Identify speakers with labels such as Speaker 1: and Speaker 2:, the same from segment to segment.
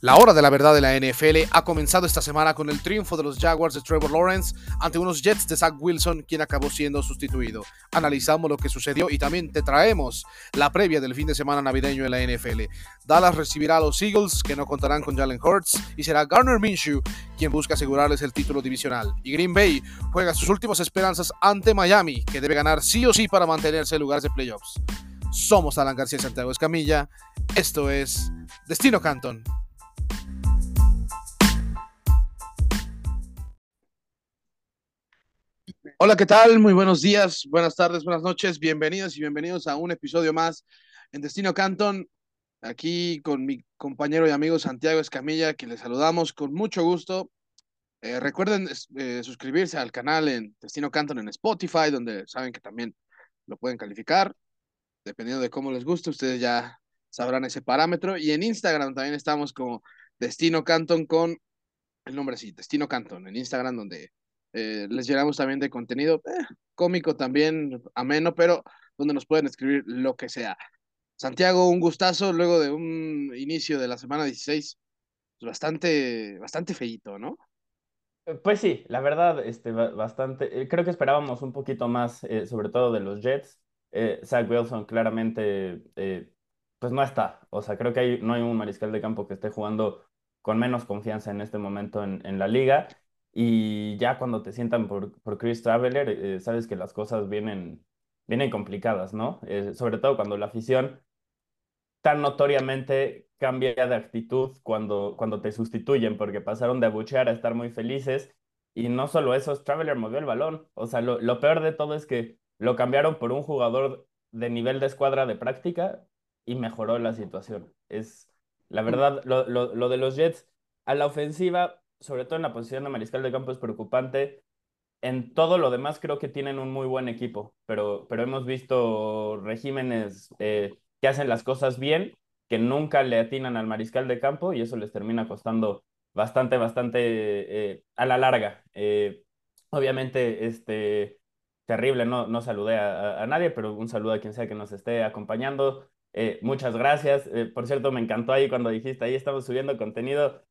Speaker 1: La hora de la verdad de la NFL ha comenzado esta semana con el triunfo de los Jaguars de Trevor Lawrence ante unos Jets de Zach Wilson, quien acabó siendo sustituido. Analizamos lo que sucedió y también te traemos la previa del fin de semana navideño en la NFL. Dallas recibirá a los Eagles, que no contarán con Jalen Hurts, y será Garner Minshew quien busca asegurarles el título divisional. Y Green Bay juega sus últimas esperanzas ante Miami, que debe ganar sí o sí para mantenerse en lugares de playoffs. Somos Alan García Santiago Escamilla. Esto es Destino Canton. Hola, ¿qué tal? Muy buenos días, buenas tardes, buenas noches. Bienvenidos y bienvenidos a un episodio más en Destino Canton. Aquí con mi compañero y amigo Santiago Escamilla, que les saludamos con mucho gusto. Eh, recuerden eh, suscribirse al canal en Destino Canton en Spotify, donde saben que también lo pueden calificar. Dependiendo de cómo les guste, ustedes ya sabrán ese parámetro. Y en Instagram también estamos como Destino Canton con el nombre así, Destino Canton, en Instagram, donde eh, les llenamos también de contenido eh, cómico también, ameno, pero donde nos pueden escribir lo que sea. Santiago, un gustazo luego de un inicio de la semana 16, pues bastante, bastante feíto, ¿no?
Speaker 2: Eh, pues sí, la verdad, este, bastante, creo que esperábamos un poquito más, sobre todo de los Jets. Zach Wilson claramente, pues no está. O sea, creo que no hay un mariscal de campo que esté jugando con menos confianza en este momento en, en la liga. Y ya cuando te sientan por, por Chris Traveler, eh, sabes que las cosas vienen, vienen complicadas, ¿no? Eh, sobre todo cuando la afición tan notoriamente cambia de actitud cuando, cuando te sustituyen, porque pasaron de abuchear a estar muy felices. Y no solo eso, Traveler movió el balón. O sea, lo, lo peor de todo es que lo cambiaron por un jugador de nivel de escuadra de práctica y mejoró la situación. Es, la verdad, lo, lo, lo de los Jets a la ofensiva sobre todo en la posición de mariscal de campo, es preocupante. En todo lo demás creo que tienen un muy buen equipo, pero, pero hemos visto regímenes eh, que hacen las cosas bien, que nunca le atinan al mariscal de campo y eso les termina costando bastante, bastante eh, a la larga. Eh, obviamente, este, terrible, no, no saludé a, a, nadie, pero un saludo a quien sea que nos esté acompañando. muchas gracias. por cierto, me encantó ahí cuando dijiste, ahí estamos subiendo contenido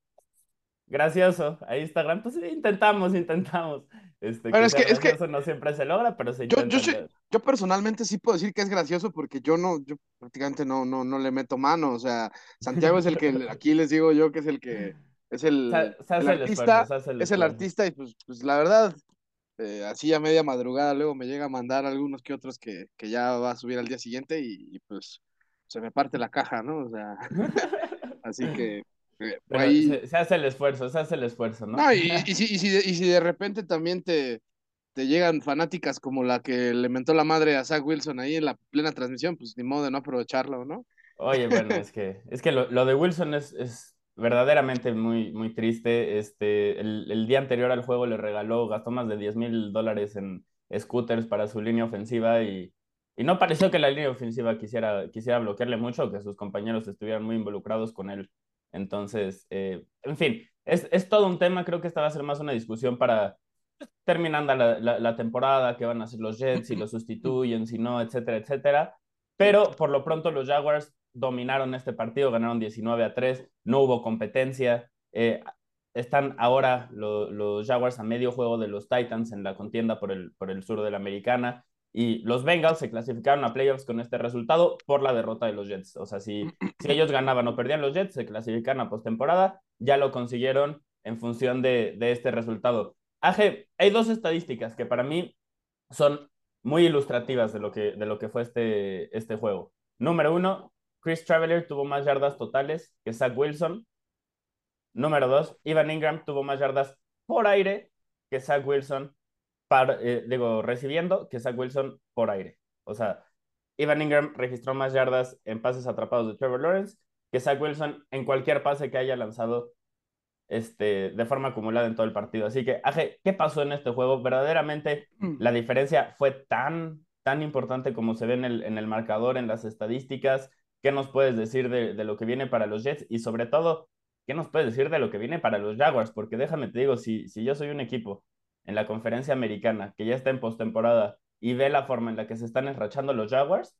Speaker 2: gracioso a Instagram, pues intentamos, intentamos. Este,
Speaker 1: pero es que, es que
Speaker 2: no siempre se logra, pero se
Speaker 1: yo, intenta. Yo, personalmente sí puedo decir que es gracioso porque yo no, yo prácticamente no, no, no le meto mano, o sea, Santiago es el que, aquí les digo yo que es el que, es el, artista, es el artista y pues, pues la verdad, eh, así a media madrugada luego me llega a mandar algunos que otros que, que ya va a subir al día siguiente y, y pues se me parte la caja, ¿no? O sea, así que
Speaker 2: se, hace el esfuerzo, se hace el esfuerzo, ¿no?
Speaker 1: no y, y, si, y, si de, y, si, de, repente también te, te llegan fanáticas como la que le mentó la madre a Zach Wilson ahí en la plena transmisión, pues ni modo de no aprovecharlo, ¿no?
Speaker 2: Oye, bueno, es que, es que lo, lo de Wilson es, es, verdaderamente muy, muy triste. Este, el, el, día anterior al juego le regaló, gastó más de 10 mil dólares en scooters para su línea ofensiva y, y no pareció que la línea ofensiva quisiera, quisiera bloquearle mucho, que sus compañeros estuvieran muy involucrados con él entonces, eh, en fin, es, es, todo un tema. Creo que esta va a ser más una discusión para terminando la, la, la temporada, qué van a hacer los Jets, si lo sustituyen, si no, etcétera, etcétera. Pero por lo pronto los Jaguars dominaron este partido, ganaron 19 a 3, no hubo competencia. Eh, están ahora lo, los Jaguars a medio juego de los Titans en la contienda por el, por el sur de la americana. Y los Bengals se clasificaron a playoffs con este resultado por la derrota de los Jets. O sea, si, si ellos ganaban o perdían los Jets, se clasifican a postemporada. Ya lo consiguieron en función de, de este resultado. Aje, hay dos estadísticas que para mí son muy ilustrativas de lo que, de lo que fue este, este juego. Número uno, Chris Traveler tuvo más yardas totales que Zach Wilson. Número dos, Ivan Ingram tuvo más yardas por aire que Zach Wilson eh, digo, recibiendo que Zach Wilson por aire. O sea, Ivan Ingram registró más yardas en pases atrapados de Trevor Lawrence que Zach Wilson en cualquier pase que haya lanzado este, de forma acumulada en todo el partido. Así que, Aje, ¿qué pasó en este juego? Verdaderamente mm. la diferencia fue tan, tan importante como se ve en el, en el marcador, en las estadísticas. ¿Qué nos puedes decir de, de, lo que viene para los Jets? Y sobre todo, ¿qué nos puedes decir de lo que viene para los Jaguars? Porque déjame te digo, si, si yo soy un equipo en la conferencia americana, que ya está en postemporada, y ve la forma en la que se están enrachando los Jaguars,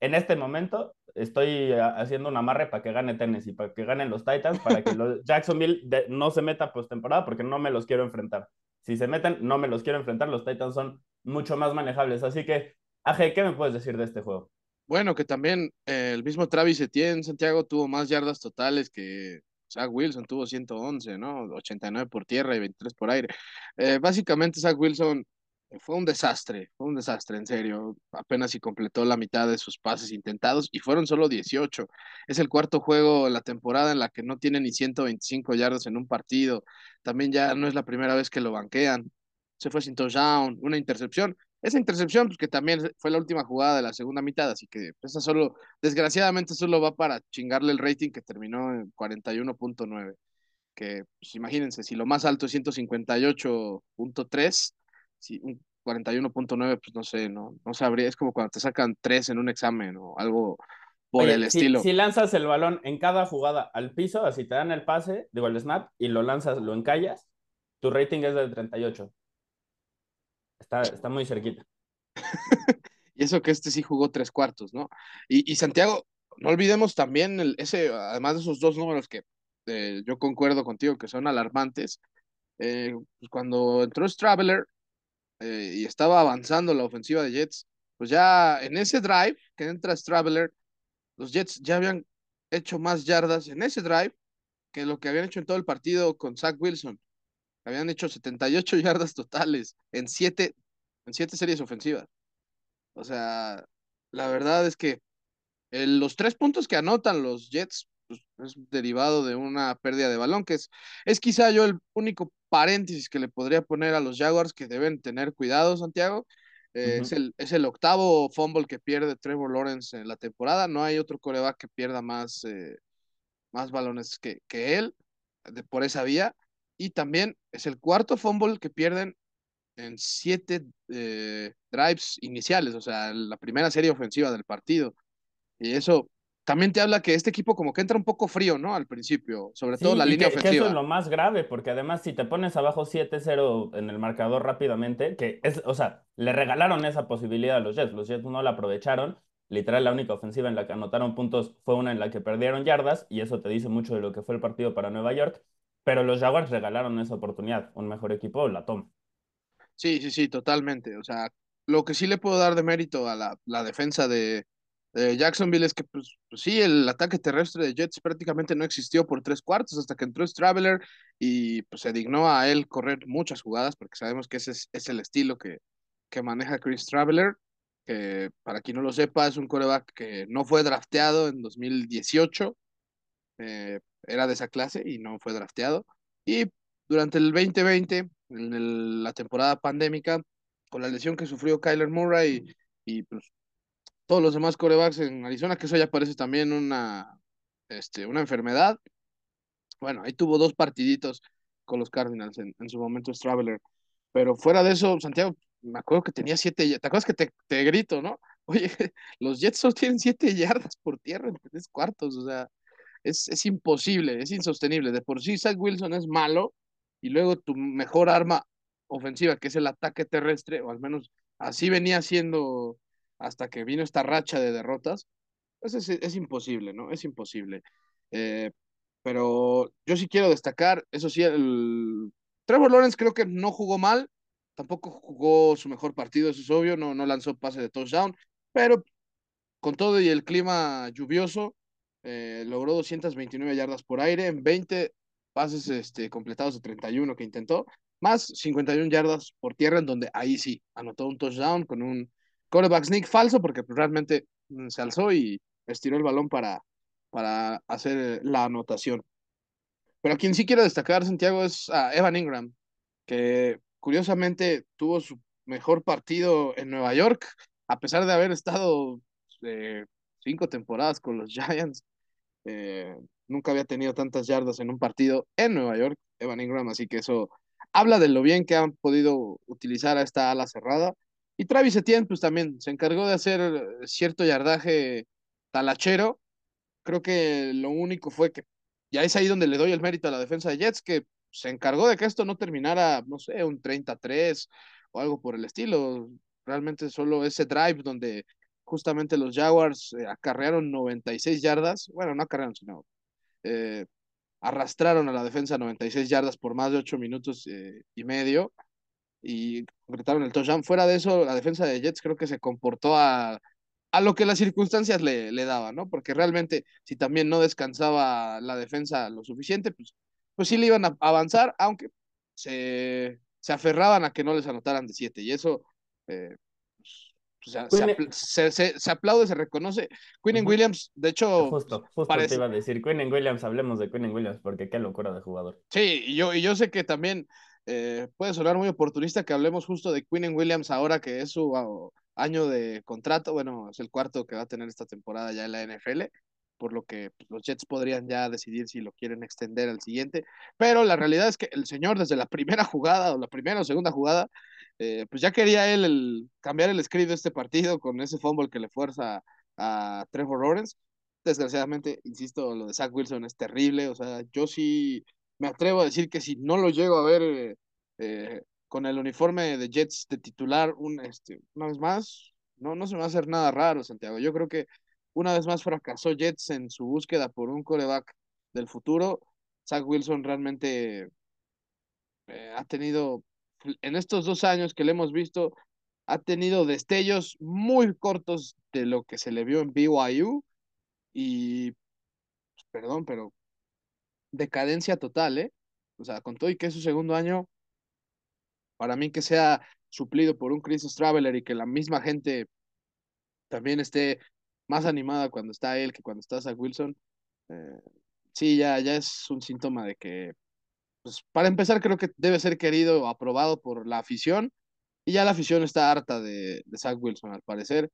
Speaker 2: en este momento estoy haciendo un amarre para que gane Tennessee, para que ganen los Titans, para que los Jacksonville no se meta postemporada porque no me los quiero enfrentar. Si se meten, no me los quiero enfrentar. Los Titans son mucho más manejables. Así que, Aje, ¿qué me puedes decir de este juego?
Speaker 1: Bueno, que también eh, el mismo Travis Etienne, Santiago, tuvo más yardas totales que Zach Wilson, tuvo 111, ¿no? 89 por tierra y 23 por aire. Eh, básicamente, Zach Wilson fue un desastre, fue un desastre, en serio. Apenas si completó la mitad de sus pases intentados y fueron solo 18. Es el cuarto juego de la temporada en la que no tiene ni 125 yardas en un partido. También ya no es la primera vez que lo banquean. Se fue sin touchdown, una intercepción. Esa intercepción, pues que también fue la última jugada de la segunda mitad, así que esa solo, desgraciadamente solo va para chingarle el rating que terminó en 41.9. Que, pues imagínense, si lo más alto es 158.3, si un 41.9, pues no sé, no, no sabría, es como cuando te sacan tres en un examen o algo por el estilo.
Speaker 2: Si lanzas el balón en cada jugada al piso, así te dan el pase, digo el snap, y lo lanzas, lo encallas, tu rating es de 38. Está, muy cerquita.
Speaker 1: y eso que este sí jugó tres cuartos, ¿no? Y, y Santiago, no olvidemos también el, ese, además de esos dos números que eh, yo concuerdo contigo que son alarmantes, eh, pues cuando entró Straveler eh, y estaba avanzando la ofensiva de Jets, pues ya en ese drive que entra Straveler, los Jets ya habían hecho más yardas en ese drive que lo que habían hecho en todo el partido con Zach Wilson. Habían hecho 78 yardas totales en siete, en siete series ofensivas. O sea, la verdad es que los tres puntos que anotan los Jets pues, es derivado de una pérdida de balón, que es, es quizá yo el único paréntesis que le podría poner a los Jaguars que deben tener cuidado, Santiago. Eh, es, el, es el octavo fumble que pierde Trevor Lawrence en la temporada. No hay otro coreback que pierda más, eh, más balones que, que él de, por esa vía. Y también es el cuarto fumble que pierden en siete eh, drives iniciales, o sea, la primera serie ofensiva del partido. Y eso también te habla que este equipo como que entra un poco frío, ¿no? Al principio, sobre todo la línea ofensiva.
Speaker 2: Que eso es lo más grave, porque además si te pones abajo 7-0 en el marcador rápidamente, que es, o sea, le regalaron esa posibilidad a los Jets, los Jets no la aprovecharon, literal la única ofensiva en la que anotaron puntos fue una en la que perdieron yardas, y eso te dice mucho de lo que fue el partido para Nueva York, pero los Jaguars regalaron esa oportunidad. Un mejor equipo la toma.
Speaker 1: Sí, sí, sí, totalmente. O sea, lo que sí le puedo dar de mérito a la, la defensa de, Jacksonville es que, pues, pues, sí, el ataque terrestre de Jets prácticamente no existió por tres cuartos hasta que entró Straveler y pues se dignó a él correr muchas jugadas porque sabemos que ese es, es el estilo que, que maneja Chris Traveler, que para quien no lo sepa es un coreback que no fue drafteado en 2018, eh, era de esa clase y no fue drafteado. Y durante el 2020, en la temporada pandémica, con la lesión que sufrió Kyler Murray y, pues, todos los demás corebacks en Arizona, que eso ya parece también una, este, una enfermedad. Bueno, ahí tuvo dos partiditos con los Cardinals en, su momento Traveler. Pero fuera de eso, Santiago, me acuerdo que tenía siete, ¿te acuerdas que te, te grito, no? Oye, los Jets solo tienen siete yardas por tierra en tres cuartos, o sea, es, es imposible, es insostenible. De por sí, Zach Wilson es malo y luego tu mejor arma ofensiva, que es el ataque terrestre, o al menos así venía siendo hasta que vino esta racha de derrotas, pues es, es imposible, ¿no? Es imposible. Eh, pero yo sí quiero destacar, eso sí, el Trevor Lawrence creo que no jugó mal, tampoco jugó su mejor partido, eso es obvio, no, no lanzó pase de touchdown, pero con todo y el clima lluvioso, eh, logró 229 yardas por aire en 20 pases este, completados de 31 que intentó, más 51 yardas por tierra, en donde ahí sí anotó un touchdown con un quarterback sneak falso, porque realmente mm, se alzó y estiró el balón para, para hacer la anotación. Pero a quien sí quiero destacar, Santiago, es a Evan Ingram, que curiosamente tuvo su mejor partido en Nueva York, a pesar de haber estado eh, cinco temporadas con los Giants. Eh, nunca había tenido tantas yardas en un partido en Nueva York, Evan Ingram, así que eso habla de lo bien que han podido utilizar a esta ala cerrada. Y Travis Etienne, pues también se encargó de hacer cierto yardaje talachero. Creo que lo único fue que, ya es ahí donde le doy el mérito a la defensa de Jets, que se encargó de que esto no terminara, no sé, un 33 o algo por el estilo. Realmente solo ese drive donde justamente los Jaguars eh, acarrearon 96 yardas, bueno, no acarrearon, sino eh, arrastraron a la defensa 96 yardas por más de 8 minutos eh, y medio y completaron el touchdown. Fuera de eso, la defensa de Jets creo que se comportó a, a lo que las circunstancias le, le daban, ¿no? Porque realmente si también no descansaba la defensa lo suficiente, pues, pues sí le iban a avanzar, aunque se, se aferraban a que no les anotaran de 7 y eso... Eh, se, se, se, aplaude, se reconoce. Quinnen Williams, de hecho.
Speaker 2: Justo, justo te iba a decir. Quinnen Williams, hablemos de Quinnen Williams, porque qué locura de jugador.
Speaker 1: Sí, y yo, y yo sé que también eh, puede sonar muy oportunista que hablemos justo de Quinnen Williams ahora que es su año de contrato. Bueno, es el cuarto que va a tener esta temporada ya en la NFL por lo que pues, los Jets podrían ya decidir si lo quieren extender al siguiente. Pero la realidad es que el señor desde la primera jugada o la primera o segunda jugada eh, pues ya quería él cambiar el script de este partido con ese fumble que le fuerza a Trevor Lawrence. Desgraciadamente, insisto, lo de Zach Wilson es terrible. O sea, yo sí me atrevo a decir que si no lo llego a ver eh, eh, con el uniforme de Jets de titular un, este, una vez más, no, no se me va a hacer nada raro, Santiago. Yo creo que una vez más fracasó Jets en su búsqueda por un coreback del futuro. Zach Wilson realmente ha tenido en estos dos años que le hemos visto, ha tenido destellos muy cortos de lo que se le vio en BYU y, pues, perdón, pero decadencia total, ¿eh? O sea, con todo y que es su segundo año, para mí que sea suplido por un Chris Traveler y que la misma gente también esté más animada cuando está él que cuando está Zach Wilson, eh, sí, ya, ya es un síntoma de que pues para empezar creo que debe ser querido o aprobado por la afición y ya la afición está harta de, de Zach Wilson al parecer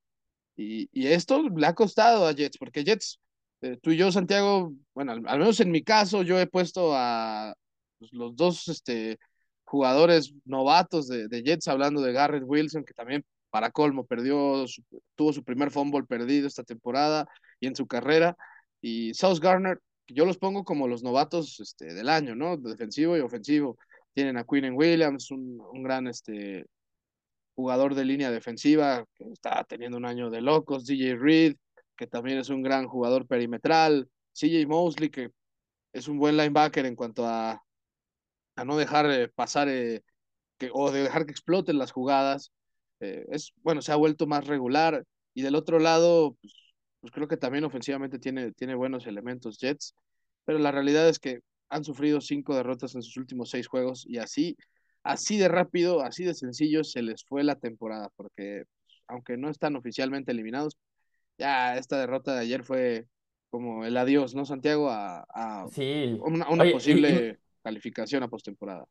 Speaker 1: y, y, esto le ha costado a Jets porque Jets, eh, tú y yo Santiago, bueno, al, menos en mi caso yo he puesto a pues, los dos este, jugadores novatos de, de, Jets hablando de Garrett Wilson que también para colmo perdió, tuvo su primer fumble perdido esta temporada y en su carrera y South Garner yo los pongo como los novatos este, del año, ¿no? Defensivo y ofensivo. Tienen a Quinn Williams, un, un, gran este, jugador de línea defensiva que está teniendo un año de locos. DJ Reed, que también es un gran jugador perimetral. CJ Mosley, que es un buen linebacker en cuanto a, a no dejar eh, pasar eh, que, o de dejar que exploten las jugadas. Eh, es, bueno, se ha vuelto más regular. Y del otro lado, pues, pues creo que también ofensivamente tiene, tiene buenos elementos Jets, pero la realidad es que han sufrido cinco derrotas en sus últimos seis juegos y así, así de rápido, así de sencillo se les fue la temporada, porque aunque no están oficialmente eliminados, ya esta derrota de ayer fue como el adiós, ¿no, Santiago? A, a
Speaker 2: sí.
Speaker 1: una, una posible calificación a postemporada.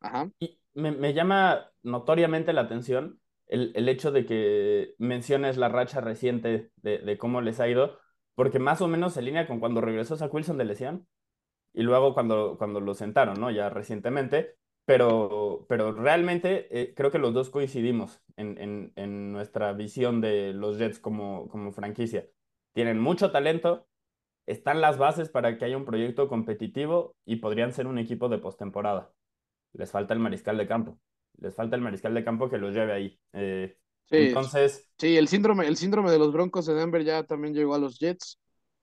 Speaker 1: Ajá.
Speaker 2: Y me, me llama notoriamente la atención el, hecho de que menciones la racha reciente de, cómo les ha ido, porque más o menos se alinea con cuando regresó Zach Wilson de lesión y luego cuando, cuando lo sentaron, ¿no? Ya recientemente, pero, pero realmente eh, creo que los dos coincidimos en, en, nuestra visión de los Jets como, como franquicia. Tienen mucho talento, están las bases para que haya un proyecto competitivo y podrían ser un equipo de postemporada. Les falta el mariscal de campo les falta el mariscal de campo que los lleve ahí. Eh, sí, entonces.
Speaker 1: Sí, el síndrome, el síndrome de los Broncos de Denver ya también llegó a los Jets,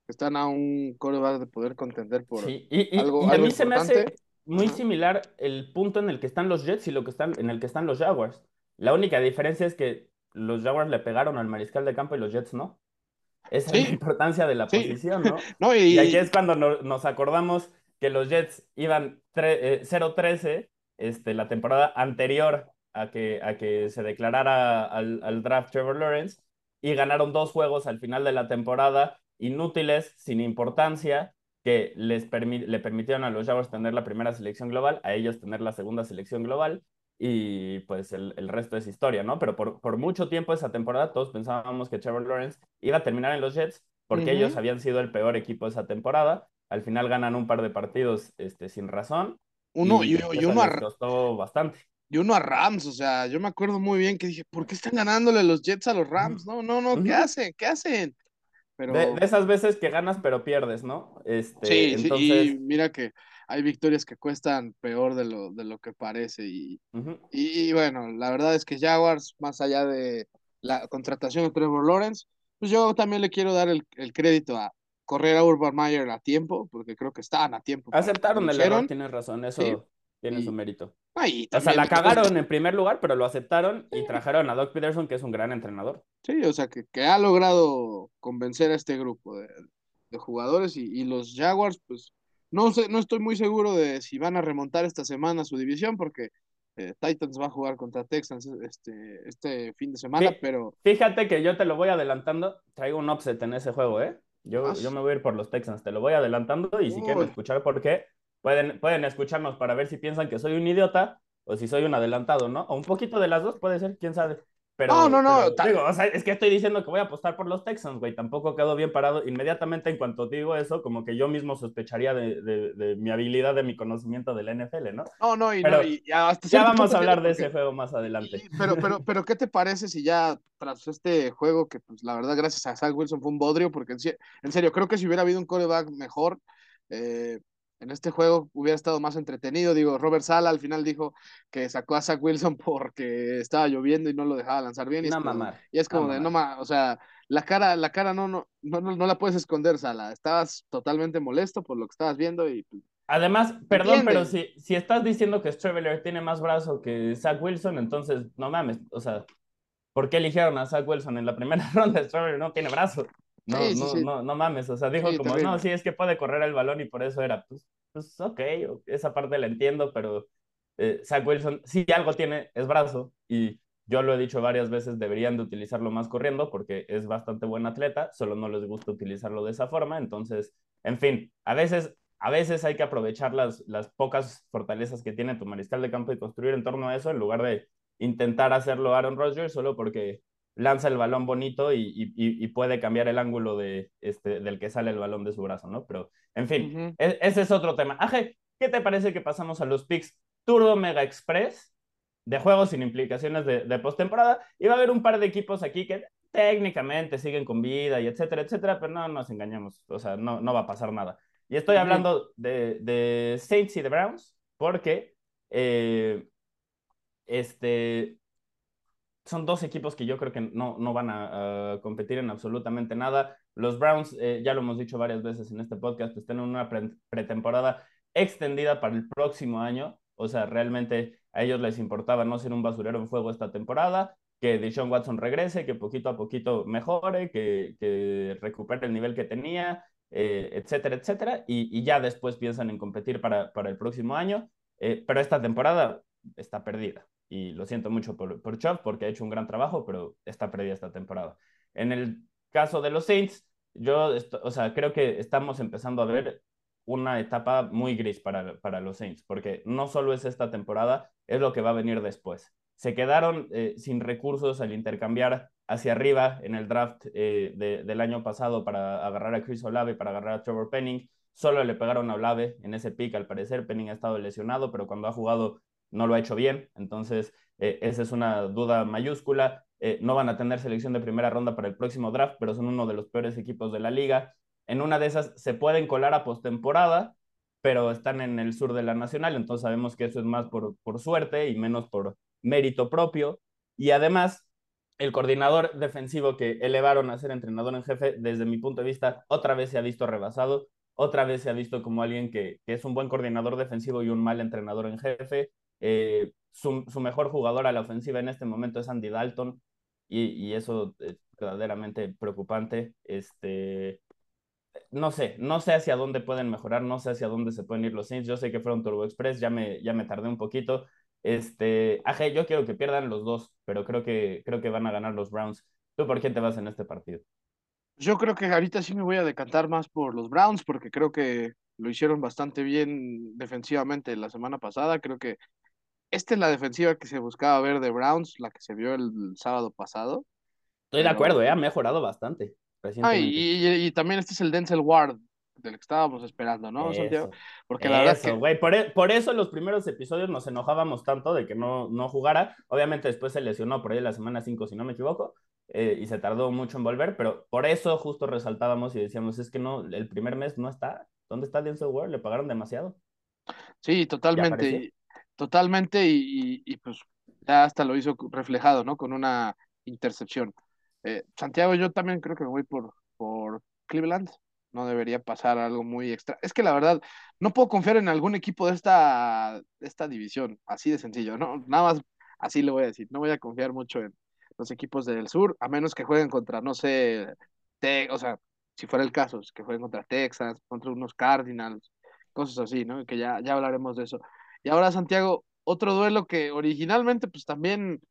Speaker 1: están a un coreback de poder contender por
Speaker 2: sí. y, a mí se me hace muy similar el punto en el que están los Jets y lo que están, en el que están los Jaguars. La única diferencia es que los Jaguars le pegaron al mariscal de campo y los Jets no. Esa es la importancia de la posición, ¿no? y... aquí es cuando nos acordamos que los Jets iban 0-13 eh, este, la temporada anterior a que, a que se declarara al, al draft Trevor Lawrence y ganaron dos juegos al final de la temporada inútiles, sin importancia, que les le permitieron a los Jaguars tener la primera selección global, a ellos tener la segunda selección global, y pues el, el resto es historia, ¿no? Pero por, por, mucho tiempo esa temporada todos pensábamos que Trevor Lawrence iba a terminar en los Jets porque ellos habían sido el peor equipo esa temporada. Al final ganan un par de partidos este, sin razón
Speaker 1: uno, y, uno a,
Speaker 2: bastante.
Speaker 1: Y uno a Rams, o sea, yo me acuerdo muy bien que dije, ¿por qué están ganándole los Jets a los Rams? No, no, no, ¿qué hacen? ¿Qué hacen?
Speaker 2: Pero... De, esas veces que ganas pero pierdes, ¿no? Este,
Speaker 1: sí, entonces... sí, y mira que hay victorias que cuestan peor de lo, de lo que parece. Y, y, bueno, la verdad es que Jaguars, más allá de la contratación de Trevor Lawrence, Pues yo también le quiero dar el, el crédito a correr a Urban Meyer a tiempo, porque creo que estaban a tiempo.
Speaker 2: Aceptaron el error, tienes razón, eso tiene su mérito.
Speaker 1: Ay,
Speaker 2: o sea, la cagaron en primer lugar, pero lo aceptaron y trajeron a Doc Peterson, que es un gran entrenador.
Speaker 1: Sí, o sea, que, que ha logrado convencer a este grupo de, de jugadores y, y, los Jaguars, pues no sé, no estoy muy seguro de si van a remontar esta semana su división, porque eh, Titans va a jugar contra Texans este, este fin de semana, pero...
Speaker 2: Fíjate que yo te lo voy adelantando, traigo un upset en ese juego, ¿eh? Yo, ah, yo me voy a ir por los Texans, te lo voy adelantando y si quieren escuchar por qué, pueden, pueden escucharnos para ver si piensan que soy un idiota o si soy un adelantado, ¿no? O un poquito de las dos puede ser, quién sabe. Pero,
Speaker 1: no, no, no.
Speaker 2: digo, o sea, es que estoy diciendo que voy a apostar por los Texans, güey. Tampoco quedo bien parado. Inmediatamente en cuanto digo eso, como que yo mismo sospecharía de, de, de mi habilidad, de mi conocimiento del NFL, ¿no?
Speaker 1: No, no, y,
Speaker 2: pero
Speaker 1: no, y
Speaker 2: hasta ya vamos a hablar de ese juego más adelante.
Speaker 1: pero, pero, pero, ¿qué te parece si ya tras este juego, que pues la verdad, gracias a Zach Wilson fue un bodrio, porque en, en serio, creo que si hubiera habido un coreback mejor, eh, en este juego hubiera estado más entretenido. Digo, Robert Sala al final dijo que sacó a Zach Wilson porque estaba lloviendo y no lo dejaba lanzar bien. Y, es, como, y es como de, no, o sea, la cara, la cara no, no, no, no, la puedes esconder, Sala. Estabas totalmente molesto por lo que estabas viendo y... Pues,
Speaker 2: Además, perdón, pero si, si estás diciendo que Straveler tiene más brazo que Zach Wilson, entonces no mames, o sea, ¿por qué eligieron a Zach Wilson en la primera ronda? Straveler no tiene brazo. No, no, no, no mames, o sea, dijo como, no, sí, es que puede correr el balón y por eso era, pues, pues ok, esa parte la entiendo, pero eh, Zach Wilson, si algo tiene, es brazo, y yo lo he dicho varias veces, deberían de utilizarlo más corriendo porque es bastante buen atleta, solo no les gusta utilizarlo de esa forma, entonces, en fin, a veces, a veces hay que aprovechar las, las pocas fortalezas que tiene tu mariscal de campo y construir en torno a eso en lugar de intentar hacerlo Aaron Rodgers solo porque lanza el balón bonito y, y, y, puede cambiar el ángulo de, este, del que sale el balón de su brazo, ¿no? Pero, en fin, e, ese es otro tema. Aje, ¿qué te parece que pasamos a los picks Turbo Mega Express de juegos sin implicaciones de, de postemporada? Y va a haber un par de equipos aquí que técnicamente siguen con vida y etcétera, etcétera, pero no nos engañamos, o sea, no, no va a pasar nada. Y estoy hablando de, de Saints y de Browns porque eh, este, son dos equipos que yo creo que no, no van a, competir en absolutamente nada. Los Browns, eh, ya lo hemos dicho varias veces en este podcast, están en una pretemporada extendida para el próximo año. O sea, realmente a ellos les importaba no ser un basurero en fuego esta temporada, que Deshaun Watson regrese, que poquito a poquito mejore, que, que recupere el nivel que tenía, eh, etcétera, etcétera. Y, y, ya después piensan en competir para, para el próximo año. Eh, pero esta temporada está perdida y lo siento mucho por, por Chubb porque ha hecho un gran trabajo, pero está perdida esta temporada. En el caso de los Saints, yo, o sea, creo que estamos empezando a ver una etapa muy gris para, para los Saints, porque no solo es esta temporada, es lo que va a venir después. Se quedaron eh, sin recursos al intercambiar hacia arriba en el draft eh, de, del año pasado para agarrar a Chris Olave, para agarrar a Trevor Penning. Solo le pegaron a Olave en ese pick, al parecer. Penning ha estado lesionado, pero cuando ha jugado no lo ha hecho bien, entonces eh, esa es una duda mayúscula. Eh, no van a tener selección de primera ronda para el próximo draft, pero son uno de los peores equipos de la liga. En una de esas se pueden colar a postemporada, pero están en el sur de la nacional, entonces sabemos que eso es más por, por suerte y menos por mérito propio. Y además, el coordinador defensivo que elevaron a ser entrenador en jefe, desde mi punto de vista, otra vez se ha visto rebasado, otra vez se ha visto como alguien que, que es un buen coordinador defensivo y un mal entrenador en jefe. Eh, su, su, mejor jugador a la ofensiva en este momento es Andy Dalton y, y eso es verdaderamente preocupante. Este, no sé, no sé hacia dónde pueden mejorar, no sé hacia dónde se pueden ir los Saints. Yo sé que fueron Turbo Express, ya me, ya me tardé un poquito. Este, aje, yo quiero que pierdan los dos, pero creo que, creo que van a ganar los Browns. ¿Tú por quién te vas en este partido?
Speaker 1: Yo creo que ahorita sí me voy a decantar más por los Browns porque creo que lo hicieron bastante bien defensivamente la semana pasada. Creo que esta es la defensiva que se buscaba ver de Browns, la que se vio el, sábado pasado.
Speaker 2: Estoy de acuerdo, eh, ha mejorado bastante.
Speaker 1: Ah, y, también este es el Denzel Ward del que estábamos esperando, ¿no, Santiago? Porque la verdad que...
Speaker 2: güey, por, e, por, eso en los primeros episodios nos enojábamos tanto de que no, no jugara. Obviamente después se lesionó por ahí la semana 5, si no me equivoco, eh, y se tardó mucho en volver, pero por eso justo resaltábamos y decíamos, es que no, el primer mes no está. ¿Dónde está Denzel Ward? Le pagaron demasiado.
Speaker 1: Sí, totalmente. Totalmente, y, y, pues ya hasta lo hizo reflejado, ¿no? Con una intercepción. Eh, Santiago, yo también creo que me voy por, por Cleveland. No debería pasar algo muy extra. Es que la verdad, no puedo confiar en algún equipo de esta, de esta división, así de sencillo, ¿no? Nada más así lo voy a decir. No voy a confiar mucho en los equipos del sur, a menos que jueguen contra, no sé, te, o sea, si fuera el caso, que jueguen contra Texas, contra unos Cardinals, cosas así, ¿no? Que ya, ya hablaremos de eso. Y ahora, Santiago, otro duelo que originalmente, pues también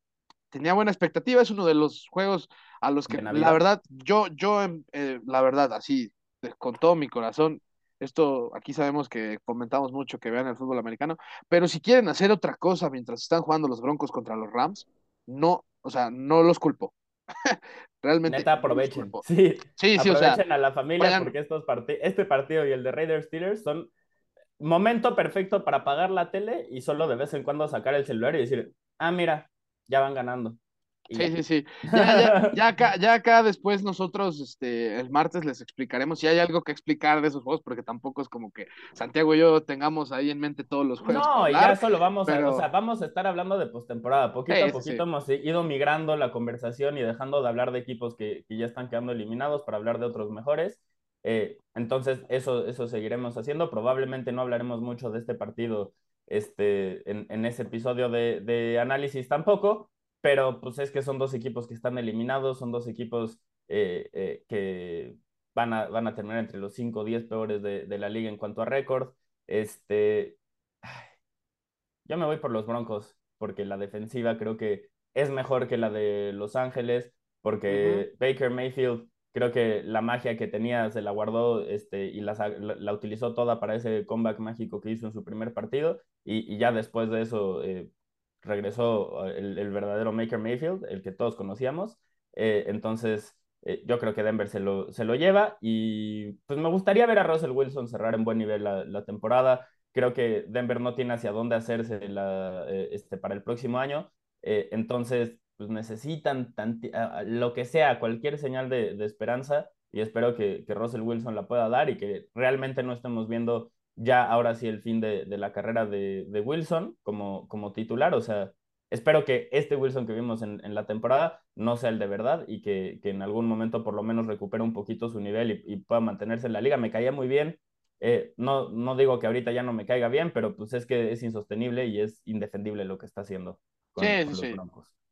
Speaker 1: tenía buena expectativa, es uno de los juegos a los que, la verdad, yo, yo, em, eh, la verdad, así, con todo mi corazón, esto aquí sabemos que comentamos mucho que vean el fútbol americano, pero si quieren hacer otra cosa mientras están jugando los Broncos contra los Rams, no, o sea, no los culpo. Realmente.
Speaker 2: Neta, aprovechen. Sí, sí, sí, aprovechen a la familia porque estos este partido y el de Raiders Steelers son momento perfecto para apagar la tele y solo de vez en cuando sacar el celular y decir, ah, mira, ya van ganando.
Speaker 1: Sí, sí, sí. Ya, ya, acá, ya acá después nosotros, este, el martes les explicaremos si hay algo que explicar de esos juegos, porque tampoco es como que Santiago y yo tengamos ahí en mente todos los juegos.
Speaker 2: No, y ya solo vamos a, o sea, vamos a estar hablando de postemporada. Poquito a poquito hemos ido migrando la conversación y dejando de hablar de equipos que, que ya están quedando eliminados para hablar de otros mejores. Eh, entonces, eso, eso seguiremos haciendo. Probablemente no hablaremos mucho de este partido este, en, en ese episodio de, de análisis tampoco, pero pues es que son dos equipos que están eliminados, son dos equipos eh, eh, que van a, van a terminar entre los 5 o 10 peores de, de, la liga en cuanto a récord. Este, yo me voy por los Broncos, porque la defensiva creo que es mejor que la de Los Ángeles, porque Baker Mayfield creo que la magia que tenía se la guardó este, y la, la, utilizó toda para ese comeback mágico que hizo en su primer partido y, y ya después de eso eh, regresó eh, el, verdadero Maker Mayfield, el que todos conocíamos. Eh, entonces, eh, yo creo que Denver se lo, se lo lleva y pues me gustaría ver a Russell Wilson cerrar en buen nivel la, la temporada. Creo que Denver no tiene hacia dónde hacerse la, este, para el próximo año. entonces, pues necesitan lo que sea, cualquier señal de, de esperanza y espero que, que, Russell Wilson la pueda dar y que realmente no estemos viendo ya ahora sí el fin de, de la carrera de, de, Wilson como, como titular. O sea, espero que este Wilson que vimos en, en la temporada no sea el de verdad y que, que, en algún momento por lo menos recupere un poquito su nivel y, pueda mantenerse en la liga. Me caía muy bien. Eh, no, no digo que ahorita ya no me caiga bien, pero pues es que es insostenible y es indefendible lo que está haciendo
Speaker 1: con, sí, los sí.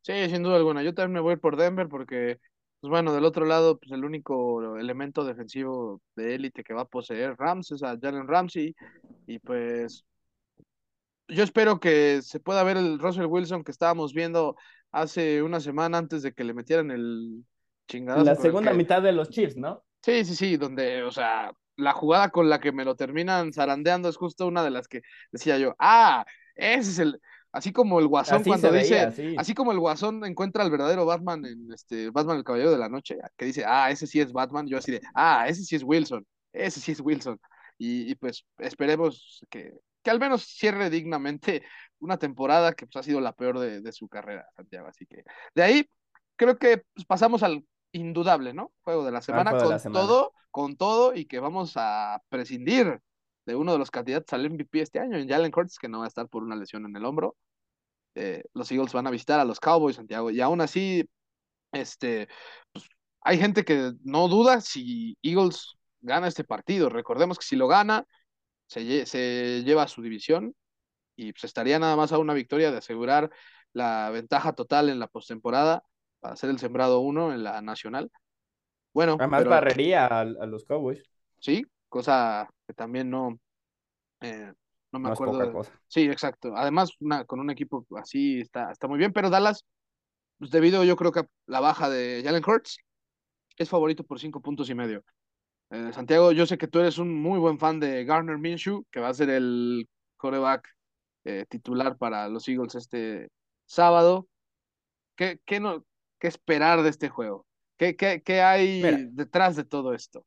Speaker 1: Sí, sin duda alguna. Yo también me voy por Denver porque pues bueno, del otro lado, pues el único elemento defensivo de élite que va a poseer Rams es a Jalen Ramsey. Y pues yo espero que se pueda ver el Russell Wilson que estábamos viendo hace una semana antes de que le metieran el chingadazo.
Speaker 2: La segunda mitad de los Chiefs, ¿no?
Speaker 1: Sí, sí, sí, donde, o sea, la jugada con la que me lo terminan zarandeando es justo una de las que decía yo, ah, ese es el, Así como el Guasón cuando dice, así como el Guasón encuentra al verdadero Batman en este Batman el Caballero de la Noche, que dice, ah, ese sí es Batman, yo así de, ah, ese sí es Wilson, ese sí es Wilson. Y, pues esperemos que, que al menos cierre dignamente una temporada que pues, ha sido la peor de, su carrera, Santiago. Así que de ahí creo que pues, pasamos al indudable, ¿no? Juego de la semana con todo, con todo, y que vamos a prescindir de uno de los candidatos al MVP este año, en Jalen Hurts, que no va a estar por una lesión en el hombro. Eh, los Eagles van a visitar a los Cowboys, Santiago, y aún así, este, pues, hay gente que no duda si Eagles gana este partido. Recordemos que si lo gana, se, se lleva a su división y pues estaría nada más a una victoria de asegurar la ventaja total en la postemporada para ser el sembrado uno en la nacional. Bueno,
Speaker 2: además barrería a, a, los Cowboys.
Speaker 1: Sí, cosa que también no, eh, no me acuerdo. Sí, exacto. Además, una, con un equipo así está, está muy bien, pero Dallas, pues debido yo creo que a la baja de Jalen Hurts, es favorito por cinco puntos y medio. Eh, Santiago, yo sé que tú eres un muy buen fan de Garner Minshew, que va a ser el coreback eh, titular para los Eagles este sábado. ¿Qué, qué, no, qué esperar de este juego? ¿Qué, qué, qué hay detrás de todo esto?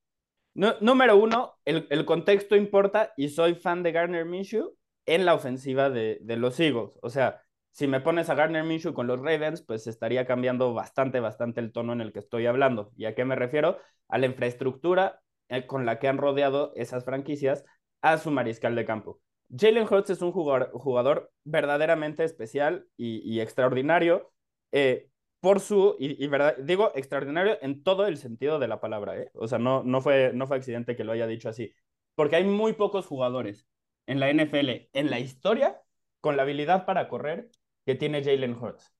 Speaker 2: Número uno, el, contexto importa y soy fan de Garner Minshew en la ofensiva de, los Eagles. O sea, si me pones a Garner Minshew con los Ravens, pues estaría cambiando bastante, bastante el tono en el que estoy hablando. ¿Y a qué me refiero? A la infraestructura eh, con la que han rodeado esas franquicias a su mariscal de campo. Jalen Hurts es un jugador, jugador verdaderamente especial y, extraordinario. Eh, por su, y, verdad, digo extraordinario en todo el sentido de la palabra, ¿eh? O sea, no, no, fue, no fue accidente que lo haya dicho así, porque hay muy pocos jugadores en la NFL, en la historia, con la habilidad para correr que tiene Jalen Hurts.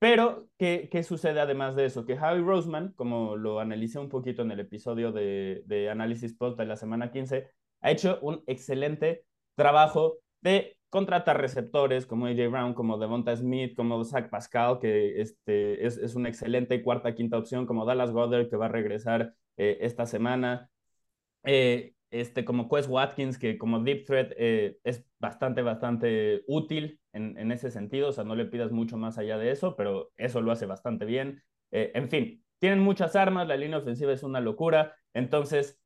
Speaker 2: Pero, ¿qué, ¿qué, sucede además de eso? Que Javi Roseman, como lo analicé un poquito en el episodio de, de Análisis Post de la semana 15, ha hecho un excelente trabajo de contratar receptores como AJ Brown, como Devonta Smith, como Zach Pascal, que este, es, es una excelente cuarta, quinta opción, como Dallas Goddard, que va a regresar eh, esta semana. Eh, este, como Quest Watkins, que como Deep Threat eh, es bastante, bastante útil en, en, ese sentido, o sea, no le pidas mucho más allá de eso, pero eso lo hace bastante bien. en fin, tienen muchas armas, la línea ofensiva es una locura, entonces,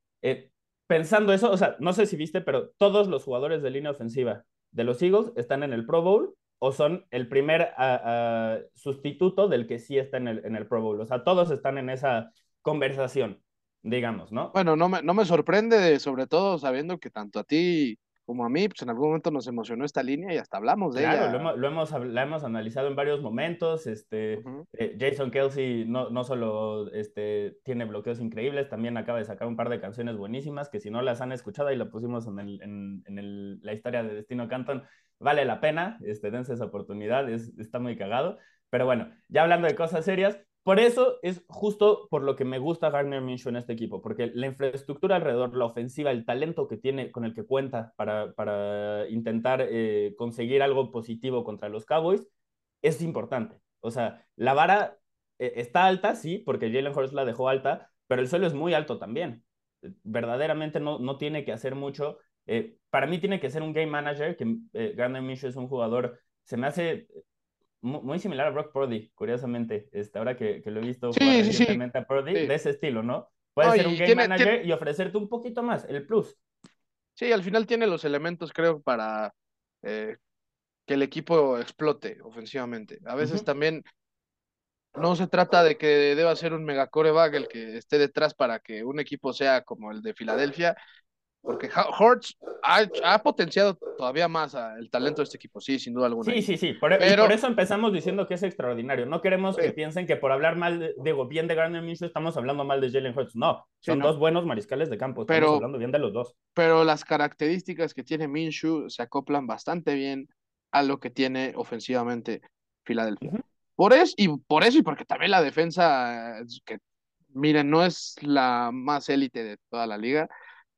Speaker 2: pensando eso, o sea, no sé si viste, pero todos los jugadores de línea ofensiva de los Eagles están en el Pro Bowl o son el primer sustituto del que sí está en el, en el Pro Bowl. O sea, todos están en esa conversación, digamos, ¿no?
Speaker 1: Bueno, no me, no me sorprende, sobre todo sabiendo que tanto a ti como a mí, pues en algún momento nos emocionó esta línea y hasta hablamos de
Speaker 2: ella.
Speaker 1: Claro,
Speaker 2: lo hemos, la hemos analizado en varios momentos. Este, eh, Jason Kelsey no, no solo este, tiene bloqueos increíbles, también acaba de sacar un par de canciones buenísimas que si no las han escuchado y la pusimos en, el, en, en el, la historia de Destino Canton, vale la pena, este, dense esa oportunidad, es, está muy cagado. Pero bueno, ya hablando de cosas serias, por eso es justo por lo que me gusta Gardner Minshew en este equipo, porque la infraestructura alrededor, la ofensiva, el talento que tiene, con el que cuenta para, para intentar eh, conseguir algo positivo contra los Cowboys, es importante. O sea, la vara eh, está alta, sí, porque Jalen Hurts la dejó alta, pero el suelo es muy alto también. Verdaderamente no, no tiene que hacer mucho. Eh, para mí tiene que ser un game manager, que Gardner Minshew es un jugador, se me hace muy similar a Brock Purdy, curiosamente, este, ahora que, que lo he visto
Speaker 1: sí, recientemente
Speaker 2: a Purdy, de ese estilo, ¿no? Puede ser un game manager y ofrecerte un poquito más, el plus.
Speaker 1: Sí, al final tiene los elementos, creo, para eh, que el equipo explote ofensivamente. A veces también no se trata de que deba ser un mega coreback el que esté detrás para que un equipo sea como el de Filadelfia, porque Hortz ha, potenciado todavía más el talento de este equipo, sí, sin duda alguna.
Speaker 2: Sí, sí, sí. Por, Pero... por eso empezamos diciendo que es extraordinario. No queremos que piensen que por hablar mal, digo, bien de Gardner Minshew estamos hablando mal de Jalen Hurts. No, son dos buenos mariscales de campo. Estamos pero, hablando bien de los dos.
Speaker 1: Pero las características que tiene Minshew se acoplan bastante bien a lo que tiene ofensivamente Filadelfia. Por eso, y por eso, y porque también la defensa, que miren, no es la más élite de toda la liga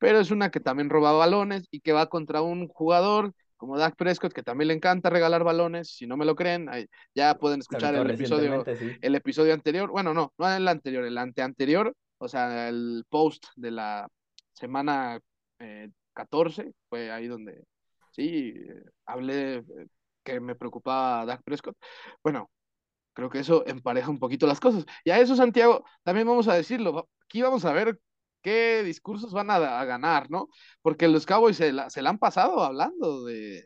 Speaker 1: pero es una que también roba balones y que va contra un jugador como Dak Prescott, que también le encanta regalar balones, si no me lo creen, ya pueden escuchar el episodio, el episodio anterior, bueno, no, no el anterior, el anteanterior, o sea, el post de la semana 14, eh, fue ahí donde, sí, hablé eh, que me preocupaba Dak Prescott. Bueno, creo que eso empareja un poquito las cosas. Y a eso, Santiago, también vamos a decirlo, aquí vamos a ver qué discursos van a, ganar, ¿no? Porque los Cowboys se la, han pasado hablando de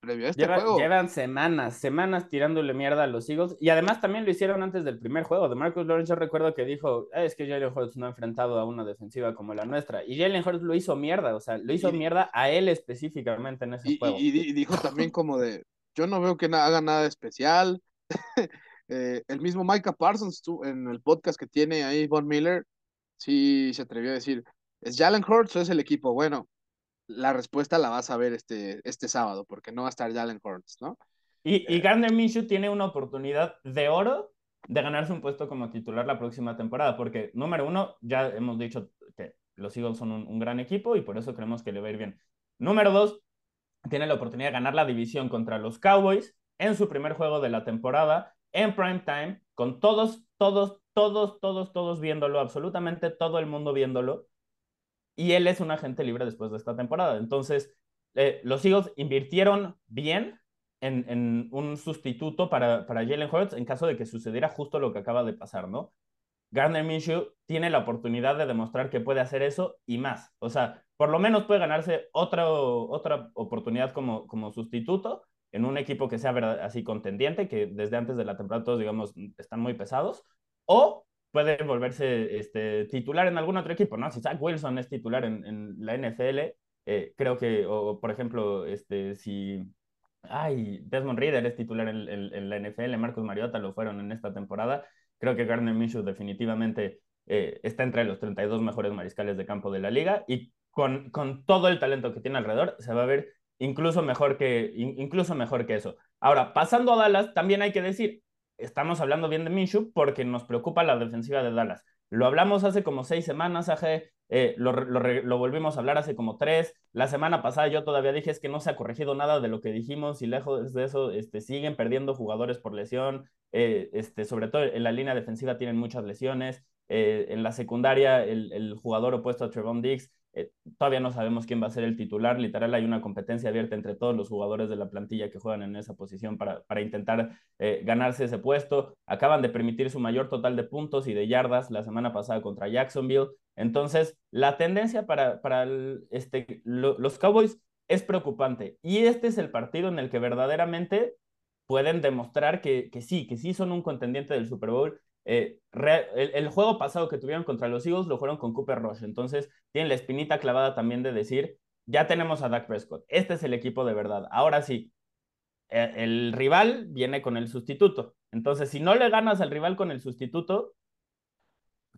Speaker 1: previo a este juego.
Speaker 2: Llevan semanas, semanas tirándole mierda a los Eagles y además también lo hicieron antes del primer juego. De Marcus Lawrence yo recuerdo que dijo, ah, es que Jalen Hurts no ha enfrentado a una defensiva como la nuestra. Y Jalen Hurts lo hizo mierda, o sea, lo hizo mierda a él específicamente en ese juego.
Speaker 1: Y, dijo también como de, yo no veo que haga nada especial. Eh, el mismo Micah Parsons en el podcast que tiene ahí Von Miller sí se atrevió a decir, ¿es Jalen Hurts o es el equipo? Bueno, la respuesta la vas a ver este, este sábado, porque no va a estar Jalen Hurts, ¿no?
Speaker 2: Y, y eh, Gardner Minshew tiene una oportunidad de oro de ganarse un puesto como titular la próxima temporada, porque número uno, ya hemos dicho que los Eagles son un, un gran equipo y por eso creemos que le va a ir bien. Número dos, tiene la oportunidad de ganar la división contra los Cowboys en su primer juego de la temporada en prime time, con todos, todos, todos, todos, todos viéndolo, absolutamente todo el mundo viéndolo. Y él es un agente libre después de esta temporada. Entonces, eh, los Eagles invirtieron bien en, en un sustituto para, para Jalen Hurts en caso de que sucediera justo lo que acaba de pasar, ¿no? Gardner Minshew tiene la oportunidad de demostrar que puede hacer eso y más. O sea, por lo menos puede ganarse otra, otra oportunidad como, como sustituto en un equipo que sea así contendiente, que desde antes de la temporada todos, digamos, están muy pesados, o puede volverse este, titular en algún otro equipo, ¿no? Si Zach Wilson es titular en, la NFL, eh, creo que, o por ejemplo, este, si Ay, Desmond Reader es titular en, la NFL, Marcus Mariota lo fueron en esta temporada. Creo que Gardner Minshew definitivamente eh, está entre los 32 mejores mariscales de campo de la liga y con, con todo el talento que tiene alrededor se va a ver incluso mejor que, incluso mejor que eso. Ahora, pasando a Dallas, también hay que decir, estamos hablando bien de Minshew porque nos preocupa la defensiva de Dallas. Lo hablamos hace como seis semanas, AG, eh, lo, volvimos a hablar hace como tres. La semana pasada yo todavía dije es que no se ha corregido nada de lo que dijimos y lejos de eso este, siguen perdiendo jugadores por lesión. Eh, este, sobre todo en la línea defensiva tienen muchas lesiones. Eh, en la secundaria el, el, jugador opuesto a Trevon Diggs eh, todavía no sabemos quién va a ser el titular. Literal, hay una competencia abierta entre todos los jugadores de la plantilla que juegan en esa posición para, para intentar eh, ganarse ese puesto. Acaban de permitir su mayor total de puntos y de yardas la semana pasada contra Jacksonville. Entonces, la tendencia para, para este, los Cowboys es preocupante. Y este es el partido en el que verdaderamente pueden demostrar que, que sí, que sí son un contendiente del Super Bowl eh, el, juego pasado que tuvieron contra los Eagles lo fueron con Cooper Rush, entonces tienen la espinita clavada también de decir, ya tenemos a Dak Prescott, este es el equipo de verdad. Ahora sí, e, el rival viene con el sustituto, entonces si no le ganas al rival con el sustituto,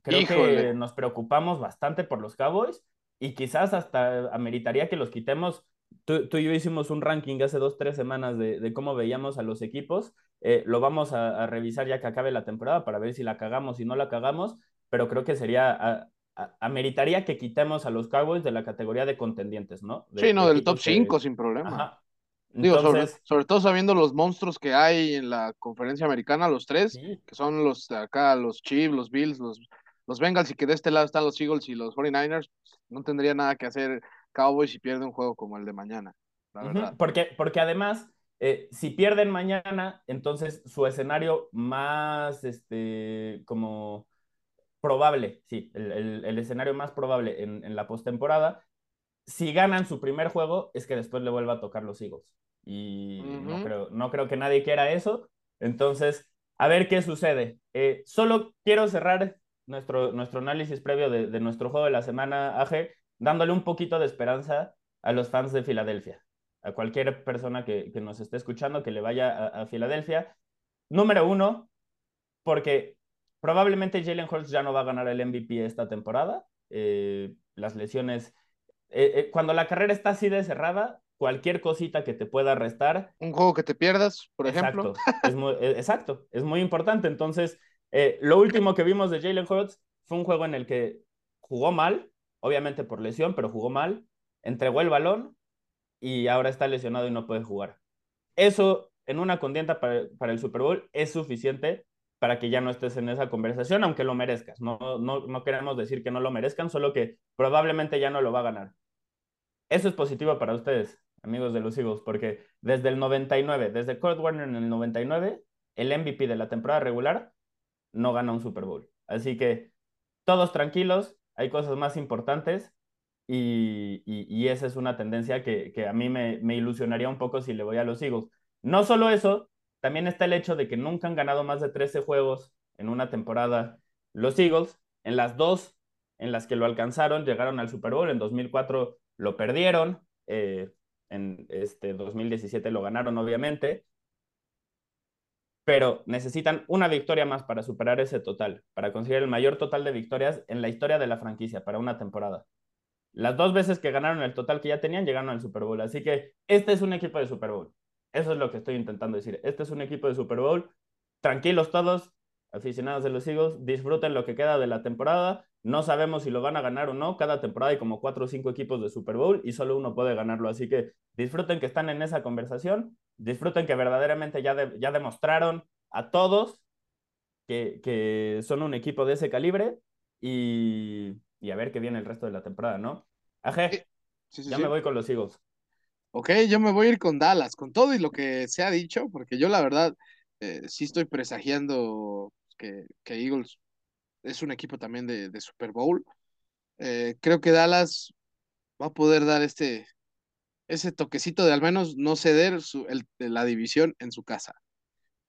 Speaker 2: creo que nos preocupamos bastante por los Cowboys y quizás hasta ameritaría que los quitemos. Tú, y yo hicimos un ranking hace dos, tres semanas de, de cómo veíamos a los equipos eh, lo vamos a, revisar ya que acabe la temporada para ver si la cagamos, si no la cagamos, pero creo que sería, ameritaría que quitemos a los Cowboys de la categoría de contendientes, ¿no?
Speaker 1: sí, no, del top 5 sin problema. Digo, sobre, todo sabiendo los monstruos que hay en la conferencia americana, los tres, que son los de acá, los Chiefs, los Bills, los, los Bengals, y que de este lado están los Eagles y los 49ers, no tendría nada que hacer Cowboys si pierde un juego como el de mañana, la verdad.
Speaker 2: Porque, porque además eh, si pierden mañana, entonces su escenario más, este, como probable, sí, el, escenario más probable en, la postemporada, si ganan su primer juego, es que después le vuelva a tocar los Eagles. Y no, creo, no creo que nadie quiera eso. Entonces, a ver qué sucede. Eh, solo quiero cerrar nuestro, nuestro análisis previo de, de nuestro juego de la semana AG, dándole un poquito de esperanza a los fans de Filadelfia a cualquier persona que, nos esté escuchando que le vaya a, Filadelfia. Número uno, porque probablemente Jalen Hurts ya no va a ganar el MVP esta temporada. Eh, las lesiones, eh, eh, cuando la carrera está así de cerrada, cualquier cosita que te pueda restar.
Speaker 1: Un juego que te pierdas, por ejemplo.
Speaker 2: Es muy, exacto, es muy importante. Entonces, lo último que vimos de Jalen Hurts fue un juego en el que jugó mal, obviamente por lesión, pero jugó mal, entregó el balón, y ahora está lesionado y no puede jugar. Eso en una contienda para, el Super Bowl es suficiente para que ya no estés en esa conversación, aunque lo merezcas. No, no, no queremos decir que no lo merezcan, solo que probablemente ya no lo va a ganar. Eso es positivo para ustedes, amigos de los Eagles, porque desde el 99, desde Kurt Warner en el 99, el MVP de la temporada regular no gana un Super Bowl. Así que todos tranquilos, hay cosas más importantes y, esa es una tendencia que, a mí me, ilusionaría un poco si le voy a los Eagles. No solo eso, también está el hecho de que nunca han ganado más de 13 juegos en una temporada los Eagles. En las dos en las que lo alcanzaron, llegaron al Super Bowl. En 2004 lo perdieron. Eh, en este 2017 lo ganaron, obviamente. Pero necesitan una victoria más para superar ese total, para conseguir el mayor total de victorias en la historia de la franquicia para una temporada. Las dos veces que ganaron el total que ya tenían, llegaron al Super Bowl. Así que este es un equipo de Super Bowl. Eso es lo que estoy intentando decir. Este es un equipo de Super Bowl. Tranquilos todos, aficionados de los Eagles, disfruten lo que queda de la temporada. No sabemos si lo van a ganar o no. Cada temporada hay como cuatro o cinco equipos de Super Bowl y solo uno puede ganarlo. Así que disfruten que están en esa conversación. Disfruten que verdaderamente ya, ya demostraron a todos que, que son un equipo de ese calibre. Y y a ver qué viene el resto de la temporada, ¿no? Aje, ya me voy con los Eagles.
Speaker 1: Ok, yo me voy a ir con Dallas, con todo y lo que se ha dicho, porque yo la verdad eh, sí estoy presagiando que, que, Eagles es un equipo también de, de Super Bowl. Eh, creo que Dallas va a poder dar este ese toquecito de al menos no ceder su, el, la división en su casa.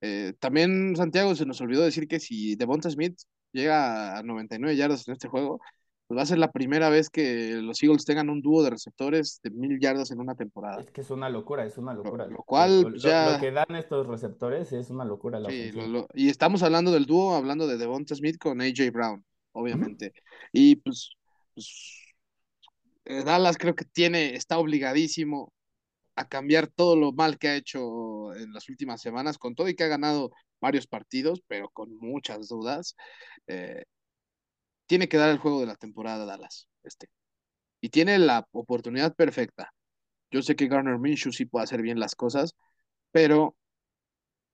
Speaker 1: Eh, también Santiago se nos olvidó decir que si Devonta Smith llega a 99 yardas en este juego, pues va a ser la primera vez que los Eagles tengan un dúo de receptores de mil yardas en una temporada.
Speaker 2: Es que es una locura, es una locura.
Speaker 1: Lo, cual
Speaker 2: lo,
Speaker 1: ya...
Speaker 2: lo, que dan estos receptores es una locura. La
Speaker 1: sí, y estamos hablando del dúo, hablando de Devonta Smith con AJ Brown, obviamente. Uh -huh. Y pues, pues Dallas creo que tiene, está obligadísimo a cambiar todo lo mal que ha hecho en las últimas semanas, con todo y que ha ganado varios partidos, pero con muchas dudas. Eh, tiene que dar el juego de la temporada Dallas. Este. Y tiene la oportunidad perfecta. Yo sé que Garner Minshew sí puede hacer bien las cosas, pero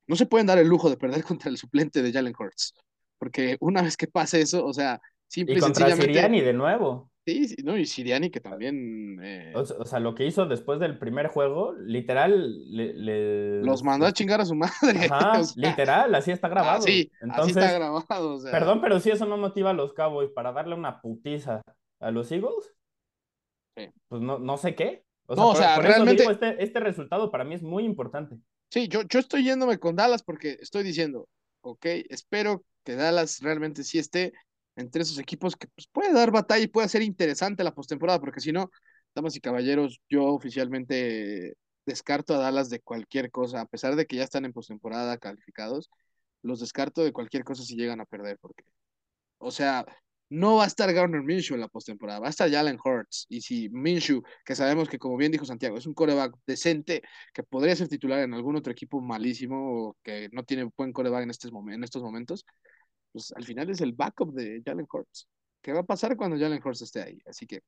Speaker 1: no se pueden dar el lujo de perder contra el suplente de Jalen Hurts. Porque una vez que pase eso, o sea, simple
Speaker 2: y, contra
Speaker 1: sencillamente...
Speaker 2: Siriani de nuevo.
Speaker 1: Sí, sí, no, y Siriani que también. Eh...
Speaker 2: O, o, sea, lo que hizo después del primer juego, literal. Le, le...
Speaker 1: Los mandó a chingar a su madre.
Speaker 2: Ajá, o sea... literal, así está grabado.
Speaker 1: Ah, sí,
Speaker 2: Entonces,
Speaker 1: así está grabado. O sea...
Speaker 2: Perdón, pero si eso no motiva a los Cowboys para darle una putiza a los Eagles,
Speaker 1: sí.
Speaker 2: pues no, no sé qué. O sea,
Speaker 1: no,
Speaker 2: por,
Speaker 1: o sea,
Speaker 2: por
Speaker 1: realmente.
Speaker 2: Digo, este, este resultado para mí es muy importante.
Speaker 1: Sí, yo, yo estoy yéndome con Dallas porque estoy diciendo, ok, espero que Dallas realmente sí esté entre esos equipos que pues, puede dar batalla y puede ser interesante la postemporada, porque si no, damas y caballeros, yo oficialmente descarto a Dallas de cualquier cosa, a pesar de que ya están en postemporada calificados, los descarto de cualquier cosa si llegan a perder, porque, o sea, no va a estar Garner Minshew en la postemporada, va a estar Jalen Hurts, y si Minshew, que sabemos que como bien dijo Santiago, es un coreback decente, que podría ser titular en algún otro equipo malísimo, o que no tiene buen coreback en, en estos momentos, pues al final es el backup de Jalen Hurts. ¿Qué va a pasar cuando Jalen Hurts esté ahí? Así que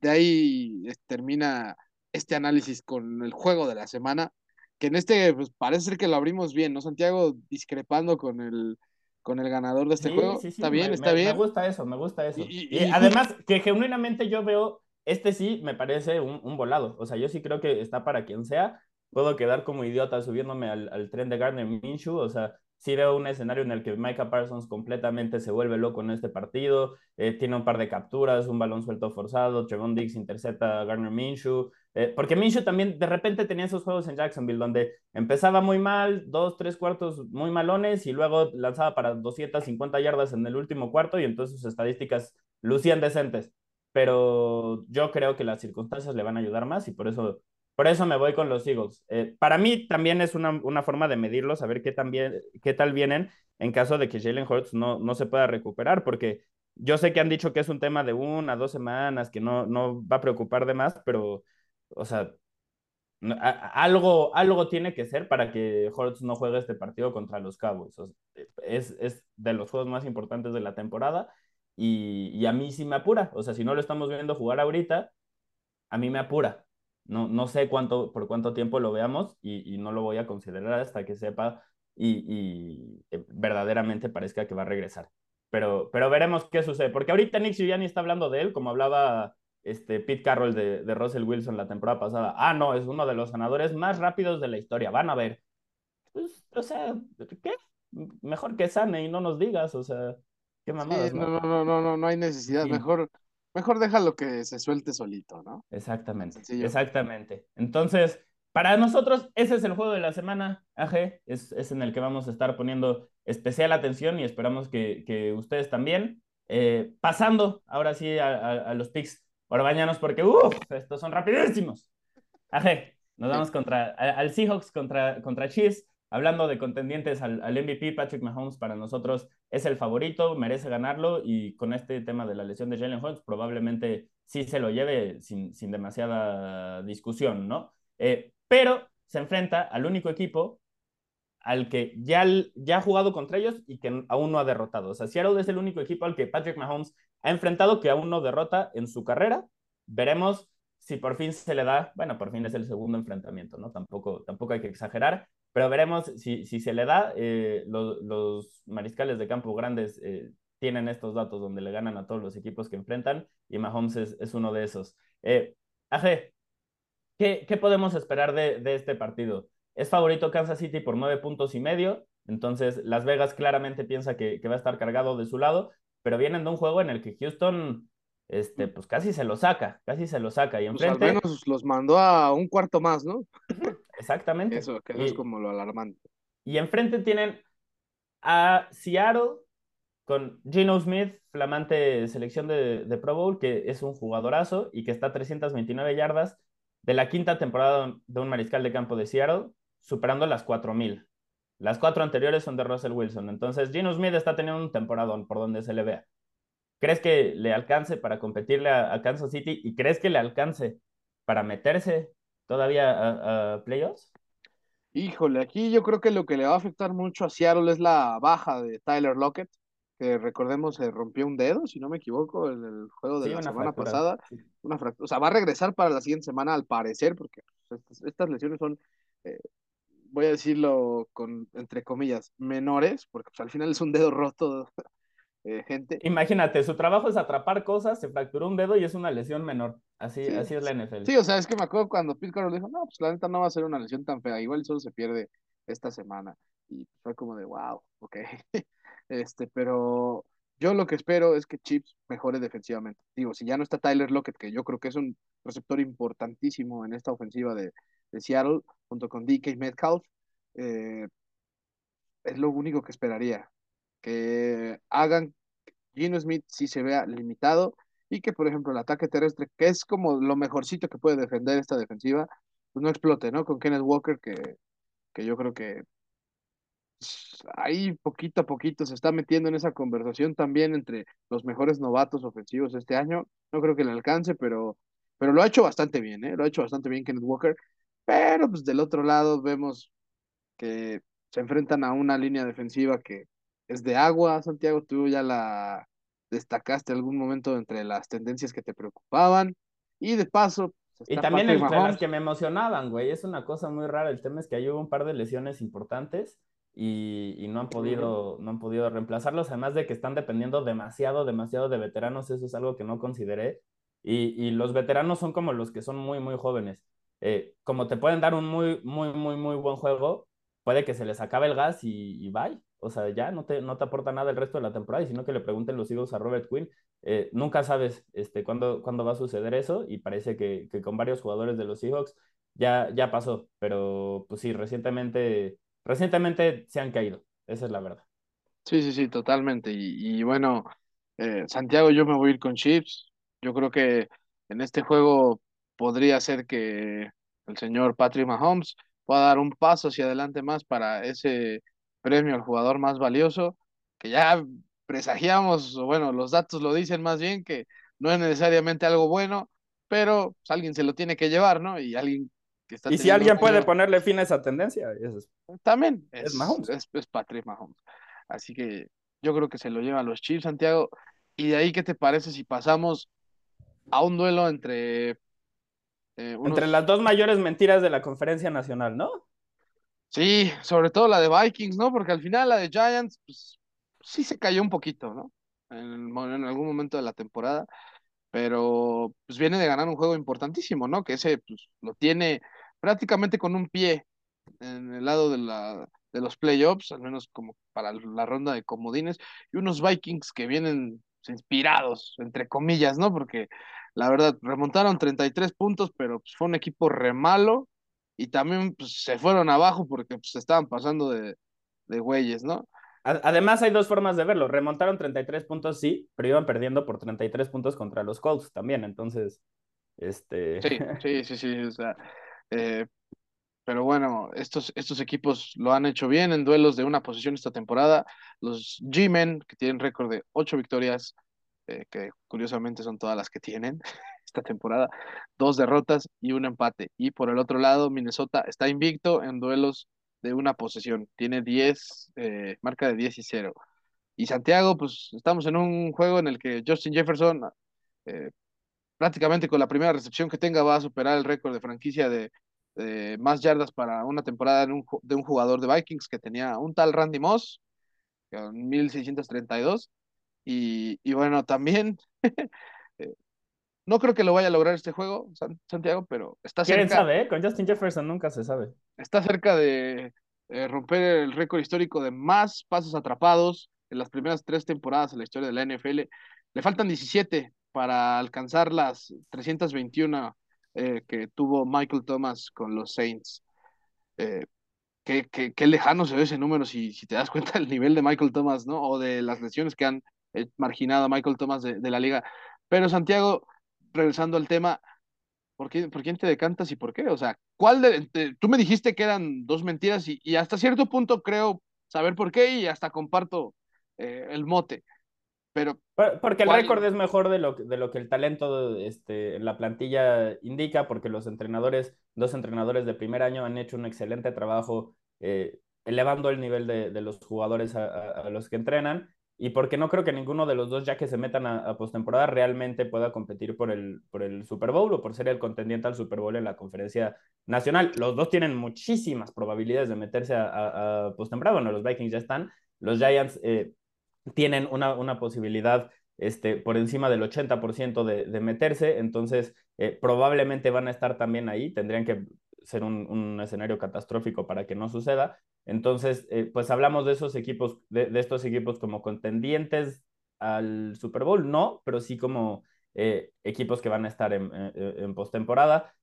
Speaker 1: de ahí termina este análisis con el juego de la semana, que en este pues, parece ser que lo abrimos bien, ¿no, Santiago? Discrepando con el, con el ganador de este
Speaker 2: sí,
Speaker 1: juego.
Speaker 2: Sí, sí,
Speaker 1: está bien,
Speaker 2: me,
Speaker 1: está
Speaker 2: me,
Speaker 1: bien.
Speaker 2: Me gusta eso, me gusta eso.
Speaker 1: Y,
Speaker 2: y, y además, que genuinamente yo veo, este sí me parece un, un, volado. O sea, yo sí creo que está para quien sea. Puedo quedar como idiota subiéndome al, al tren de Gardner Minshew. O sea, sí veo un escenario en el que Micah Parsons completamente se vuelve loco en este partido, eh, tiene un par de capturas, un balón suelto forzado, Trevon Diggs intercepta a Garner Minshew, eh, porque Minshew también de repente tenía esos juegos en Jacksonville donde empezaba muy mal, dos, tres cuartos muy malones y luego lanzaba para 250 yardas en el último cuarto y entonces sus estadísticas lucían decentes. Pero yo creo que las circunstancias le van a ayudar más y por eso por eso me voy con los Eagles. Eh, para mí también es una, una forma de medirlo, saber qué, tan qué tal vienen en caso de que Jalen Hurts no, no se pueda recuperar, porque yo sé que han dicho que es un tema de una, dos semanas, que no, no va a preocupar de más, pero, o sea, a, algo, algo tiene que ser para que Hurts no juegue este partido contra los Cowboys. Es, es de los juegos más importantes de la temporada y, y a mí sí me apura. O sea, si no lo estamos viendo jugar ahorita, a mí me apura. No, no sé cuánto, por cuánto tiempo lo veamos y, y no lo voy a considerar hasta que sepa y, y eh, verdaderamente parezca que va a regresar. Pero, pero veremos qué sucede, porque ahorita Nick Sirianni está hablando de él, como hablaba este Pete Carroll de, de, Russell Wilson la temporada pasada. Ah, no, es uno de los ganadores más rápidos de la historia, van a ver. Pues, o sea, ¿qué? Mejor que sane y no nos digas, o sea, qué mamadas,
Speaker 1: sí, no, no, no, no, no, no hay necesidad, sí. mejor mejor déjalo que se suelte solito, ¿no?
Speaker 2: Exactamente, exactamente. Entonces, para nosotros, ese es el juego de la semana, AG, es, es en el que vamos a estar poniendo especial atención y esperamos que, que ustedes también. Eh, pasando ahora sí a, a, a los picks orbañanos, porque uff, estos son rapidísimos. AG, nos vamos contra, al Seahawks contra, contra Chiefs. Hablando de contendientes al, MVP, Patrick Mahomes para nosotros es el favorito, merece ganarlo y con este tema de la lesión de Jalen Hurts probablemente sí se lo lleve sin, sin demasiada discusión, ¿no? Eh, pero se enfrenta al único equipo al que ya, ya ha jugado contra ellos y que aún no ha derrotado. O sea, Seattle es el único equipo al que Patrick Mahomes ha enfrentado que aún no derrota en su carrera. Veremos si por fin se le da, bueno, por fin es el segundo enfrentamiento, ¿no? Tampoco, tampoco hay que exagerar, pero veremos si, si se le da. Eh, los, los, mariscales de campo grandes eh, tienen estos datos donde le ganan a todos los equipos que enfrentan y Mahomes es, es uno de esos. Eh, Aje, ¿qué, ¿qué, podemos esperar de, de, este partido? Es favorito Kansas City por nueve puntos y medio, entonces Las Vegas claramente piensa que, que va a estar cargado de su lado, pero vienen de un juego en el que Houston este, pues casi se lo saca, casi se lo saca. Y enfrente...
Speaker 1: Pues al menos los mandó a un cuarto más, ¿no?
Speaker 2: Exactamente.
Speaker 1: Eso, que eso y, es como lo alarmante.
Speaker 2: Y enfrente tienen a Seattle, con Geno Smith, flamante selección de, de, Pro Bowl, que es un jugadorazo y que está a 329 yardas de la quinta temporada de un mariscal de campo de Seattle, superando las 4000. Las cuatro anteriores son de Russell Wilson. Entonces, Geno Smith está teniendo un temporadón por donde se le vea. ¿Crees que le alcance para competirle a, Kansas City y crees que le alcance para meterse todavía a, a playoffs?
Speaker 1: Híjole, aquí yo creo que lo que le va a afectar mucho a Seattle es la baja de Tyler Lockett que recordemos se rompió un dedo, si no me equivoco, en el juego de la semana pasada. Una fractura. O sea, va a regresar para la siguiente semana al parecer, porque pues, estas, lesiones son, eh, voy a decirlo con entre comillas, menores, porque pues, al final es un dedo roto, eh, gente.
Speaker 2: Imagínate, su trabajo es atrapar cosas, se fracturó un dedo y es una lesión menor. Así, así es la NFL.
Speaker 1: Sí, o sea, es que me acuerdo cuando Pete Carroll dijo, no, pues la neta no va a ser una lesión tan fea, igual solo se pierde esta semana. Y fue como de, wow, ok. Este, pero yo lo que espero es que Chips mejore defensivamente. Digo, si ya no está Tyler Lockett, que yo creo que es un receptor importantísimo en esta ofensiva de, Seattle, junto con DK Metcalf, eh, es lo único que esperaría. Que hagan Gino Smith si se vea limitado y que, por ejemplo, el ataque terrestre, que es como lo mejorcito que puede defender esta defensiva, pues no explote, ¿no? Con Kenneth Walker, que, que yo creo que ahí poquito a poquito se está metiendo en esa conversación también entre los mejores novatos ofensivos este año. No creo que le alcance, pero, pero lo ha hecho bastante bien, ¿eh? Lo ha hecho bastante bien Kenneth Walker. Pero pues del otro lado vemos que se enfrentan a una línea defensiva que es de agua, Santiago, tú ya la destacaste algún momento entre las tendencias que te preocupaban. Y de paso...
Speaker 2: Pues, y también entre las que me emocionaban, güey. Es una cosa muy rara. El tema es que hay un par de lesiones importantes y, no, han podido, no han podido reemplazarlos, además de que están dependiendo demasiado, demasiado de veteranos, eso es algo que no consideré. Y, los veteranos son como los que son muy, muy jóvenes. Eh, como te pueden dar un muy, muy, muy, muy buen juego, puede que se les acabe el gas y, y bye. O sea, ya no te, no te aporta nada el resto de la temporada, y sino que le pregunten los hijos a Robert Quinn. Eh, nunca sabes este, cuándo, cuándo va a suceder eso, y parece que, que, con varios jugadores de los Seahawks ya, ya pasó. Pero, pues sí, recientemente recientemente se han caído, esa es la verdad.
Speaker 1: Sí, sí, sí, totalmente. Y, bueno, eh, Santiago, yo me voy a ir con Chips. Yo creo que en este juego podría ser que el señor Patrick Mahomes pueda dar un paso hacia adelante más para ese premio al jugador más valioso, que ya presagiamos, o bueno, los datos lo dicen más bien, que no es necesariamente algo bueno, pero pues, alguien se lo tiene que llevar, ¿no? Y alguien
Speaker 2: y si alguien puede ponerle fin a esa tendencia, es,
Speaker 1: también es, es, Patrick Mahomes. Así que yo creo que se lo llevan los Chiefs, Santiago. Y de ahí, ¿qué te parece si pasamos a un duelo entre...
Speaker 2: Eh, entre las dos mayores mentiras de la conferencia nacional, ¿no?
Speaker 1: Sí, sobre todo la de Vikings, ¿no? Porque al final la de Giants, pues sí se cayó un poquito, ¿no? En, en algún momento de la temporada pero pues viene de ganar un juego importantísimo, ¿no? Que ese pues, lo tiene prácticamente con un pie en el lado de, la, de los playoffs, al menos como para la ronda de comodines, y unos Vikings que vienen inspirados, entre comillas, ¿no? Porque la verdad, remontaron 33 puntos, pero pues, fue un equipo re malo y también pues, se fueron abajo porque pues, se estaban pasando de, de güeyes, ¿no?
Speaker 2: Además, hay dos formas de verlo. Remontaron 33 puntos, sí, pero iban perdiendo por 33 puntos contra los Colts también. Entonces, este.
Speaker 1: Sí, sí, sí, sí. O sea, eh, pero bueno, estos, estos equipos lo han hecho bien en duelos de una posición esta temporada. Los G-Men, que tienen récord de ocho victorias, eh, que curiosamente son todas las que tienen esta temporada, dos derrotas y un empate. Y por el otro lado, Minnesota está invicto en duelos de una posesión. Tiene 10, eh, marca de 10 y 0. Y Santiago, pues estamos en un juego en el que Justin Jefferson, eh, prácticamente con la primera recepción que tenga, va a superar el récord de franquicia de, más yardas para una temporada de un jugador de Vikings que tenía un tal Randy Moss, con 1632. Y, y bueno, también no creo que lo vaya a lograr este juego, Santiago, pero está cerca.
Speaker 2: ¿Quién sabe? Eh? Con Justin Jefferson nunca se sabe.
Speaker 1: Está cerca de romper el récord histórico de más pasos atrapados en las primeras tres temporadas en la historia de la NFL. Le faltan 17 para alcanzar las 321 eh, que tuvo Michael Thomas con los Saints. Eh, qué, qué, qué lejano se ve ese número si, si te das cuenta del nivel de Michael Thomas, ¿no? O de las lesiones que han eh, marginado a Michael Thomas de, de la liga. Pero Santiago, regresando al tema, ¿por, qué, ¿por quién te decantas y por qué? O sea, ¿cuál de, tú me dijiste que eran dos mentiras y, y, hasta cierto punto creo saber por qué y hasta comparto eh, el mote. Pero,
Speaker 2: porque el récord es mejor de lo, de lo que el talento este, en la plantilla indica, porque los entrenadores, dos entrenadores de primer año han hecho un excelente trabajo eh, elevando el nivel de, de los jugadores a, a, a, los que entrenan y porque no creo que ninguno de los dos, ya que se metan a, postemporada, realmente pueda competir por el, por el Super Bowl o por ser el contendiente al Super Bowl en la conferencia nacional. Los dos tienen muchísimas probabilidades de meterse a, a postemporada. Bueno, los Vikings ya están, los Giants eh, tienen una, una posibilidad este, por encima del 80% de, de meterse, entonces eh, probablemente van a estar también ahí, tendrían que ser un, un, escenario catastrófico para que no suceda. Entonces, eh, pues hablamos de esos equipos, de, de, estos equipos como contendientes al Super Bowl, no, pero sí como eh, equipos que van a estar en, en, en postemporada.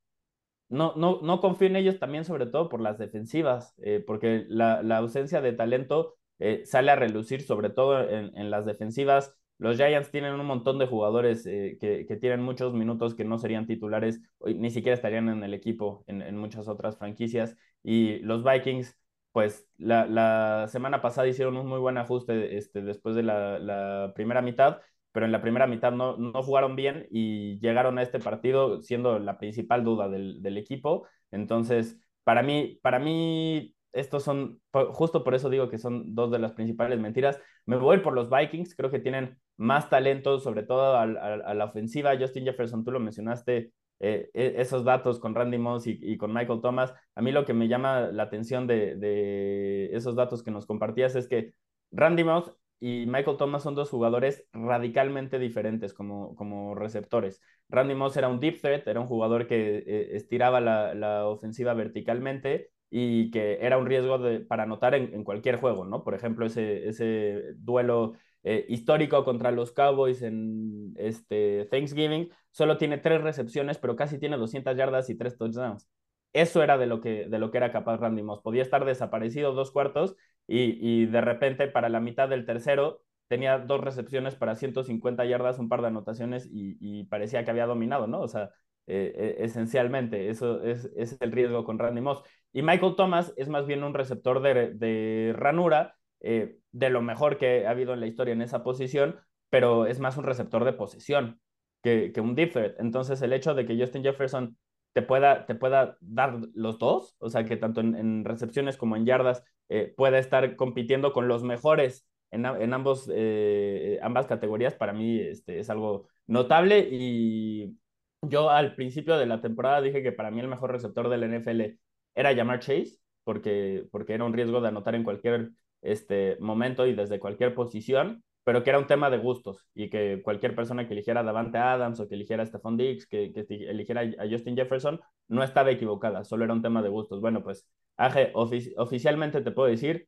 Speaker 2: No, no, no confío en ellos también, sobre todo por las defensivas, eh, porque la, la, ausencia de talento sale a relucir, sobre todo en, en, las defensivas. Los Giants tienen un montón de jugadores eh, que, que, tienen muchos minutos que no serían titulares, ni siquiera estarían en el equipo en, en muchas otras franquicias. Y los Vikings, pues la, la, semana pasada hicieron un muy buen ajuste este, después de la, la primera mitad, pero en la primera mitad no, no, jugaron bien y llegaron a este partido siendo la principal duda del, del equipo. Entonces, para mí, para mí estos son, justo por eso digo que son dos de las principales mentiras. Me voy por los Vikings, creo que tienen más talento, sobre todo a, a, a la ofensiva. Justin Jefferson, tú lo mencionaste, eh, esos datos con Randy Moss y, y, con Michael Thomas. A mí lo que me llama la atención de, de esos datos que nos compartías es que Randy Moss y Michael Thomas son dos jugadores radicalmente diferentes como, como receptores. Randy Moss era un deep threat, era un jugador que eh, estiraba la, la ofensiva verticalmente y que era un riesgo de, para anotar en, en, cualquier juego, ¿no? Por ejemplo, ese, ese duelo eh, histórico contra los Cowboys en este Thanksgiving, solo tiene tres recepciones, pero casi tiene 200 yardas y tres touchdowns. Eso era de lo que, de lo que era capaz Randy Moss. Podía estar desaparecido dos cuartos y, y de repente para la mitad del tercero tenía dos recepciones para 150 yardas, un par de anotaciones y, y parecía que había dominado, ¿no? O sea, eh, eh, esencialmente, eso es, es, el riesgo con Randy Moss. Y Michael Thomas es más bien un receptor de, de ranura, eh, de lo mejor que ha habido en la historia en esa posición, pero es más un receptor de posesión que, que un deep. Entonces, el hecho de que Justin Jefferson te pueda, te pueda dar los dos, o sea, que tanto en, recepciones como en yardas eh, pueda estar compitiendo con los mejores en, en ambos, eh, ambas categorías, para mí este, es algo notable y yo al principio de la temporada dije que para mí el mejor receptor del NFL era Jamar Chase, porque, porque era un riesgo de anotar en cualquier este, momento y desde cualquier posición, pero que era un tema de gustos y que cualquier persona que eligiera a Davante Adams o que eligiera a Stephon Diggs, que, que eligiera a Justin Jefferson, no estaba equivocada, solo era un tema de gustos. Bueno, pues, Aje, ofici oficialmente te puedo decir,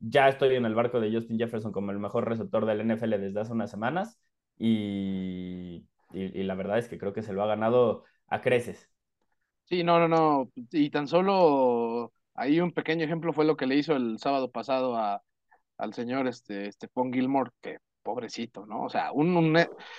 Speaker 2: ya estoy en el barco de Justin Jefferson como el mejor receptor del NFL desde hace unas semanas y, y la verdad es que creo que se lo ha ganado a creces.
Speaker 1: Sí, no, no, no, y tan solo ahí un pequeño ejemplo fue lo que le hizo el sábado pasado a, al señor este, Stephon Gilmore, que pobrecito, ¿no? O sea, un, un,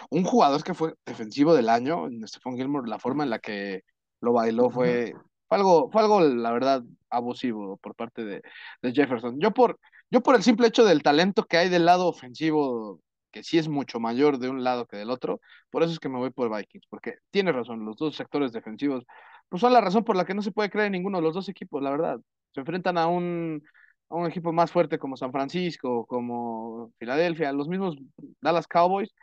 Speaker 1: un, jugador que fue defensivo del año, Stephon Gilmore, la forma en la que lo bailó fue, fue algo, fue algo, la verdad, abusivo por parte de, de Jefferson. Yo por, yo por el simple hecho del talento que hay del lado ofensivo, que sí es mucho mayor de un lado que del otro, por eso es que me voy por Vikings, porque tiene razón, los dos sectores defensivos, pues son la razón por la que no se puede creer en ninguno de los dos equipos, la verdad. Se enfrentan a un, a un equipo más fuerte como San Francisco, como Filadelfia, los mismos Dallas Cowboys,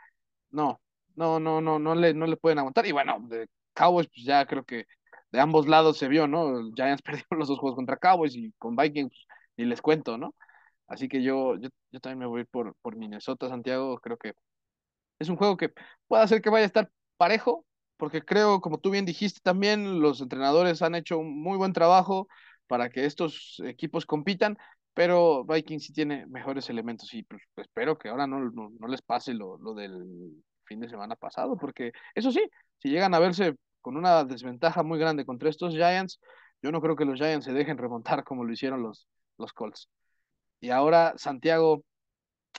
Speaker 1: no, no, no, no, no le, no le pueden aguantar. Y bueno, de Cowboys, pues ya creo que de ambos lados se vio, ¿no? Giants perdió los dos juegos contra Cowboys y con Vikings pues, ni les cuento, ¿no? Así que yo, yo, yo también me voy por, por Minnesota, Santiago, creo que es un juego que puede hacer que vaya a estar parejo, porque creo, como tú bien dijiste también, los entrenadores han hecho un muy buen trabajo para que estos equipos compitan, pero Vikings sí tiene mejores elementos y pues, espero que ahora no, no, no les pase lo, lo, del fin de semana pasado, porque eso sí, si llegan a verse con una desventaja muy grande contra estos Giants, Yo no creo que los Giants se dejen remontar como lo hicieron los, los Colts. Y ahora Santiago,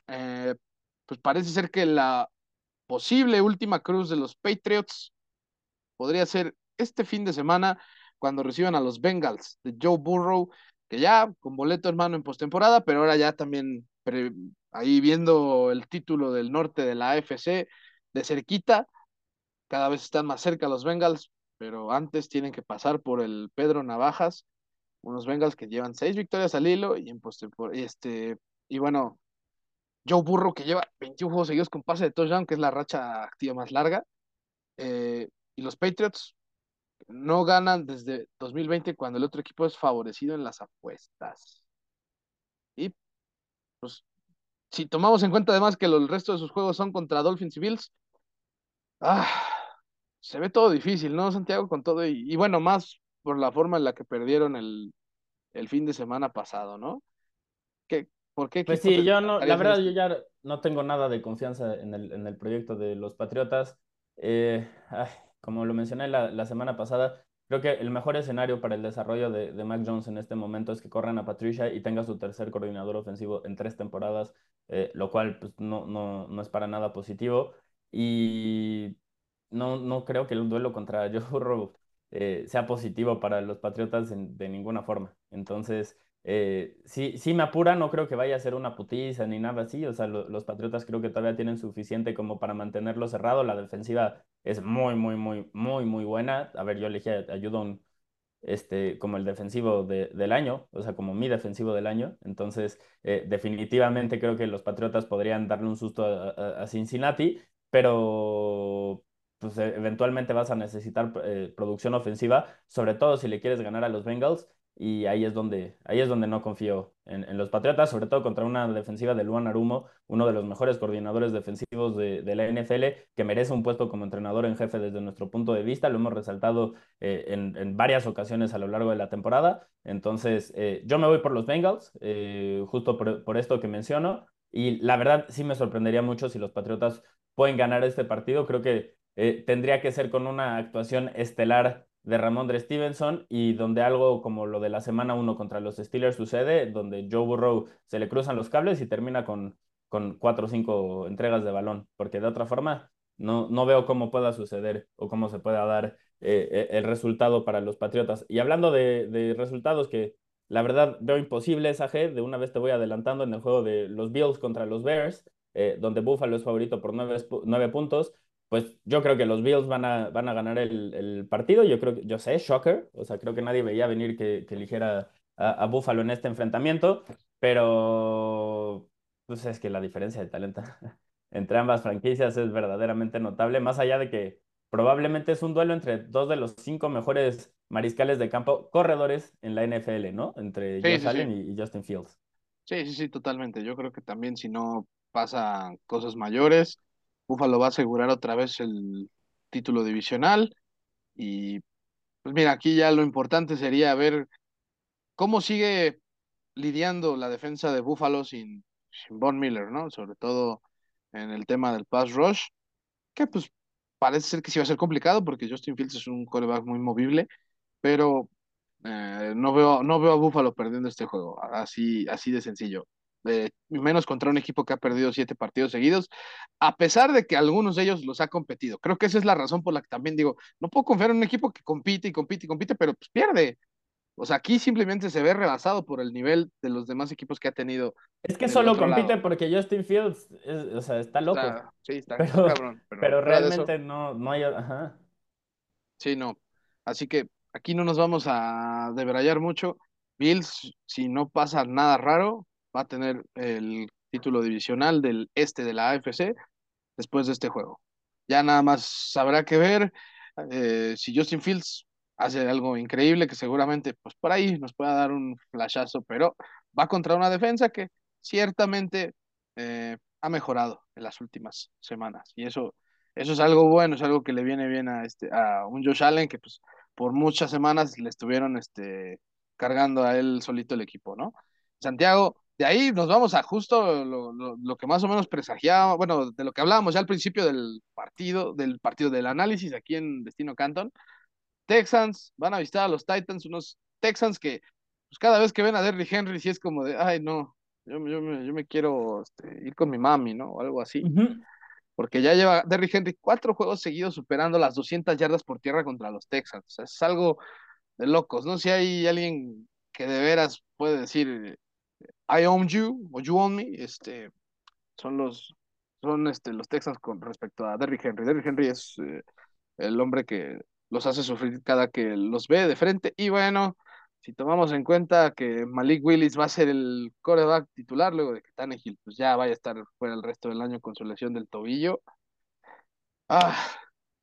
Speaker 1: eh, pues parece ser que la posible última cruz de los Patriots podría ser este fin de semana cuando reciban a los Bengals de Joe Burrow, que ya con boleto hermano en postemporada, pero ahora ya también ahí viendo el título del norte de la AFC de cerquita, cada vez están más cerca los Bengals, pero antes tienen que pasar por el Pedro Navajas, unos Bengals que llevan seis victorias al hilo y en postemporada, este, y bueno, Joe Burrow que lleva 21 juegos seguidos con pase de touchdown, que es la racha activa más larga, eh, y los Patriots no ganan desde 2020 cuando el otro equipo es favorecido en las apuestas. Y pues si tomamos en cuenta además que el resto de sus juegos son contra Dolphins y Bills, ah, se ve todo difícil, ¿no, Santiago? Con todo y, bueno, más por la forma en la que perdieron el, el fin de semana pasado, ¿no? ¿Qué, ¿Por qué?
Speaker 2: Pues sí, yo no, la verdad, yo ya no tengo nada de confianza en el, en el proyecto de los Patriotas. Eh, como lo mencioné la, semana pasada, creo que el mejor escenario para el desarrollo de, de Mac Jones en este momento es que corran a Patricia y tenga su tercer coordinador ofensivo en tres temporadas, eh, lo cual pues, no, no, no es para nada positivo. Y no, no creo que el duelo contra Joe Burrow eh, sea positivo para los Patriotas de ninguna forma. Entonces, eh, sí me apura, no creo que vaya a ser una putiza ni nada así. O sea, los Patriotas creo que todavía tienen suficiente como para mantenerlo cerrado. La defensiva es muy, muy, muy, muy, muy buena. A ver, yo elegí a, este, como el defensivo del año, o sea, como mi defensivo del año. Entonces, eh, definitivamente creo que los Patriotas podrían darle un susto a, Cincinnati, pero pues e, eventualmente vas a necesitar eh, producción ofensiva, sobre todo si le quieres ganar a los Bengals y ahí es donde, ahí es donde no confío en, los Patriotas, sobre todo contra una defensiva de Luan Arumo, uno de los mejores coordinadores defensivos de, la NFL, que merece un puesto como entrenador en jefe desde nuestro punto de vista, lo hemos resaltado eh, en, varias ocasiones a lo largo de la temporada, entonces eh, yo me voy por los Bengals, eh, justo por, por esto que menciono, y la verdad sí me sorprendería mucho si los Patriotas pueden ganar este partido, creo que tendría que ser con una actuación estelar de Ramondre Stevenson y donde algo como lo de la semana 1 contra los Steelers sucede, donde Joe Burrow se le cruzan los cables y termina con, con cuatro o cinco entregas de balón, porque de otra forma no, no veo cómo pueda suceder o cómo se pueda dar eh, eh, el resultado para los Patriotas. Y hablando de, resultados que la verdad veo imposible esa G, de una vez te voy adelantando en el juego de los Bills contra los Bears, eh, donde Buffalo es favorito por nueve, nueve puntos pues yo creo que los Bills van a, van a ganar el, partido. Yo creo que, yo sé, shocker. O sea, creo que nadie veía venir que, que eligiera a, Buffalo en este enfrentamiento. Pero, pues es que la diferencia de talento entre ambas franquicias es verdaderamente notable. Más allá de que probablemente es un duelo entre dos de los cinco mejores mariscales de campo corredores en la NFL, ¿no? Entre Josh Allen Y, y Justin Fields.
Speaker 1: Sí, sí, sí, totalmente. Yo creo que también si no pasan cosas mayores Buffalo va a asegurar otra vez el título divisional. Y pues mira, aquí ya lo importante sería ver cómo sigue lidiando la defensa de Buffalo sin, sin Von Miller, ¿no? Sobre todo en el tema del pass rush, que pues parece ser que sí va a ser complicado porque Justin Fields es un coreback muy movible, pero eh, no veo, no veo a Buffalo perdiendo este juego, así, así de sencillo menos contra un equipo que ha perdido siete partidos seguidos, a pesar de que algunos de ellos los ha competido. Creo que esa es la razón por la que también digo, no puedo confiar en un equipo que compite y compite y compite, pero pues pierde. O sea, aquí simplemente se ve rebasado por el nivel de los demás equipos que ha tenido.
Speaker 2: Es que solo compite porque Justin Fields, o sea, está loco. sí, está, pero, cabrón. Pero, realmente no, no hay... Ajá.
Speaker 1: Sí, no. Así que aquí no nos vamos a debrayar mucho. Bills, si no pasa nada raro, va a tener el título divisional del este de la AFC después de este juego. Ya nada más habrá que ver eh, si Justin Fields hace algo increíble que seguramente pues por ahí nos pueda dar un flashazo, pero va contra una defensa que ciertamente eh, ha mejorado en las últimas semanas y eso eso es algo bueno, es algo que le viene bien a este a un Josh Allen que pues por muchas semanas le estuvieron este cargando a él solito el equipo, ¿no? Santiago, de ahí nos vamos a justo lo, que más o menos presagiaba, bueno, de lo que hablábamos ya al principio del partido, del partido del análisis aquí en Destino Canton. Texans van a visitar a los Titans, unos Texans que pues, cada vez que ven a Derrick Henry, sí es como de, ay, no, yo, yo, me, yo me quiero este, ir con mi mami, ¿no? O algo así. Porque ya lleva Derrick Henry cuatro juegos seguidos superando las 200 yardas por tierra contra los Texans. O sea, es algo de locos. No si hay alguien que de veras puede decir, I own you o you own me. Este, son los, son este, los Texans con respecto a Derrick Henry. Derrick Henry es eh, el hombre que los hace sufrir cada que los ve de frente. Y bueno, si tomamos en cuenta que Malik Willis va a ser el coreback titular luego de que Tannehill pues ya vaya a estar fuera el resto del año con su lesión del tobillo. Ah,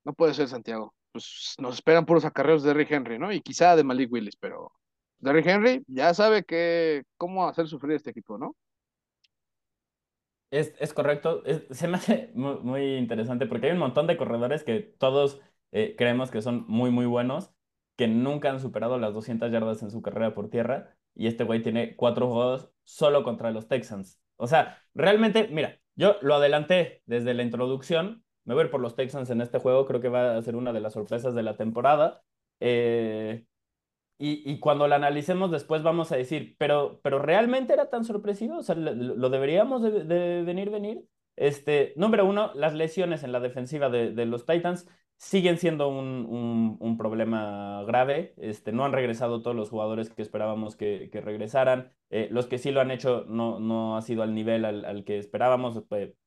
Speaker 1: no puede ser Santiago. Pues nos esperan puros acarreos de Derrick Henry, ¿no? Y quizá de Malik Willis, pero Derrick Henry ya sabe que cómo hacer sufrir este equipo, ¿no?
Speaker 2: Es, es correcto. se me hace muy, muy, interesante porque hay un montón de corredores que todos eh, creemos que son muy, muy buenos, que nunca han superado las 200 yardas en su carrera por tierra. Y este güey tiene cuatro juegos solo contra los Texans. O sea, realmente, mira, yo lo adelanté desde la introducción. Me voy a ir por los Texans en este juego. Creo que va a ser una de las sorpresas de la temporada. Eh, y, cuando la analicemos después vamos a decir, pero, pero ¿realmente era tan sorpresivo? O sea, ¿lo, deberíamos de, venir, venir? Este, número uno, las lesiones en la defensiva de, los Titans siguen siendo un, un, problema grave. Este, no han regresado todos los jugadores que esperábamos que, regresaran. Eh, los que sí lo han hecho no, no ha sido al nivel al, que esperábamos.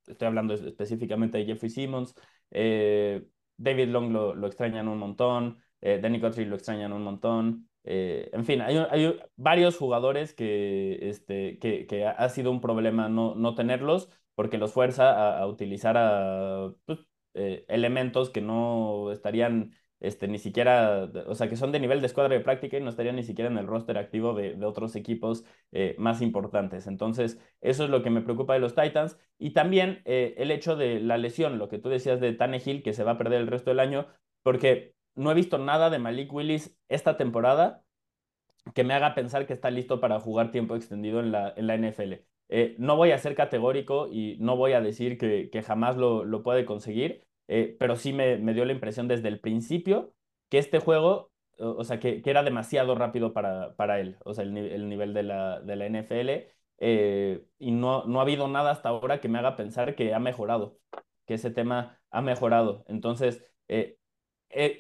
Speaker 2: Estoy hablando específicamente de Jeffrey Simmons. Eh, David Long lo, lo, extrañan un montón. Eh, Danny Guthrie lo extrañan un montón. En fin, hay, hay, varios jugadores que, este, que, que, ha sido un problema no, no tenerlos porque los fuerza a, a utilizar a, pues, eh, elementos que no estarían este, ni siquiera, o sea, que son de nivel de escuadra de práctica y no estarían ni siquiera en el roster activo de, otros equipos eh, más importantes. Entonces, eso es lo que me preocupa de los Titans. Y también eh, el hecho de la lesión, lo que tú decías de Tannehill, que se va a perder el resto del año, porque no he visto nada de Malik Willis esta temporada que me haga pensar que está listo para jugar tiempo extendido en la, en la NFL. Eh, no voy a ser categórico y no voy a decir que, jamás lo, puede conseguir, eh, pero sí me, dio la impresión desde el principio que este juego, o, sea, que, era demasiado rápido para, para él, o sea, el, nivel de la, de la NFL, eh, y no, no ha habido nada hasta ahora que me haga pensar que ha mejorado, que ese tema ha mejorado. Entonces,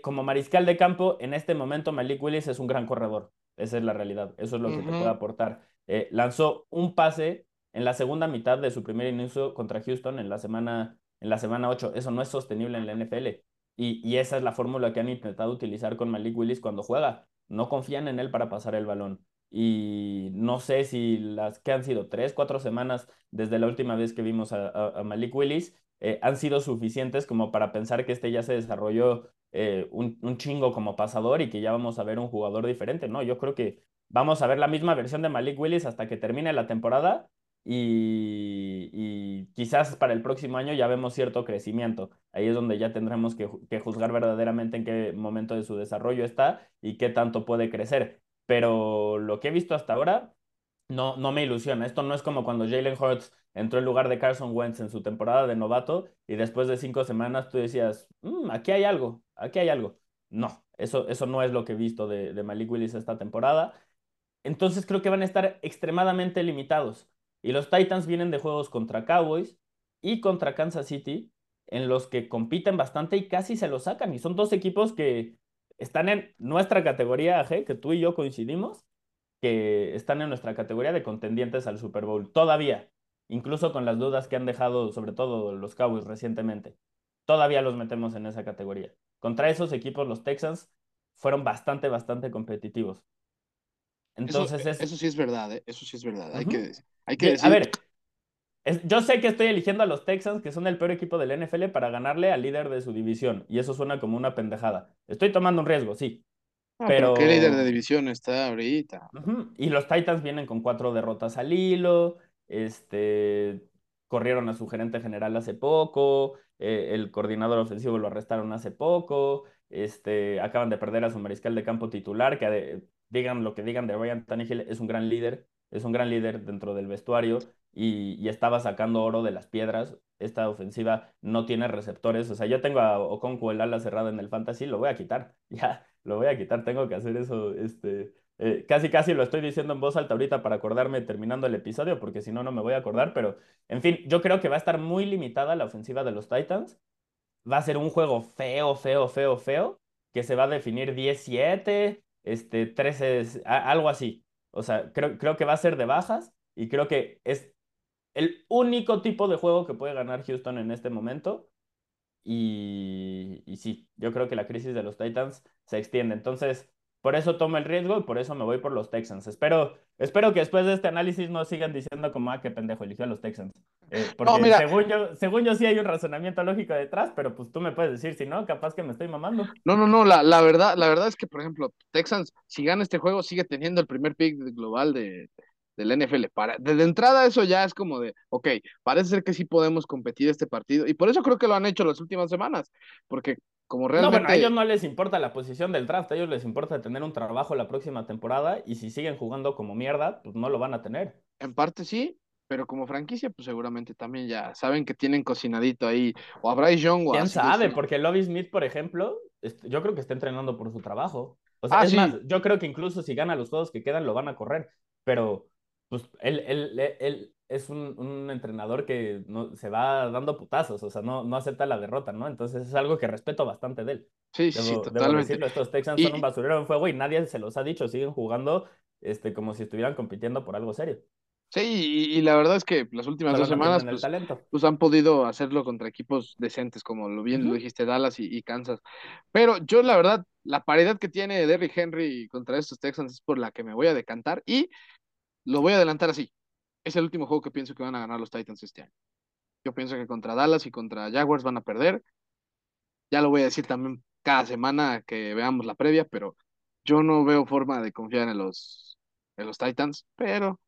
Speaker 2: como mariscal de campo, en este momento Malik Willis es un gran corredor. Esa es la realidad. Eso es lo que te puede aportar. lanzó un pase en la segunda mitad de su primer inicio contra Houston en la semana, en la semana 8. Eso no es sostenible en la NFL. Y, y esa es la fórmula que han intentado utilizar con Malik Willis cuando juega. No confían en él para pasar el balón. Y no sé si las que han sido tres, cuatro semanas desde la última vez que vimos a, Malik Willis eh, han sido suficientes como para pensar que este ya se desarrolló eh, un, un, chingo como pasador y que ya vamos a ver un jugador diferente. No, yo creo que vamos a ver la misma versión de Malik Willis hasta que termine la temporada y, quizás para el próximo año ya vemos cierto crecimiento. Ahí es donde ya tendremos que, juzgar verdaderamente en qué momento de su desarrollo está y qué tanto puede crecer. Pero lo que he visto hasta ahora no, no me ilusiona. Esto no es como cuando Jalen Hurts entró en lugar de Carson Wentz en su temporada de novato y después de cinco semanas tú decías, mm, aquí hay algo, aquí hay algo. No, eso, eso no es lo que he visto de, Malik Willis esta temporada. Entonces creo que van a estar extremadamente limitados. Y los Titans vienen de juegos contra Cowboys y contra Kansas City, en los que compiten bastante y casi se lo sacan. Y son dos equipos que están en nuestra categoría AG, que tú y yo coincidimos, que están en nuestra categoría de contendientes al Super Bowl. Todavía, incluso con las dudas que han dejado, sobre todo los Cowboys recientemente, todavía los metemos en esa categoría. Contra esos equipos, los Texans fueron bastante, bastante competitivos.
Speaker 1: Entonces eso, sí es verdad, ¿eh? eso sí es verdad. Hay que
Speaker 2: a ver, yo sé que estoy eligiendo a los Texans, que son el peor equipo del NFL, para ganarle al líder de su división. Y eso suena como una pendejada. Estoy tomando un riesgo, sí.
Speaker 1: Ah, pero... ¿Qué líder de división está ahorita?
Speaker 2: Y los Titans vienen con cuatro derrotas al hilo. Este, corrieron a su gerente general hace poco. Eh, el coordinador ofensivo lo arrestaron hace poco. Este, acaban de perder a su mariscal de campo titular, que digan lo que digan de Ryan Tannehill, es un gran líder es un gran líder dentro del vestuario y, estaba sacando oro de las piedras. Esta ofensiva no tiene receptores. O sea, yo tengo a Okonkwo el ala cerrada en el fantasy, lo voy a quitar. Ya, lo voy a quitar. Tengo que hacer eso este, Eh, casi, casi lo estoy diciendo en voz alta ahorita para acordarme terminando el episodio, porque si no, no me voy a acordar. Pero, en fin, yo creo que va a estar muy limitada la ofensiva de los Titans. Va a ser un juego feo, feo, feo, feo, que se va a definir 17, este, 13, algo así. O sea, creo, creo que va a ser de bajas y creo que es el único tipo de juego que puede ganar Houston en este momento. Y, y sí, yo creo que la crisis de los Titans se extiende. Entonces, por eso tomo el riesgo y por eso me voy por los Texans. Espero, espero que después de este análisis no sigan diciendo como, ah, qué pendejo, eligió a los Texans. Eh, porque según, yo, según yo sí hay un razonamiento lógico detrás, pero pues tú me puedes decir, si no, capaz que me estoy mamando.
Speaker 1: No, no, no, la, la, verdad, la verdad es que, por ejemplo, Texans, si gana este juego, sigue teniendo el primer pick global de, del NFL. Para, desde entrada eso ya es como de, ok, parece ser que sí podemos competir este partido. Y por eso creo que lo han hecho las últimas semanas, porque como realmente...
Speaker 2: No, bueno, a ellos no les importa la posición del draft, a ellos les importa tener un trabajo la próxima temporada y si siguen jugando como mierda, pues no lo van a tener.
Speaker 1: En parte sí, pero como franquicia, pues seguramente también ya saben que tienen cocinadito ahí, o a Bryce Young o
Speaker 2: ¿Quién sabe? Porque Lobby Smith, por ejemplo, yo creo que está entrenando por su trabajo. O sea, ah, es más, yo creo que incluso si gana los juegos que quedan, lo van a correr, pero pues él, él, él, es un, un, entrenador que no, se va dando putazos, o sea, no, no acepta la derrota, ¿no? Entonces es algo que respeto bastante de él.
Speaker 1: Sí, sí, totalmente.
Speaker 2: estos Texans son un basurero en fuego y nadie se los ha dicho, siguen jugando este, como si estuvieran compitiendo por algo serio.
Speaker 1: Sí, y, la verdad es que las últimas dos semanas pues, pues, han podido hacerlo contra equipos decentes, como lo bien lo dijiste, Dallas y, y, Kansas. Pero yo la verdad, la paridad que tiene Derrick Henry contra estos Texans es por la que me voy a decantar y lo voy a adelantar así. Es el último juego que pienso que van a ganar los Titans este año. Yo pienso que contra Dallas y contra Jaguars van a perder. Ya lo voy a decir también cada semana que veamos la previa, pero yo no veo forma de confiar en los, en los Titans, pero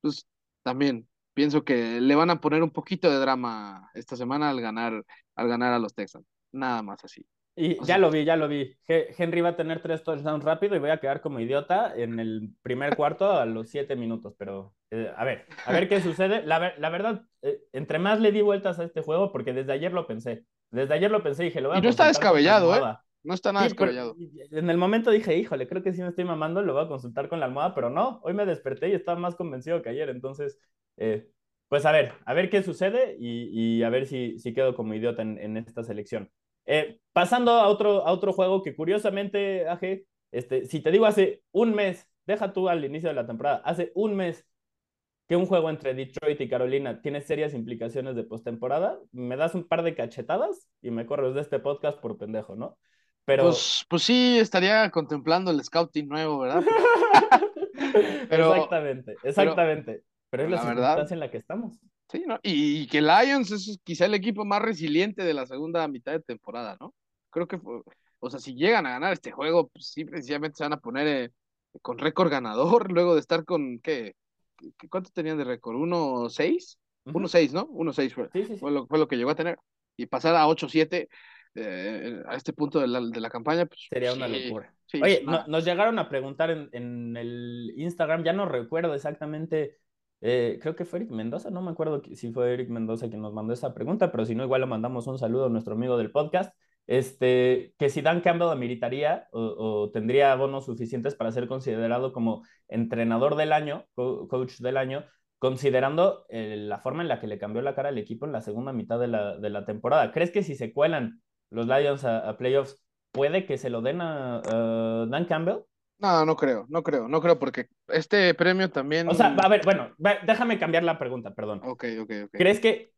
Speaker 1: pues también pienso que le van a poner un poquito de drama esta semana al ganar, al ganar a los Texans. Nada más así.
Speaker 2: Y ya lo vi, ya lo vi. Henry va a tener tres touchdowns rápido y voy a quedar como idiota en el primer cuarto a los siete minutos. Pero eh, a ver, a ver qué sucede. La, la verdad, eh, entre más le di vueltas a este juego, porque desde ayer lo pensé. Desde ayer lo pensé y dije, lo voy a
Speaker 1: Y no está descabellado, ¿eh? No está nada descabellado.
Speaker 2: en el momento dije, híjole, creo que sí me estoy mamando, lo voy a consultar con la almohada, pero no, hoy me desperté y estaba más convencido que ayer. Entonces, eh, pues a ver, a ver qué sucede y, y a ver si, si quedo como idiota en, en esta selección. Eh, pasando a otro, a otro juego que curiosamente, AG, este, si te digo hace un mes, deja tú al inicio de la temporada, hace un mes que un juego entre Detroit y Carolina tiene serias implicaciones de postemporada, me das un par de cachetadas y me corres de este podcast por pendejo, ¿no?
Speaker 1: Pero... Pues, pues sí, estaría contemplando el scouting nuevo, ¿verdad?
Speaker 2: exactamente, exactamente. Pero, es la, circunstancia en la que estamos.
Speaker 1: Sí, ¿no? Y, que Lions es quizá el equipo más resiliente de la segunda mitad de temporada, ¿no? Creo que, o sea, si llegan a ganar este juego, pues sí, precisamente se van a poner eh, con récord ganador, luego de estar con, ¿qué? ¿Cuánto tenían de récord? ¿1-6? 1-6, ¿no? 1-6 fue, fue, lo, fue lo que llegó a tener. Y pasar a 8-7 eh, a este punto de la, de la campaña, pues,
Speaker 2: sería una locura. Oye, nos llegaron a preguntar en, en, el Instagram, ya no recuerdo exactamente eh, creo que fue Eric Mendoza, no me acuerdo si fue Eric Mendoza quien nos mandó esa pregunta, pero si no, igual le mandamos un saludo a nuestro amigo del podcast. Este, que si Dan Campbell ameritaría o, tendría bonos suficientes para ser considerado como entrenador del año, coach del año, considerando eh, la forma en la que le cambió la cara al equipo en la segunda mitad de la, de la temporada. ¿Crees que si se cuelan los Lions a, playoffs, puede que se lo den a Dan Campbell?
Speaker 1: No, no creo, no creo, no creo, porque este premio también.
Speaker 2: O sea, a ver, bueno, déjame cambiar la pregunta, perdón.
Speaker 1: Ok, ok, ok.
Speaker 2: ¿Crees que,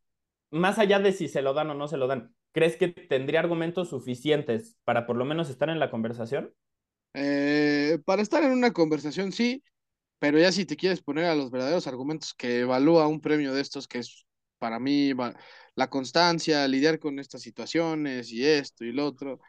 Speaker 2: más allá de si se lo dan o no se lo dan, ¿crees que tendría argumentos suficientes para por lo menos estar en la conversación?
Speaker 1: Eh, para estar en una conversación, sí, pero ya si te quieres poner a los verdaderos argumentos que evalúa un premio de estos, que es para mí la constancia, lidiar con estas situaciones y esto y lo otro,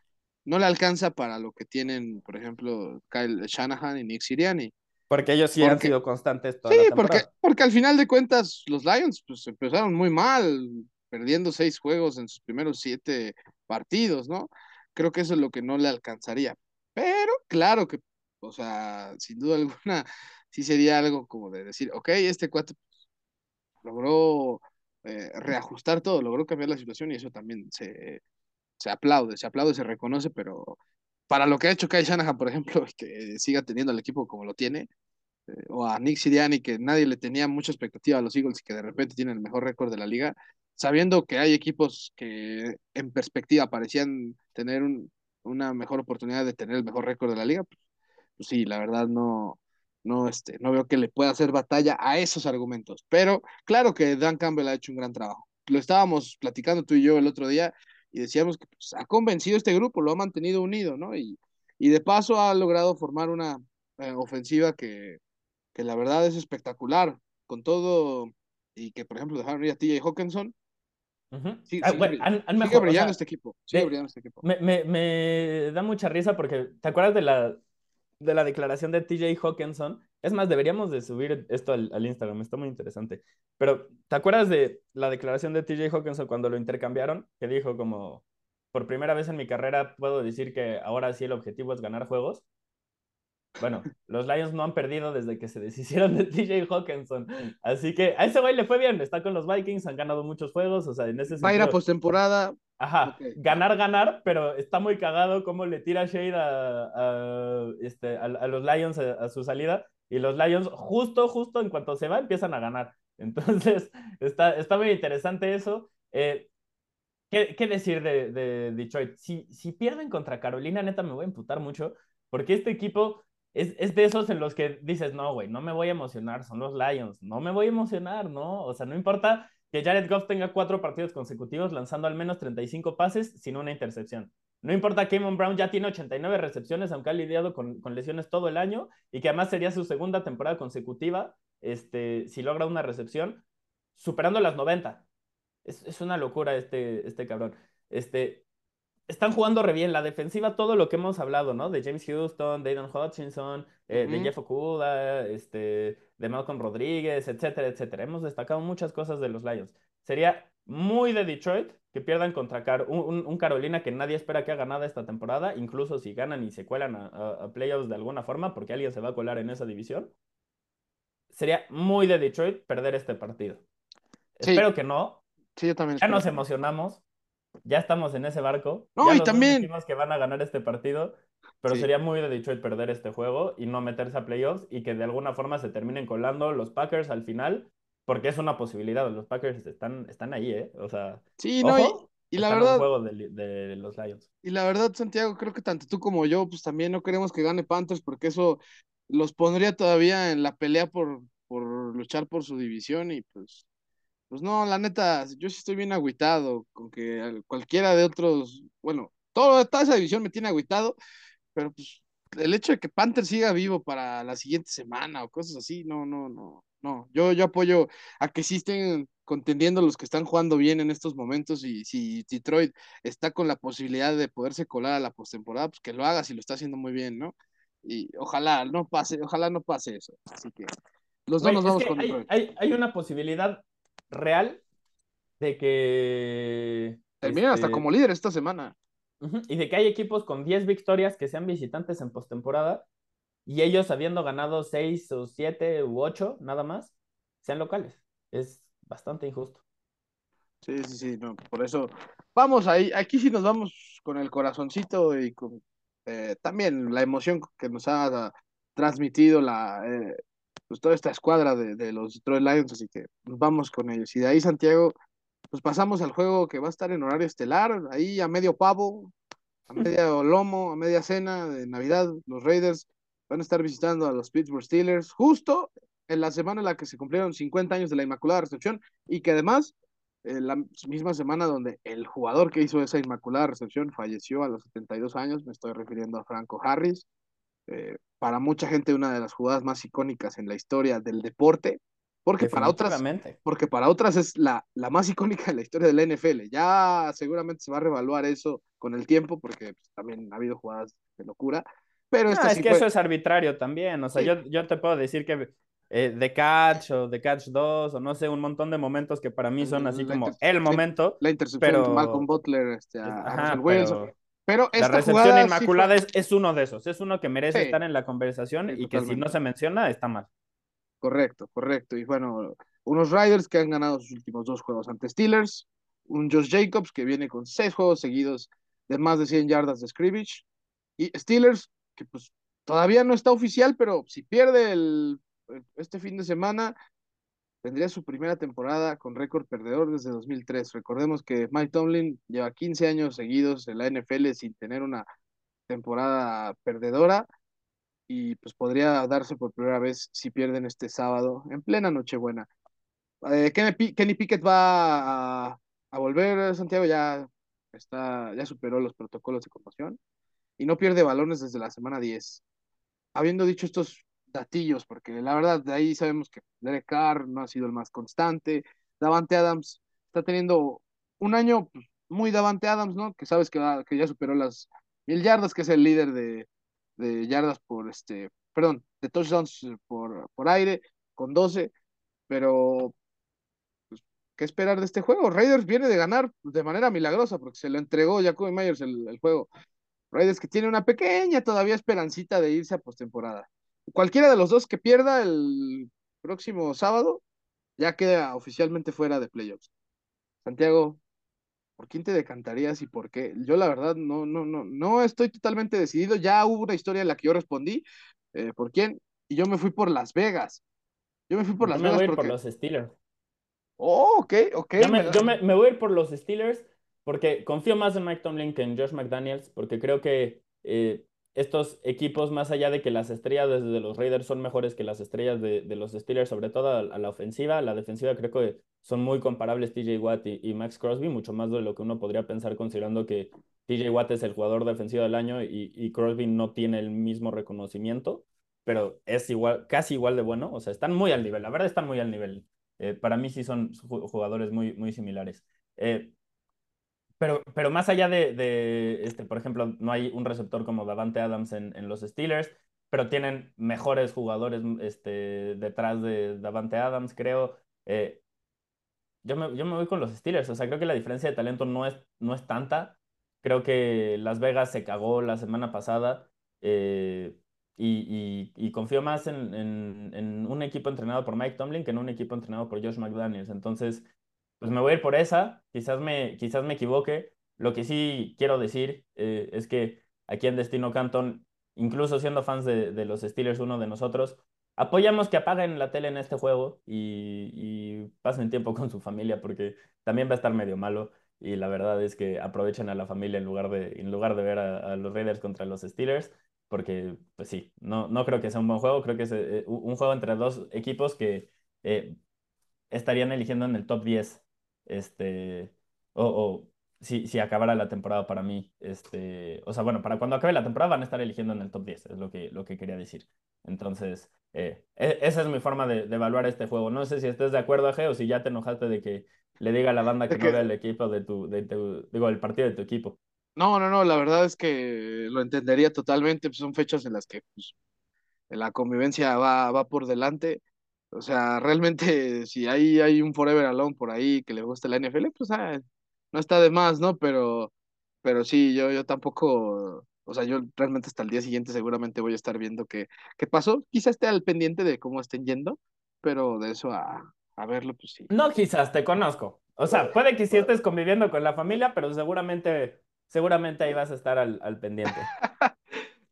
Speaker 1: no le alcanza para lo que tienen, por ejemplo, Kyle Shanahan y Nick Siriani.
Speaker 2: Porque ellos sí han sido constantes
Speaker 1: toda sí, porque, porque al final de cuentas los Lions pues empezaron muy mal, perdiendo seis juegos en sus primeros siete partidos, ¿no? Creo que eso es lo que no le alcanzaría. Pero claro que, o sea, sin duda alguna, sí sería algo como de decir, ok, este cuate pues, logró eh, reajustar todo, logró cambiar la situación y eso también se, se aplaude, se aplaude, se reconoce, pero para lo que ha hecho Kai Shanahan, por ejemplo, que siga teniendo el equipo como lo tiene, eh, o a Nick Sirianni, que nadie le tenía mucha expectativa a los Eagles y que de repente tienen el mejor récord de la liga, sabiendo que hay equipos que en perspectiva parecían tener una mejor oportunidad de tener el mejor récord de la liga, pues, pues, sí, la verdad no, no, este, no veo que le pueda hacer batalla a esos argumentos. Pero claro que Dan Campbell ha hecho un gran trabajo. Lo estábamos platicando tú y yo el otro día y decíamos que pues, ha convencido este grupo, lo ha mantenido unido, ¿no? Y, y de paso ha logrado formar una eh, ofensiva que, que la verdad es espectacular, con todo, y que por ejemplo dejaron ir a TJ Hawkinson.
Speaker 2: Sí, ah, sigue,
Speaker 1: brillando este equipo. Sigue brillando este equipo.
Speaker 2: Me, me, me, da mucha risa porque, ¿te acuerdas de la, de la declaración de TJ Hawkinson? Es más, deberíamos de subir esto al, al, Instagram, está muy interesante. Pero, ¿te acuerdas de la declaración de TJ Hawkinson cuando lo intercambiaron? Que dijo como, por primera vez en mi carrera puedo decir que ahora sí el objetivo es ganar juegos. Bueno, los Lions no han perdido desde que se deshicieron de TJ Hawkinson. Así que a ese güey le fue bien. Está con los Vikings, han ganado muchos juegos. O sea, en ese
Speaker 1: sentido. Va a ir a postemporada.
Speaker 2: Ajá, ganar, ganar, pero está muy cagado cómo le tira Shade a, este, a, los Lions a, su salida. Y los Lions, justo, justo en cuanto se va, empiezan a ganar. Entonces, está, está muy interesante eso. Eh, ¿qué, ¿qué, decir de, de Detroit? Si, si pierden contra Carolina, neta, me voy a imputar mucho. Porque este equipo es, de esos en los que dices, no, güey, no me voy a emocionar, son los Lions, no me voy a emocionar, ¿no? O sea, no importa que Jared Goff tenga cuatro partidos consecutivos lanzando al menos 35 pases sin una intercepción. No importa que Amon Brown ya tiene 89 recepciones, aunque ha lidiado con, lesiones todo el año, y que además sería su segunda temporada consecutiva, este, si logra una recepción, superando las 90. Es, es una locura este, este cabrón. Este, están jugando re bien. La defensiva, todo lo que hemos hablado, ¿no? De James Houston, de Aidan Hutchinson, eh, de Jeff Okuda, este, de Malcolm Rodríguez, etcétera, etcétera. Hemos destacado muchas cosas de los Lions. Sería muy de Detroit que pierdan contra un, Carolina que nadie espera que haga nada esta temporada, incluso si ganan y se cuelan a, playoffs de alguna forma, porque alguien se va a colar en esa división. Sería muy de Detroit perder este partido. Espero que no.
Speaker 1: Sí, yo también.
Speaker 2: Ya nos emocionamos ya estamos en ese barco.
Speaker 1: No,
Speaker 2: y
Speaker 1: también.
Speaker 2: Decimos que van a ganar este partido, pero sería muy de Detroit perder este juego y no meterse a playoffs y que de alguna forma se terminen colando los Packers al final, porque es una posibilidad. Los Packers están, están ahí, ¿eh? O sea.
Speaker 1: Sí, no, y, la verdad.
Speaker 2: juego de, los Lions.
Speaker 1: Y la verdad, Santiago, creo que tanto tú como yo, pues también no queremos que gane Panthers porque eso los pondría todavía en la pelea por, por luchar por su división y pues pues no, la neta, yo sí estoy bien agüitado con que cualquiera de otros, bueno, toda esa división me tiene agüitado, pero pues el hecho de que Panther siga vivo para la siguiente semana o cosas así, no, no, no, no. Yo, yo apoyo a que sí estén contendiendo los que están jugando bien en estos momentos y si Detroit está con la posibilidad de poderse colar a la postemporada, pues que lo haga si lo está haciendo muy bien, ¿no? Y ojalá no pase, ojalá no pase eso. Así que los dos nos vamos con
Speaker 2: hay, hay, hay, una posibilidad real de que...
Speaker 1: Terminen hasta este, como líder esta semana.
Speaker 2: Y de que hay equipos con 10 victorias que sean visitantes en postemporada y ellos habiendo ganado 6 o 7 u 8 nada más, sean locales. Es bastante injusto.
Speaker 1: Sí, sí, sí, no, por eso vamos ahí, aquí sí nos vamos con el corazoncito y con eh, también la emoción que nos ha transmitido la, eh, pues toda esta escuadra de, de, los Detroit Lions, así que vamos con ellos. Y de ahí, Santiago, pues pasamos al juego que va a estar en horario estelar, ahí a medio pavo, a medio lomo, a media cena de Navidad, los Raiders van a estar visitando a los Pittsburgh Steelers, justo en la semana en la que se cumplieron 50 años de la Inmaculada Recepción y que además, en la misma semana donde el jugador que hizo esa Inmaculada Recepción falleció a los 72 años, me estoy refiriendo a Franco Harris, eh, para mucha gente una de las jugadas más icónicas en la historia del deporte, porque para otras, porque para otras es la, la más icónica en la historia de la NFL. Ya seguramente se va a revaluar eso con el tiempo, porque pues, también ha habido jugadas de locura. Pero
Speaker 2: es que eso es arbitrario también. O sea, yo, yo te puedo decir que eh, The Catch o The Catch 2 o no sé, un montón de momentos que para mí son así como el momento.
Speaker 1: La intercepción de Malcolm Butler este, a, Wilson. Pero
Speaker 2: la recepción inmaculada es, uno de esos, es uno que merece estar en la conversación y que si no se menciona está mal.
Speaker 1: Correcto, correcto. Y bueno, unos Riders que han ganado sus últimos dos juegos ante Steelers, un Josh Jacobs que viene con seis juegos seguidos de más de 100 yardas de scrimmage, Y Steelers, que pues todavía no está oficial, pero si pierde el, este fin de semana, tendría su primera temporada con récord perdedor desde 2003. Recordemos que Mike Tomlin lleva 15 años seguidos en la NFL sin tener una temporada perdedora y pues podría darse por primera vez si pierden este sábado en plena Nochebuena. Eh, Kenny, Pickett va a, a, volver, Santiago ya está, ya superó los protocolos de compasión y no pierde balones desde la semana 10. Habiendo dicho estos datillos, porque la verdad de ahí sabemos que Derek Carr no ha sido el más constante, Davante Adams está teniendo un año pues, muy Davante Adams, ¿no? Que sabes que, que ya superó las mil yardas, que es el líder de, de yardas por este, perdón, de touchdowns por, por aire, con 12, pero pues, ¿qué esperar de este juego? Raiders viene de ganar de manera milagrosa porque se lo entregó Jacoby Myers el, el juego. Raiders que tiene una pequeña todavía esperancita de irse a postemporada. Cualquiera de los dos que pierda el próximo sábado ya queda oficialmente fuera de playoffs. Santiago, ¿por quién te decantarías y por qué? Yo la verdad no, no, no, no estoy totalmente decidido. Ya hubo una historia en la que yo respondí eh, por quién y yo me fui por Las Vegas. Yo me fui por Las
Speaker 2: me
Speaker 1: Vegas.
Speaker 2: Voy por los Steelers.
Speaker 1: Oh, ok, ok.
Speaker 2: Yo, me, yo me, me, voy a ir por los Steelers porque confío más en Mike Tomlin que en Josh McDaniels, porque creo que eh, estos equipos, más allá de que las estrellas de los Raiders son mejores que las estrellas de, los Steelers, sobre todo a, la ofensiva, la defensiva creo que son muy comparables TJ Watt y, Max Crosby, mucho más de lo que uno podría pensar considerando que TJ Watt es el jugador defensivo del año y, y Crosby no tiene el mismo reconocimiento, pero es igual, casi igual de bueno, o sea, están muy al nivel, la verdad están muy al nivel. Eh, para mí sí son jugadores muy, muy similares. Eh, pero, pero más allá de, este, por ejemplo, no hay un receptor como Davante Adams en, en los Steelers, pero tienen mejores jugadores este, detrás de Davante Adams, creo. Eh, yo, me, yo me voy con los Steelers, o sea, creo que la diferencia de talento no es, no es tanta. Creo que Las Vegas se cagó la semana pasada eh, y, y, y, confío más en, en, en, un equipo entrenado por Mike Tomlin que en un equipo entrenado por Josh McDaniels. Entonces, pues me voy a ir por esa, quizás me, quizás me equivoque. Lo que sí quiero decir eh, es que aquí en Destino Canton, incluso siendo fans de, de, los Steelers, uno de nosotros, apoyamos que apaguen la tele en este juego y, y, pasen tiempo con su familia porque también va a estar medio malo. Y la verdad es que aprovechen a la familia en lugar de, en lugar de ver a, los Raiders contra los Steelers porque pues sí, no, no creo que sea un buen juego, creo que es eh, un juego entre dos equipos que eh, estarían eligiendo en el top 10 este, o, o si, si acabara la temporada para mí, este, o sea, bueno, para cuando acabe la temporada van a estar eligiendo en el top 10, es lo que, lo que quería decir. Entonces, eh, e, esa es mi forma de, de, evaluar este juego. No sé si estés de acuerdo, Aje, o si ya te enojaste de que le diga a la banda que, que... no vea el equipo de tu, de tu, digo, el partido de tu equipo.
Speaker 1: No, no, no, la verdad es que lo entendería totalmente, pues son fechas en las que pues, la convivencia va, va por delante o sea, realmente, si hay, hay un Forever Alone por ahí que le gusta la NFL, pues ah, no está de más, ¿no? Pero, pero sí, yo, yo tampoco, o sea, yo realmente hasta el día siguiente seguramente voy a estar viendo qué, qué pasó. Quizás esté al pendiente de cómo estén yendo, pero de eso a, a verlo, pues sí.
Speaker 2: No, quizás, te conozco. O sea, puede que sí estés conviviendo con la familia, pero seguramente, seguramente ahí vas a estar al, al pendiente.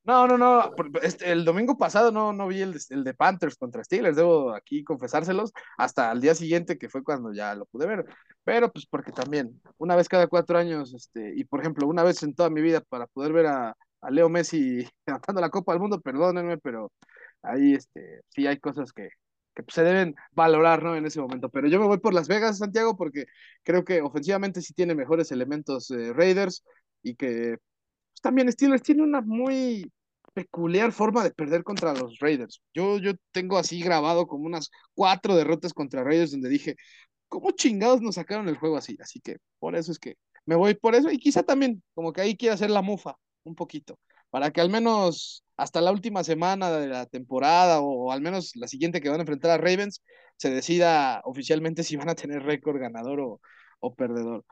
Speaker 1: No, no, no. Este, el domingo pasado no, no vi el el de, Panthers contra Steelers, debo aquí confesárselos, hasta el día siguiente que fue cuando ya lo pude ver. Pero pues porque también, una vez cada cuatro años, este, y por ejemplo, una vez en toda mi vida para poder ver a, a Leo Messi levantando la Copa del Mundo, perdónenme, pero ahí este, sí hay cosas que, que pues, se deben valorar, ¿no? En ese momento. Pero yo me voy por Las Vegas, Santiago, porque creo que ofensivamente sí tiene mejores elementos eh, Raiders y que pues, también Steelers tiene una muy peculiar forma de perder contra los Raiders. Yo, yo tengo así grabado como unas cuatro derrotas contra Raiders donde dije, ¿cómo chingados nos sacaron el juego así? Así que por eso es que me voy por eso y quizá también como que ahí quiero hacer la mufa un poquito, para que al menos hasta la última semana de la temporada o, o al menos la siguiente que van a enfrentar a Ravens se decida oficialmente si van a tener récord ganador o, o perdedor.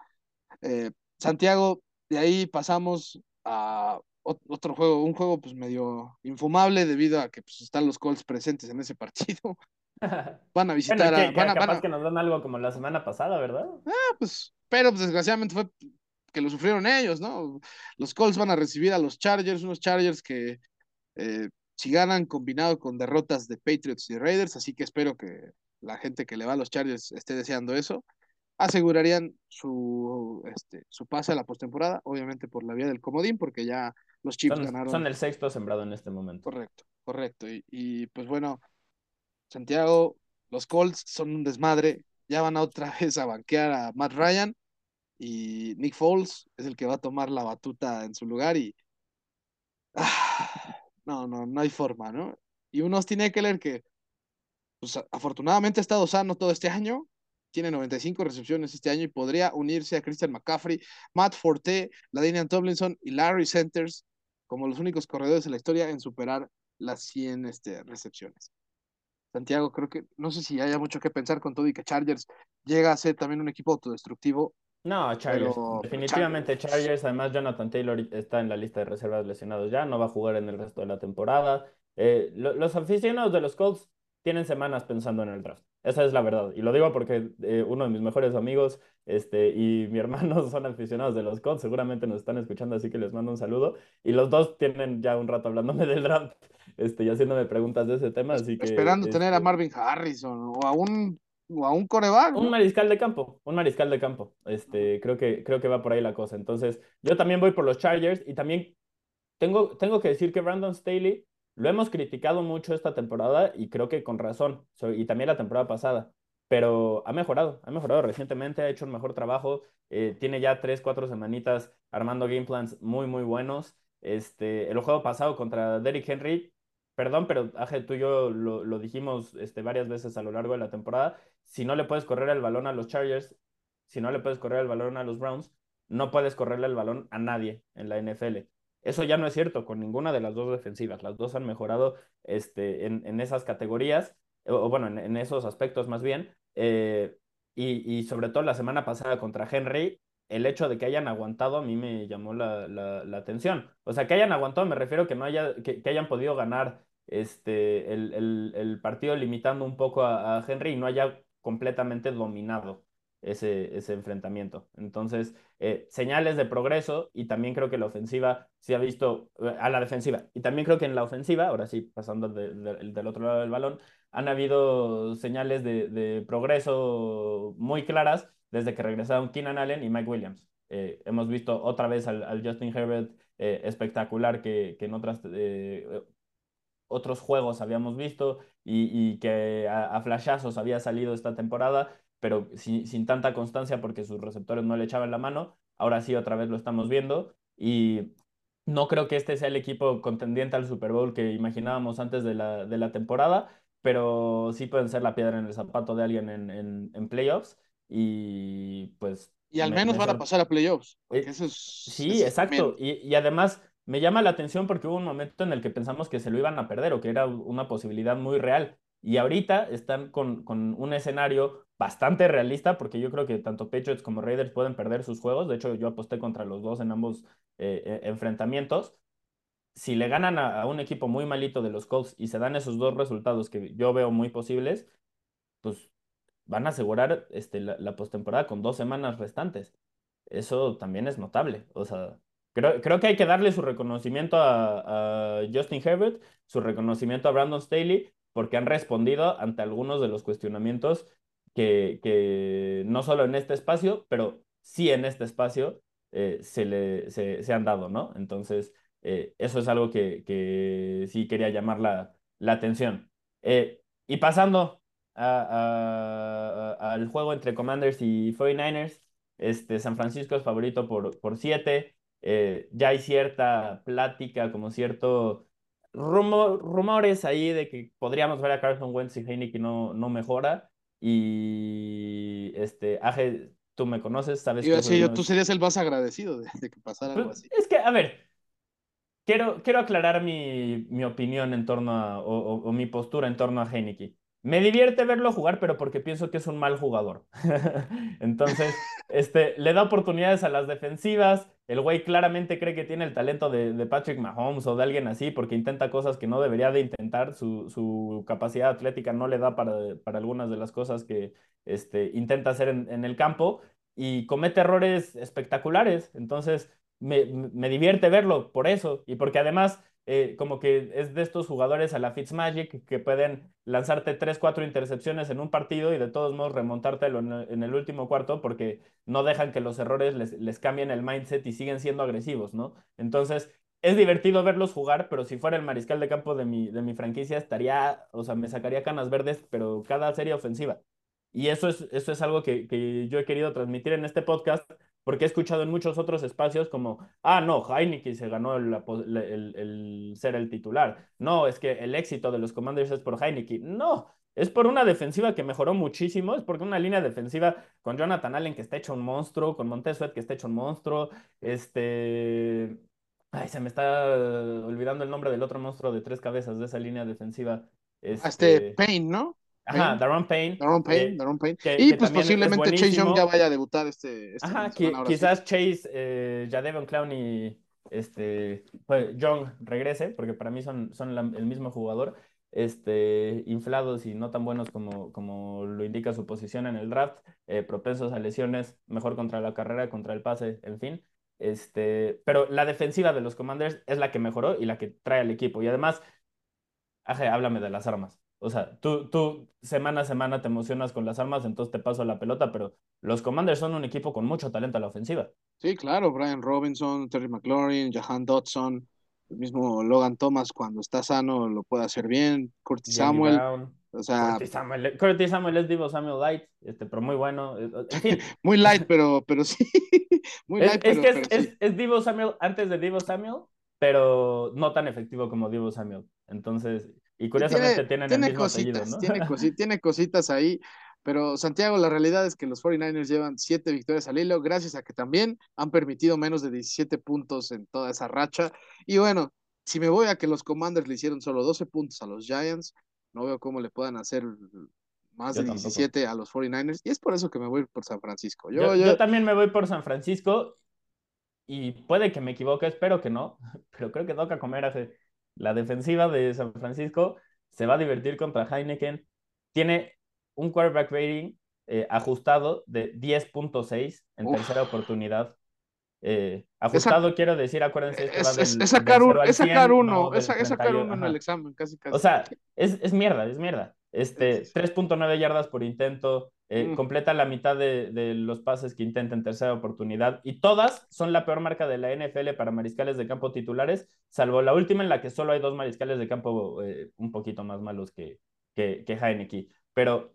Speaker 1: Eh, Santiago, de ahí pasamos a otro juego, un juego pues medio infumable debido a que pues, están los Colts presentes en ese partido. Van a visitar
Speaker 2: bueno, que,
Speaker 1: a. Van a,
Speaker 2: capaz
Speaker 1: van a...
Speaker 2: que nos dan algo como la semana pasada, ¿verdad?
Speaker 1: Ah, pues, pero pues, desgraciadamente fue que lo sufrieron ellos, ¿no? Los Colts van a recibir a los Chargers, unos Chargers que eh, si ganan combinado con derrotas de Patriots y Raiders, así que espero que la gente que le va a los Chargers esté deseando eso, asegurarían su, este, su pase a la postemporada, obviamente por la vía del comodín, porque ya los Chiefs ganaron.
Speaker 2: Son el sexto sembrado en este momento.
Speaker 1: Correcto, correcto. Y, y pues bueno, Santiago, los Colts son un desmadre, ya van a otra vez a banquear a Matt Ryan y Nick Foles es el que va a tomar la batuta en su lugar y ah, no, no, no hay forma, ¿no? Y tiene que leer que pues, afortunadamente ha estado sano todo este año, tiene 95 recepciones este año y podría unirse a Christian McCaffrey, Matt Forte, Ladinian Tomlinson y Larry Centers como los únicos corredores de la historia en superar las 100 este, recepciones. Santiago, creo que no sé si haya mucho que pensar con todo y que Chargers llega a ser también un equipo autodestructivo.
Speaker 2: No, Chargers, definitivamente Chargers. Además, Jonathan Taylor está en la lista de reservas lesionados ya, no va a jugar en el resto de la temporada. Eh, los aficionados de los Colts tienen semanas pensando en el draft. Esa es la verdad. Y lo digo porque eh, uno de mis mejores amigos este, y mi hermano son aficionados de los Colts. Seguramente nos están escuchando, así que les mando un saludo. Y los dos tienen ya un rato hablándome del draft este, y haciéndome preguntas de ese tema. Así que,
Speaker 1: Esperando tener a este Marvin Harrison o a un, o a un coreback.
Speaker 2: Un mariscal de campo, un mariscal de campo. Este, creo, que, creo que va por ahí la cosa. Entonces, yo también voy por los Chargers y también tengo, tengo que decir que Brandon Staley lo hemos criticado mucho esta temporada y creo que con razón, y también la temporada pasada, pero ha mejorado, ha mejorado recientemente, ha hecho un mejor trabajo, eh, tiene ya tres, cuatro semanitas armando game plans muy, muy buenos. Este, el juego pasado contra Derrick Henry perdón, pero Aje, tú y yo lo, dijimos este, varias veces a lo largo de la temporada, si no le puedes correr el balón a los Chargers, si no le puedes correr el balón a los Browns, no puedes correrle el balón a nadie en la NFL. Eso ya no es cierto con ninguna de las dos defensivas. Las dos han mejorado este, en, esas categorías, o, bueno, en, esos aspectos más bien. Eh, y, y, sobre todo la semana pasada contra Henry, el hecho de que hayan aguantado a mí me llamó la, la, atención. O sea, que hayan aguantado, me refiero que no haya, que, hayan podido ganar este, el, el, partido limitando un poco a, Henry y no haya completamente dominado ese, ese enfrentamiento. Entonces, eh, señales de progreso y también creo que la ofensiva se ha visto eh, a la defensiva. Y también creo que en la ofensiva, ahora sí, pasando del otro lado del balón, han habido señales de, de progreso muy claras desde que regresaron Keenan Allen y Mike Williams. Eh, hemos visto otra vez al, Justin Herbert espectacular que, que en otras, otros juegos habíamos visto y, que a, flashazos había salido esta temporada, pero sin, sin, tanta constancia porque sus receptores no le echaban la mano. Ahora sí, otra vez lo estamos viendo y no creo que este sea el equipo contendiente al Super Bowl que imaginábamos antes de la, de la temporada, pero sí pueden ser la piedra en el zapato de alguien en, en, en playoffs y pues...
Speaker 1: Y al menos van a pasar a playoffs.
Speaker 2: Eh, eso es, sí, exacto. Y, y, además me llama la atención porque hubo un momento en el que pensamos que se lo iban a perder o que era una posibilidad muy real. Y ahorita están con, con un escenario bastante realista porque yo creo que tanto Patriots como Raiders pueden perder sus juegos. De hecho, yo aposté contra los dos en ambos eh, eh, enfrentamientos. Si le ganan a, a, un equipo muy malito de los Colts y se dan esos dos resultados que yo veo muy posibles, pues van a asegurar este, la, postemporada con dos semanas restantes. Eso también es notable. O sea, creo, creo que hay que darle su reconocimiento a, Justin Herbert, su reconocimiento a Brandon Staley, porque han respondido ante algunos de los cuestionamientos que, que no solo en este espacio, pero sí en este espacio eh, se, le, se, han dado, ¿no? Entonces, eh, eso es algo que, que, sí quería llamar la, la atención. Eh, y pasando al juego entre Commanders y 49ers. Este, San Francisco es favorito por, por siete. Eh, ya hay cierta plática, como cierto rumores ahí de que podríamos ver a Carson Wentz y Heineken no, no mejora. Y este, Aje, tú me conoces, sabes
Speaker 1: que. tú serías el más agradecido de, que pasara algo pues, así.
Speaker 2: Es que, a ver, quiero, quiero aclarar mi, mi opinión en torno a, o, o, mi postura en torno a Heineken. Me divierte verlo jugar, pero porque pienso que es un mal jugador. Entonces, este, le da oportunidades a las defensivas. El güey claramente cree que tiene el talento de, Patrick Mahomes o de alguien así, porque intenta cosas que no debería de intentar. Su, capacidad atlética no le da para, algunas de las cosas que este, intenta hacer en, el campo. y comete errores espectaculares. Entonces, me, me divierte verlo por eso y porque además eh, como que es de estos jugadores a la Fitzmagic que pueden lanzarte 3, 4 intercepciones en un partido y de todos modos remontártelo en, el último cuarto porque no dejan que los errores les, les cambien el mindset y siguen siendo agresivos, ¿no? Entonces, es divertido verlos jugar, pero si fuera el mariscal de campo de mi, de mi franquicia, estaría, o sea, me sacaría canas verdes, pero cada serie ofensiva. Y eso es, eso es algo que, que yo he querido transmitir en este podcast, porque he escuchado en muchos otros espacios como, ah, no, Heineken se ganó el, el, ser el titular. No, es que el éxito de los Commanders es por Heineken. No, es por una defensiva que mejoró muchísimo, es porque una línea defensiva con Jonathan Allen que está hecho un monstruo, con Montez que está hecho un monstruo, este... Ay, se me está olvidando el nombre del otro monstruo de tres cabezas de esa línea defensiva.
Speaker 1: Este, este Payne, ¿no?
Speaker 2: Ajá, Daron Payne.
Speaker 1: Daron Payne, Daron Payne. y pues posiblemente Chase Young ya vaya a debutar este. este
Speaker 2: Ajá, quizás Chase, eh, ya Devon Clown y este, pues, Young regrese, porque para mí son, son el mismo jugador. Este, inflados y no tan buenos como, como lo indica su posición en el draft, eh, propensos a lesiones, mejor contra la carrera, contra el pase, en fin. Este, pero la defensiva de los Commanders es la que mejoró y la que trae al equipo. Y además, háblame de las armas. O sea, tú, tú semana a semana te emocionas con las armas, entonces te paso la pelota, pero los Commanders son un equipo con mucho talento a la ofensiva.
Speaker 1: Sí, claro, Brian Robinson, Terry McLaurin, Jahan Dodson, el mismo Logan Thomas cuando está sano lo puede hacer bien, Curtis Samuel. O sea,
Speaker 2: Curtis Samuel, es Divo Samuel Light, este, pero muy bueno. Eh,
Speaker 1: muy light, pero, pero sí. muy light,
Speaker 2: es, que es, es, Divo Samuel antes de Divo Samuel, pero no tan efectivo como Divo Samuel. Entonces, y curiosamente tienen el mismo
Speaker 1: cositas,
Speaker 2: ¿no?
Speaker 1: Tiene, tiene cositas ahí, pero Santiago, la realidad es que los 49ers llevan siete victorias al hilo, gracias a que también han permitido menos de 17 puntos en toda esa racha. Y bueno, si me voy a que los Commanders le hicieron solo 12 puntos a los Giants, no veo cómo le puedan hacer más de 17 a los 49ers, y es por eso que me voy por San Francisco.
Speaker 2: Yo, yo, también me voy por San Francisco, y puede que me equivoque, espero que no, pero creo que toca comer hace la defensiva de San Francisco se va a divertir contra Heineken. Tiene un quarterback rating eh, ajustado de 10.6 en tercera oportunidad. Eh, ajustado quiero decir, acuérdense,
Speaker 1: es, sacar, uno, es, sacar uno en el examen, casi casi.
Speaker 2: O sea, es, es mierda, es mierda. Este, 3.9 yardas por intento, eh, mm. completa la mitad de, los pases que intenta en tercera oportunidad y todas son la peor marca de la NFL para mariscales de campo titulares, salvo la última en la que solo hay dos mariscales de campo eh, un poquito más malos que, que, que Heineke. Pero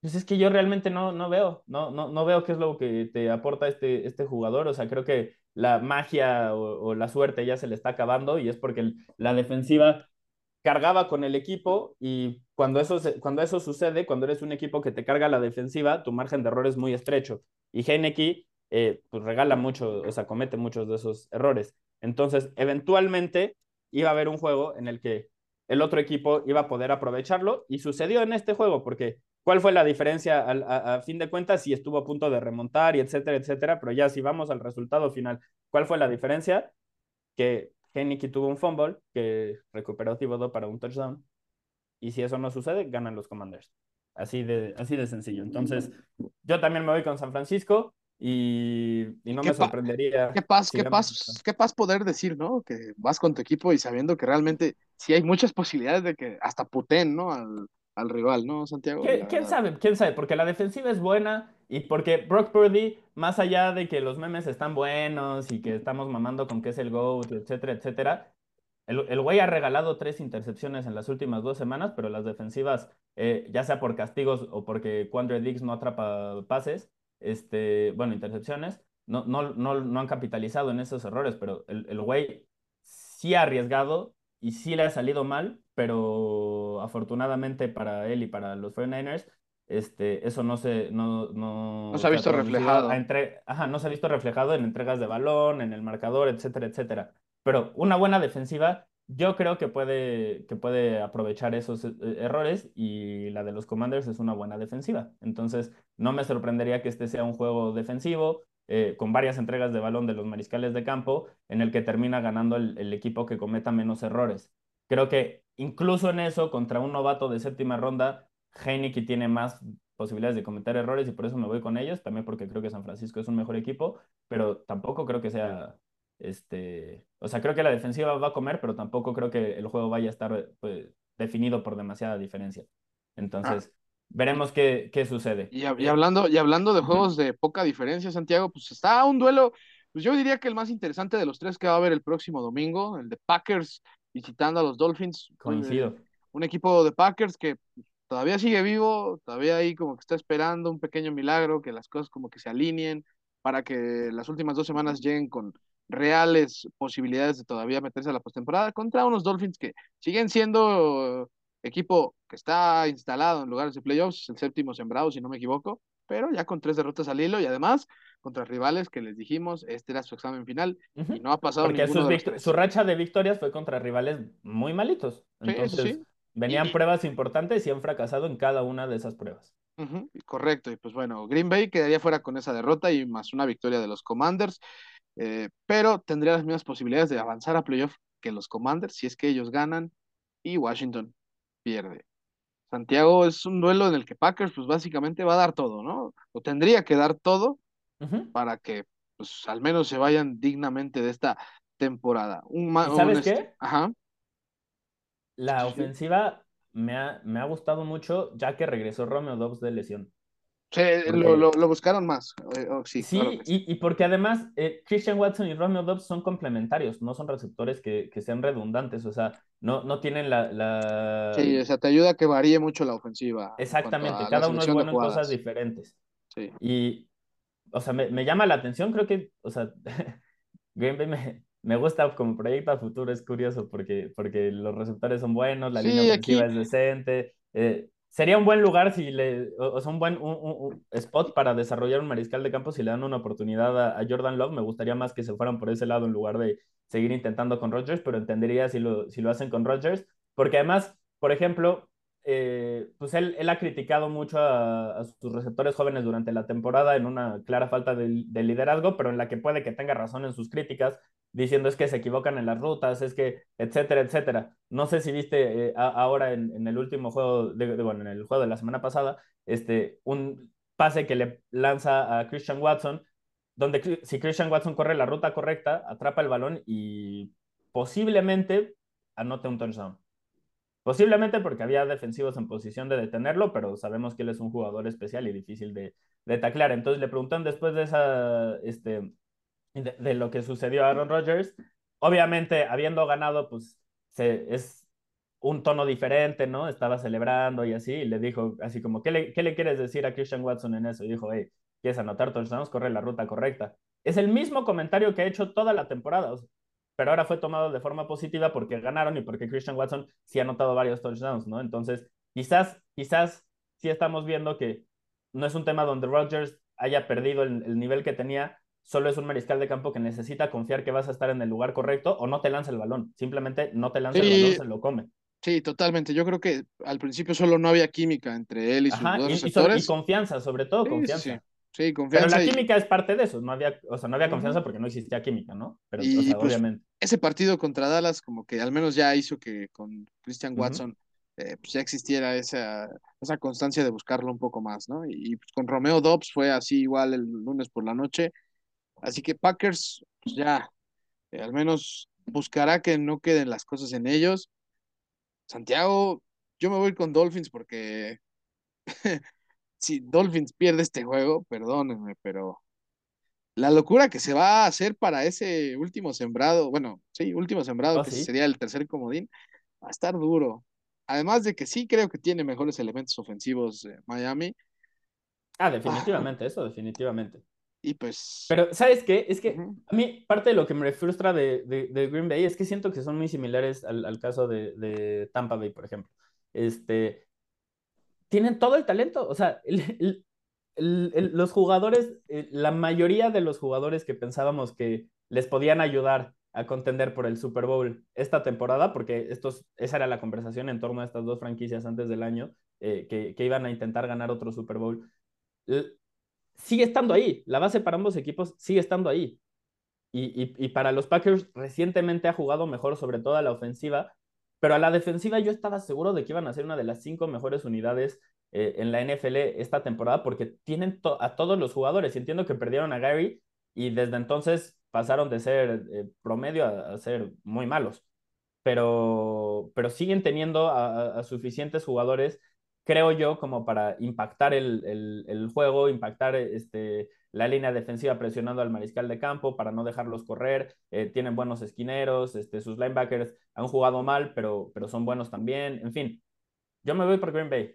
Speaker 2: pues es que yo realmente no, no veo, no, no, no veo qué es lo que te aporta este, este jugador. O sea, creo que la magia o, la suerte ya se le está acabando y es porque la defensiva cargaba con el equipo y cuando eso, cuando eso sucede, cuando eres un equipo que te carga la defensiva, tu margen de error es muy estrecho. Y Heineke eh, pues regala mucho, o sea, comete muchos de esos errores. Entonces, eventualmente iba a haber un juego en el que el otro equipo iba a poder aprovecharlo y sucedió en este juego porque ¿cuál fue la diferencia a, fin de cuentas? Si estuvo a punto de remontar y etcétera, etcétera, pero ya si vamos al resultado final, ¿cuál fue la diferencia? Que Heineke tuvo un fumble que recuperó Thibodeau para un touchdown. Y si eso no sucede, ganan los Commanders. Así de, así de sencillo. Entonces, yo también me voy con San Francisco y, no me sorprendería.
Speaker 1: Qué paz, qué paz, qué paz poder decir, ¿no? Que vas con tu equipo y sabiendo que realmente sí hay muchas posibilidades de que hasta puten, ¿no? Al, al rival, ¿no, Santiago?
Speaker 2: ¿Quién sabe? ¿Quién sabe? Porque la defensiva es buena y porque Brock Purdy, más allá de que los memes están buenos y que estamos mamando con que es el GOAT, etcétera, etcétera, el, el güey ha regalado tres intercepciones en las últimas dos semanas, pero las defensivas, eh, ya sea por castigos o porque Quandre Diggs no atrapa pases, este, bueno, intercepciones, no, no, no, no han capitalizado en esos errores, pero el, el güey sí ha arriesgado y sí le ha salido mal, pero afortunadamente para él y para los 49ers, este, eso no se, no, no,
Speaker 1: no se ha visto reflejado.
Speaker 2: Entre, ajá, no se ha visto reflejado en entregas de balón, en el marcador, etcétera, etcétera. Pero una buena defensiva, yo creo que puede, que puede aprovechar esos eh, errores y la de los Commanders es una buena defensiva. Entonces, no me sorprendería que este sea un juego defensivo, eh, con varias entregas de balón de los mariscales de campo, en el que termina ganando el, equipo que cometa menos errores. Creo que incluso en eso, contra un novato de séptima ronda, Heineke tiene más posibilidades de cometer errores y por eso me voy con ellos, también porque creo que San Francisco es un mejor equipo, pero tampoco creo que sea, este, o sea, creo que la defensiva va a comer, pero tampoco creo que el juego vaya a estar pues, definido por demasiada diferencia. Entonces, ah. veremos qué, qué sucede.
Speaker 1: Y, y, hablando, y hablando de juegos de poca diferencia, Santiago, pues está un duelo, pues yo diría que el más interesante de los tres que va a haber el próximo domingo, el de Packers visitando a los Dolphins.
Speaker 2: Coincido.
Speaker 1: Un, equipo de Packers que todavía sigue vivo, todavía ahí como que está esperando un pequeño milagro, que las cosas como que se alineen para que las últimas dos semanas lleguen con reales posibilidades de todavía meterse a la postemporada contra unos Dolphins que siguen siendo equipo que está instalado en lugares de playoffs, el séptimo sembrado, si no me equivoco, pero ya con tres derrotas al hilo y además contra rivales que les dijimos, este era su examen final y no ha pasado
Speaker 2: Porque su racha de victorias fue contra rivales muy malitos. Entonces, venían pruebas importantes y han fracasado en cada una de esas pruebas.
Speaker 1: correcto, y pues bueno, Green Bay quedaría fuera con esa derrota y más una victoria de los Commanders, eh, pero tendría las mismas posibilidades de avanzar a playoff que los Commanders si es que ellos ganan y Washington pierde. Santiago es un duelo en el que Packers pues básicamente va a dar todo, ¿no? O tendría que dar todo para que pues al menos se vayan dignamente de esta temporada. Un
Speaker 2: ¿Sabes qué? Ajá. La ofensiva me ha, me ha gustado mucho ya que regresó Romeo Dobbs de lesión.
Speaker 1: Sí, lo, lo, buscaron más. Eh, oh, sí,
Speaker 2: sí y, y, porque además eh, Christian Watson y Romeo Dobbs son complementarios, no son receptores que, que sean redundantes, o sea, no, no tienen la, la,
Speaker 1: Sí, o sea, te ayuda a que varíe mucho la ofensiva.
Speaker 2: Exactamente, cada uno es bueno en cosas diferentes. Sí. Y, o sea, me, me, llama la atención, creo que, o sea, Green Bay me, me, gusta como proyecto a futuro, es curioso porque, porque los receptores son buenos, la línea ofensiva es decente. Eh, sería un buen lugar si le, o, sea, un buen un, spot para desarrollar un mariscal de campo si le dan una oportunidad a, a, Jordan Love. Me gustaría más que se fueran por ese lado en lugar de seguir intentando con Rodgers, pero entendería si lo, si lo hacen con Rodgers, porque además, por ejemplo, eh, pues él, él, ha criticado mucho a, sus receptores jóvenes durante la temporada en una clara falta de, liderazgo, pero en la que puede que tenga razón en sus críticas, diciendo es que se equivocan en las rutas, es que, etcétera, etcétera. No sé si viste eh, ahora en, el último juego, de, bueno, en el juego de la semana pasada, este, un pase que le lanza a Christian Watson, donde si Christian Watson corre la ruta correcta, atrapa el balón y posiblemente anote un touchdown. Posiblemente porque había defensivos en posición de detenerlo, pero sabemos que él es un jugador especial y difícil de, de taclear. Entonces le preguntan después de esa, este, de, lo que sucedió a Aaron Rodgers. Obviamente, habiendo ganado, pues es un tono diferente, ¿no? Estaba celebrando y así, y le dijo así como, ¿qué le, qué le quieres decir a Christian Watson en eso? Y dijo, hey, ¿quieres anotar touchdowns? Corre la ruta correcta. Es el mismo comentario que ha hecho toda la temporada pero ahora fue tomado de forma positiva porque ganaron y porque Christian Watson sí ha anotado varios touchdowns, ¿no? Entonces, quizás, quizás sí estamos viendo que no es un tema donde Rodgers haya perdido el, nivel que tenía, solo es un mariscal de campo que necesita confiar que vas a estar en el lugar correcto o no te lanza el balón, simplemente no te lanza el balón, se lo come.
Speaker 1: Sí, totalmente. Yo creo que al principio solo no había química entre él y sus dos receptores.
Speaker 2: Y, confianza, sobre todo confianza.
Speaker 1: Sí, confianza.
Speaker 2: Pero la química es parte de eso, no había, o sea, no había confianza porque no existía química, ¿no? Pero, pues, obviamente.
Speaker 1: Ese partido contra Dallas, como que al menos ya hizo que con Christian Watson eh, pues ya existiera esa, esa constancia de buscarlo un poco más, ¿no? Y, pues, con Romeo Dobbs fue así igual el lunes por la noche. Así que Packers, pues ya, eh, al menos buscará que no queden las cosas en ellos. Santiago, yo me voy con Dolphins porque si Dolphins pierde este juego, perdónenme, pero la locura que se va a hacer para ese último sembrado, bueno, sí, último sembrado, ah, que sería el tercer comodín, va a estar duro. Además de que sí creo que tiene mejores elementos ofensivos Miami.
Speaker 2: Ah, definitivamente, eso, definitivamente.
Speaker 1: Y pues.
Speaker 2: Pero, ¿sabes qué? Es que a mí parte de lo que me frustra de, de, Green Bay es que siento que son muy similares al, al caso de, de, Tampa Bay, por ejemplo. Este, tienen todo el talento. O sea, los jugadores, eh, la mayoría de los jugadores que pensábamos que les podían ayudar a contender por el Super Bowl esta temporada, porque estos, esa era la conversación en torno a estas dos franquicias antes del año, eh, que, iban a intentar ganar otro Super Bowl, sigue estando ahí. La base para ambos equipos sigue estando ahí. Y, y, y, para los Packers recientemente ha jugado mejor, sobre todo a la ofensiva, pero a la defensiva yo estaba seguro de que iban a ser una de las cinco mejores unidades eh, en la NFL esta temporada porque tienen a todos los jugadores. entiendo que perdieron a Gary y desde entonces pasaron de ser eh, promedio a, ser muy malos. Pero, pero siguen teniendo a, suficientes jugadores, creo yo, como para impactar el, el, juego, impactar este, la línea defensiva presionando al mariscal de campo para no dejarlos correr. Eh, tienen buenos esquineros, este, sus linebackers han jugado mal, pero, pero son buenos también. En fin, yo me voy por Green Bay,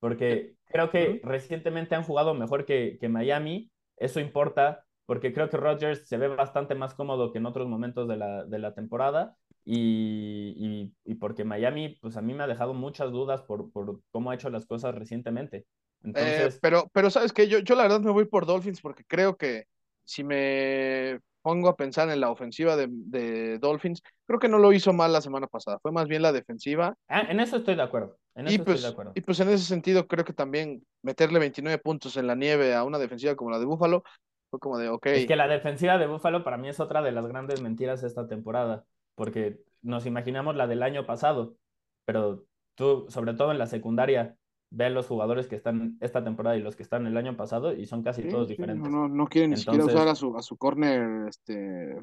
Speaker 2: porque creo que recientemente han jugado mejor que, que Miami. Eso importa porque creo que Rodgers se ve bastante más cómodo que en otros momentos de la, de la temporada y, y, porque Miami, pues a mí me ha dejado muchas dudas por, por cómo ha hecho las cosas recientemente.
Speaker 1: Eh, Entonces... pero, pero sabes que yo, yo la verdad me voy por Dolphins porque creo que si me pongo a pensar en la ofensiva de, de, Dolphins, creo que no lo hizo mal la semana pasada, fue más bien la defensiva.
Speaker 2: Ah, en eso estoy de acuerdo. En eso y,
Speaker 1: pues,
Speaker 2: estoy de acuerdo.
Speaker 1: y pues en ese sentido creo que también meterle 29 puntos en la nieve a una defensiva como la de Buffalo fue como de, ok.
Speaker 2: Es que la defensiva de Buffalo para mí es otra de las grandes mentiras esta temporada, porque nos imaginamos la del año pasado, pero tú, sobre todo en la secundaria, ve los jugadores que están esta temporada y los que están el año pasado y son casi todos diferentes.
Speaker 1: No, no, quieren ni siquiera usar a su, a su corner este,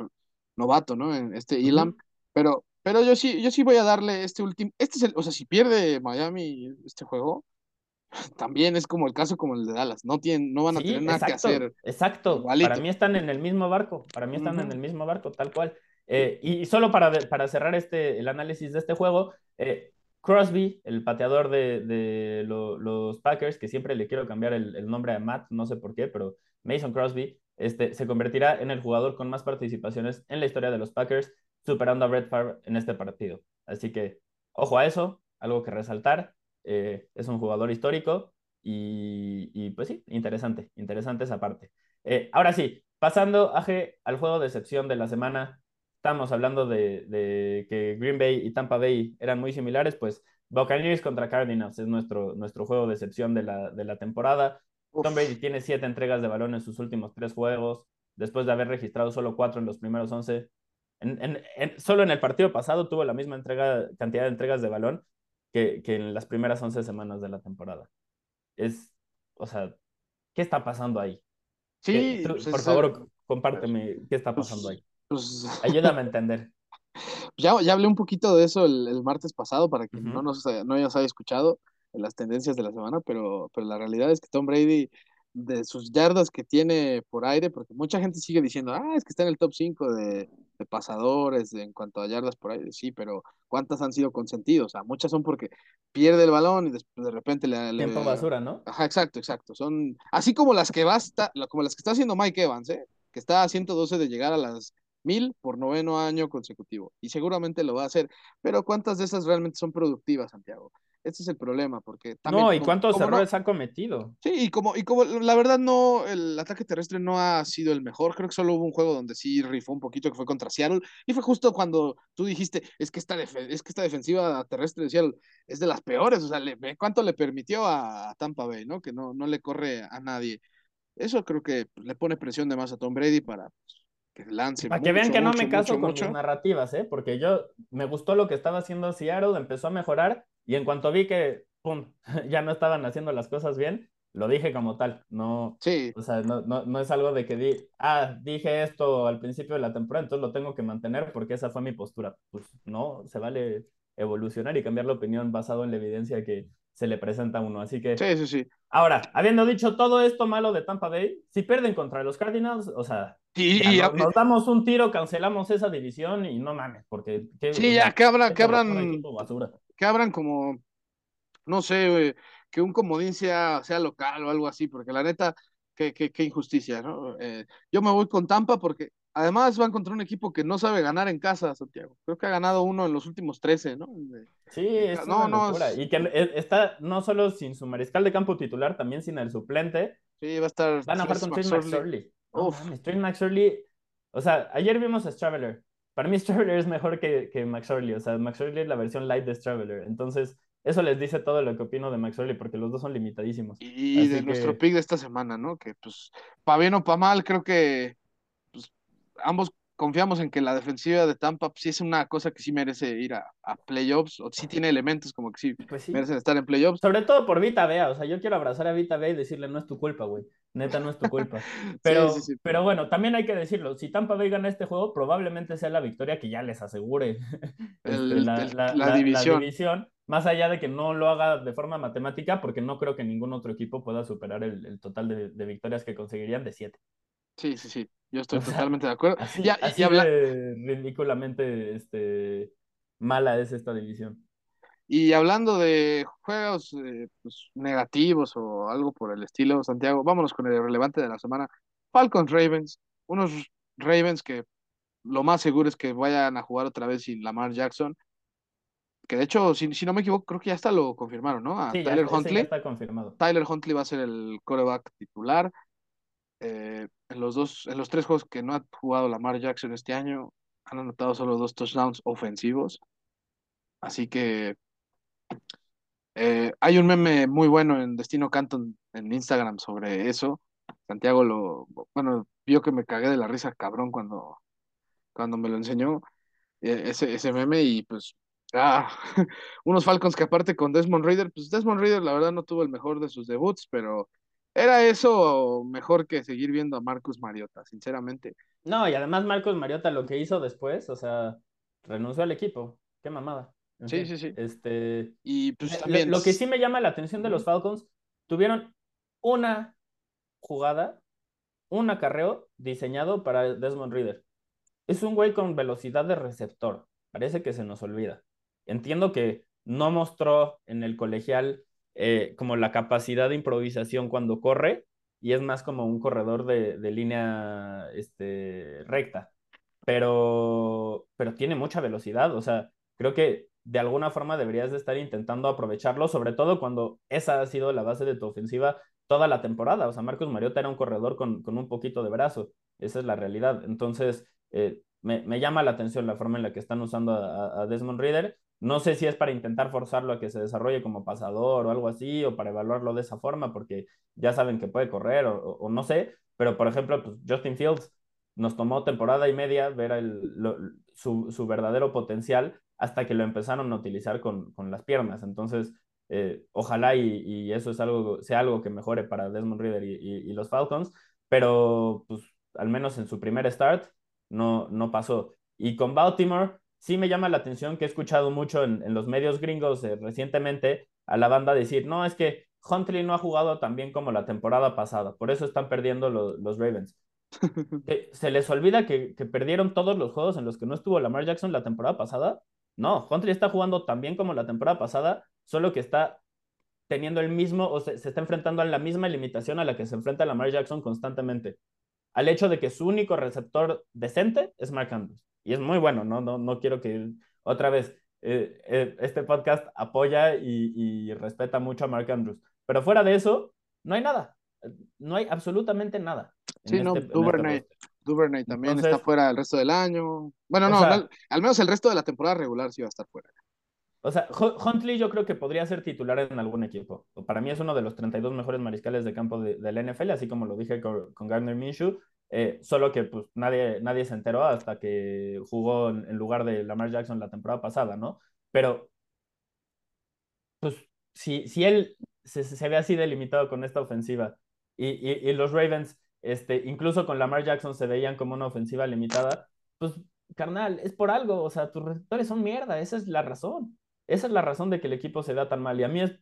Speaker 1: novato, ¿no? En este Elam, pero, pero yo sí, yo sí voy a darle este último, este es el, o sea, si pierde Miami este juego, también es como el caso como el de Dallas, no tienen, no van a tener nada que hacer.
Speaker 2: Exacto, para mí están en el mismo barco, para mí están en el mismo barco, tal cual. Eh, y solo para, para cerrar este, el análisis de este juego, eh, Crosby, el pateador de, de los Packers, que siempre le quiero cambiar el, nombre a Matt, no sé por qué, pero Mason Crosby, este, se convertirá en el jugador con más participaciones en la historia de los Packers, superando a Brett Favre en este partido. Así que, ojo a eso, algo que resaltar. Eh, es un jugador histórico y, pues sí, interesante, interesante esa parte. Ahora sí, pasando al juego de excepción de la semana, estamos hablando de, que Green Bay y Tampa Bay eran muy similares, pues Buccaneers contra Cardinals es nuestro, nuestro juego de excepción de la, de la temporada. Tom Brady tiene siete entregas de balón en sus últimos tres juegos, después de haber registrado solo cuatro en los primeros once. solo en el partido pasado tuvo la misma entrega, cantidad de entregas de balón que, en las primeras 11 semanas de la temporada. Es, o sea, ¿qué está pasando ahí?
Speaker 1: Sí,
Speaker 2: pues, por favor, compárteme qué está pues, pasando ahí. Pues, Ayúdame a entender.
Speaker 1: Ya, ya hablé un poquito de eso el, martes pasado para que no nos no hayas escuchado las tendencias de la semana, pero, pero la realidad es que Tom Brady de sus yardas que tiene por aire, porque mucha gente sigue diciendo, ah, es que está en el top 5 de, de pasadores en cuanto a yardas por aire, sí, pero ¿cuántas han sido consentidos? O sea, muchas son porque pierde el balón y después de repente le...
Speaker 2: Tiempo basura, ¿no?
Speaker 1: Ajá, exacto, exacto. Son así como las que va como las que está haciendo Mike Evans, ¿eh? que está a 112 de llegar a las mil por noveno año consecutivo. Y seguramente lo va a hacer. Pero ¿cuántas de esas realmente son productivas, Santiago? Ese es el problema, porque
Speaker 2: también... No, ¿y cuántos errores han cometido?
Speaker 1: Sí, y como, y como la verdad no, el ataque terrestre no ha sido el mejor, creo que solo hubo un juego donde sí rifó un poquito, que fue contra Seattle, y fue justo cuando tú dijiste, es que esta, es que esta defensiva terrestre de Seattle es de las peores, o sea, le, ¿cuánto le permitió a Tampa Bay, no? Que no, no le corre a nadie. Eso creo que le pone presión de más a Tom Brady para que lance.
Speaker 2: Para que vean que no me caso con mis narrativas, ¿eh? Porque yo me gustó lo que estaba haciendo Seattle, empezó a mejorar y en cuanto vi que, pum, ya no estaban haciendo las cosas bien, lo dije como tal. No,
Speaker 1: sí.
Speaker 2: o sea, no, no, no es algo de que di, ah, dije esto al principio de la temporada, entonces lo tengo que mantener porque esa fue mi postura. Pues no, se vale evolucionar y cambiar la opinión basado en la evidencia que se le presenta a uno. Así que.
Speaker 1: Sí, sí, sí.
Speaker 2: Ahora, habiendo dicho todo esto malo de Tampa Bay, si pierden contra los Cardinals, o sea, nos, damos un tiro, cancelamos esa división y no mames, porque.
Speaker 1: sí, ya, que, abran, que abran. Que abran como. No sé, que un comodín sea, sea local o algo así, porque la neta, qué, qué, qué injusticia, ¿no? Eh, yo me voy con Tampa porque Además van contra un equipo que no sabe ganar en casa, Santiago. Creo que ha ganado uno en los últimos 13, ¿no?
Speaker 2: Sí, es no, una locura. Y que e, está no solo sin su mariscal de campo titular, también sin el suplente.
Speaker 1: Sí, va a estar...
Speaker 2: Van a jugar con Trey McSorley. O sea, ayer vimos a Straveler. Para mí Straveler es mejor que, que McSorley. O sea, McSorley es la versión light de Straveler. Entonces, eso les dice todo lo que opino de McSorley, porque los dos son limitadísimos.
Speaker 1: Y de nuestro pick de esta semana, ¿no? Que pues, para bien o para mal, creo que ambos confiamos en que la defensiva de Tampa sí es una cosa que sí merece ir a, playoffs, o sí tiene elementos como que sí, pues merecen estar en playoffs.
Speaker 2: Sobre todo por Vita Bea, o sea, yo quiero abrazar a Vita Bea y decirle, no es tu culpa, güey. Neta, no es tu culpa. Pero, pero bueno, también hay que decirlo, si Tampa Bay gana este juego, probablemente sea la victoria que ya les asegure este, la, división. Más allá de que no lo haga de forma matemática, porque no creo que ningún otro equipo pueda superar el, total de, de victorias que conseguirían de siete.
Speaker 1: Sí, sí, sí. Yo estoy totalmente de acuerdo.
Speaker 2: Así, ya, así de ridículamente este, mala es esta división.
Speaker 1: Y hablando de juegos eh, pues, negativos o algo por el estilo, Santiago, vámonos con el relevante de la semana. Falcons Ravens, unos Ravens que lo más seguro es que vayan a jugar otra vez sin Lamar Jackson. Que de hecho, si, si no me equivoco, creo que ya está lo confirmaron, ¿no?
Speaker 2: A Tyler Huntley. está confirmado.
Speaker 1: Tyler Huntley va a ser el coreback titular. Eh, en los dos, en los tres juegos que no ha jugado Lamar Jackson este año, han anotado solo dos touchdowns ofensivos. Así que eh, hay un meme muy bueno en Destino Canton en Instagram sobre eso. Santiago lo, bueno, vio que me cagué de la risa cabrón cuando, cuando me lo enseñó eh, ese, ese meme y pues ah, unos Falcons que aparte con Desmond Reader, pues Desmond Reader la verdad no tuvo el mejor de sus debuts, pero era eso mejor que seguir viendo a Marcus Mariota, sinceramente.
Speaker 2: No, y además Marcus Mariota lo que hizo después, o sea, renunció al equipo. Qué mamada.
Speaker 1: sí, sí, sí.
Speaker 2: Este,
Speaker 1: y pues también...
Speaker 2: Lo, que sí me llama la atención de los Falcons, tuvieron una jugada, un acarreo diseñado para Desmond Reader. Es un güey con velocidad de receptor. Parece que se nos olvida. Entiendo que no mostró en el colegial eh, como la capacidad de improvisación cuando corre y es más como un corredor de, línea este, recta. Pero, pero tiene mucha velocidad, o sea, creo que de alguna forma deberías de estar intentando aprovecharlo, sobre todo cuando esa ha sido la base de tu ofensiva toda la temporada. O sea, Marcos Mariota era un corredor con, con un poquito de brazo, esa es la realidad. Entonces, eh, me, me, llama la atención la forma en la que están usando a, a Desmond Reader no sé si es para intentar forzarlo a que se desarrolle como pasador o algo así, o para evaluarlo de esa forma, porque ya saben que puede correr o, no sé, pero por ejemplo, pues Justin Fields nos tomó temporada y media ver su, verdadero potencial hasta que lo empezaron a utilizar con, las piernas. Entonces, eh, ojalá y, eso es algo, sea algo que mejore para Desmond Reader y, los Falcons, pero pues al menos en su primer start no, no pasó. Y con Baltimore, sí me llama la atención que he escuchado mucho en, los medios gringos eh, recientemente a la banda decir, no, es que Huntley no ha jugado tan bien como la temporada pasada, por eso están perdiendo los Ravens. ¿Se les olvida que, perdieron todos los juegos en los que no estuvo Lamar Jackson la temporada pasada? No, Huntley está jugando tan bien como la temporada pasada, solo que está teniendo el mismo, o se, se está enfrentando a la misma limitación a la que se enfrenta Lamar Jackson constantemente, al hecho de que su único receptor decente es Mark Andrews y es muy bueno, ¿no? No, no quiero que otra vez eh, eh, este podcast apoya y, respeta mucho a Mark Andrews, pero fuera de eso, no hay nada, no hay absolutamente nada.
Speaker 1: Sí, no, este, este Duvernay, también está fuera el resto del año. Bueno, no, al, menos el resto de la temporada regular sí va a estar fuera.
Speaker 2: O sea, Huntley yo creo que podría ser titular en algún equipo. Para mí es uno de los 32 mejores mariscales de campo de, la NFL, así como lo dije con, con Gardner Minshew. Eh, solo que pues nadie, nadie se enteró hasta que jugó en, lugar de Lamar Jackson la temporada pasada, ¿no? Pero, pues, si, si él se, se ve así delimitado con esta ofensiva y, y, los Ravens, este, incluso con Lamar Jackson se veían como una ofensiva limitada, pues, carnal, es por algo, o sea, tus receptores son mierda, esa es la razón. Esa es la razón de que el equipo se vea tan mal. Y a mí es,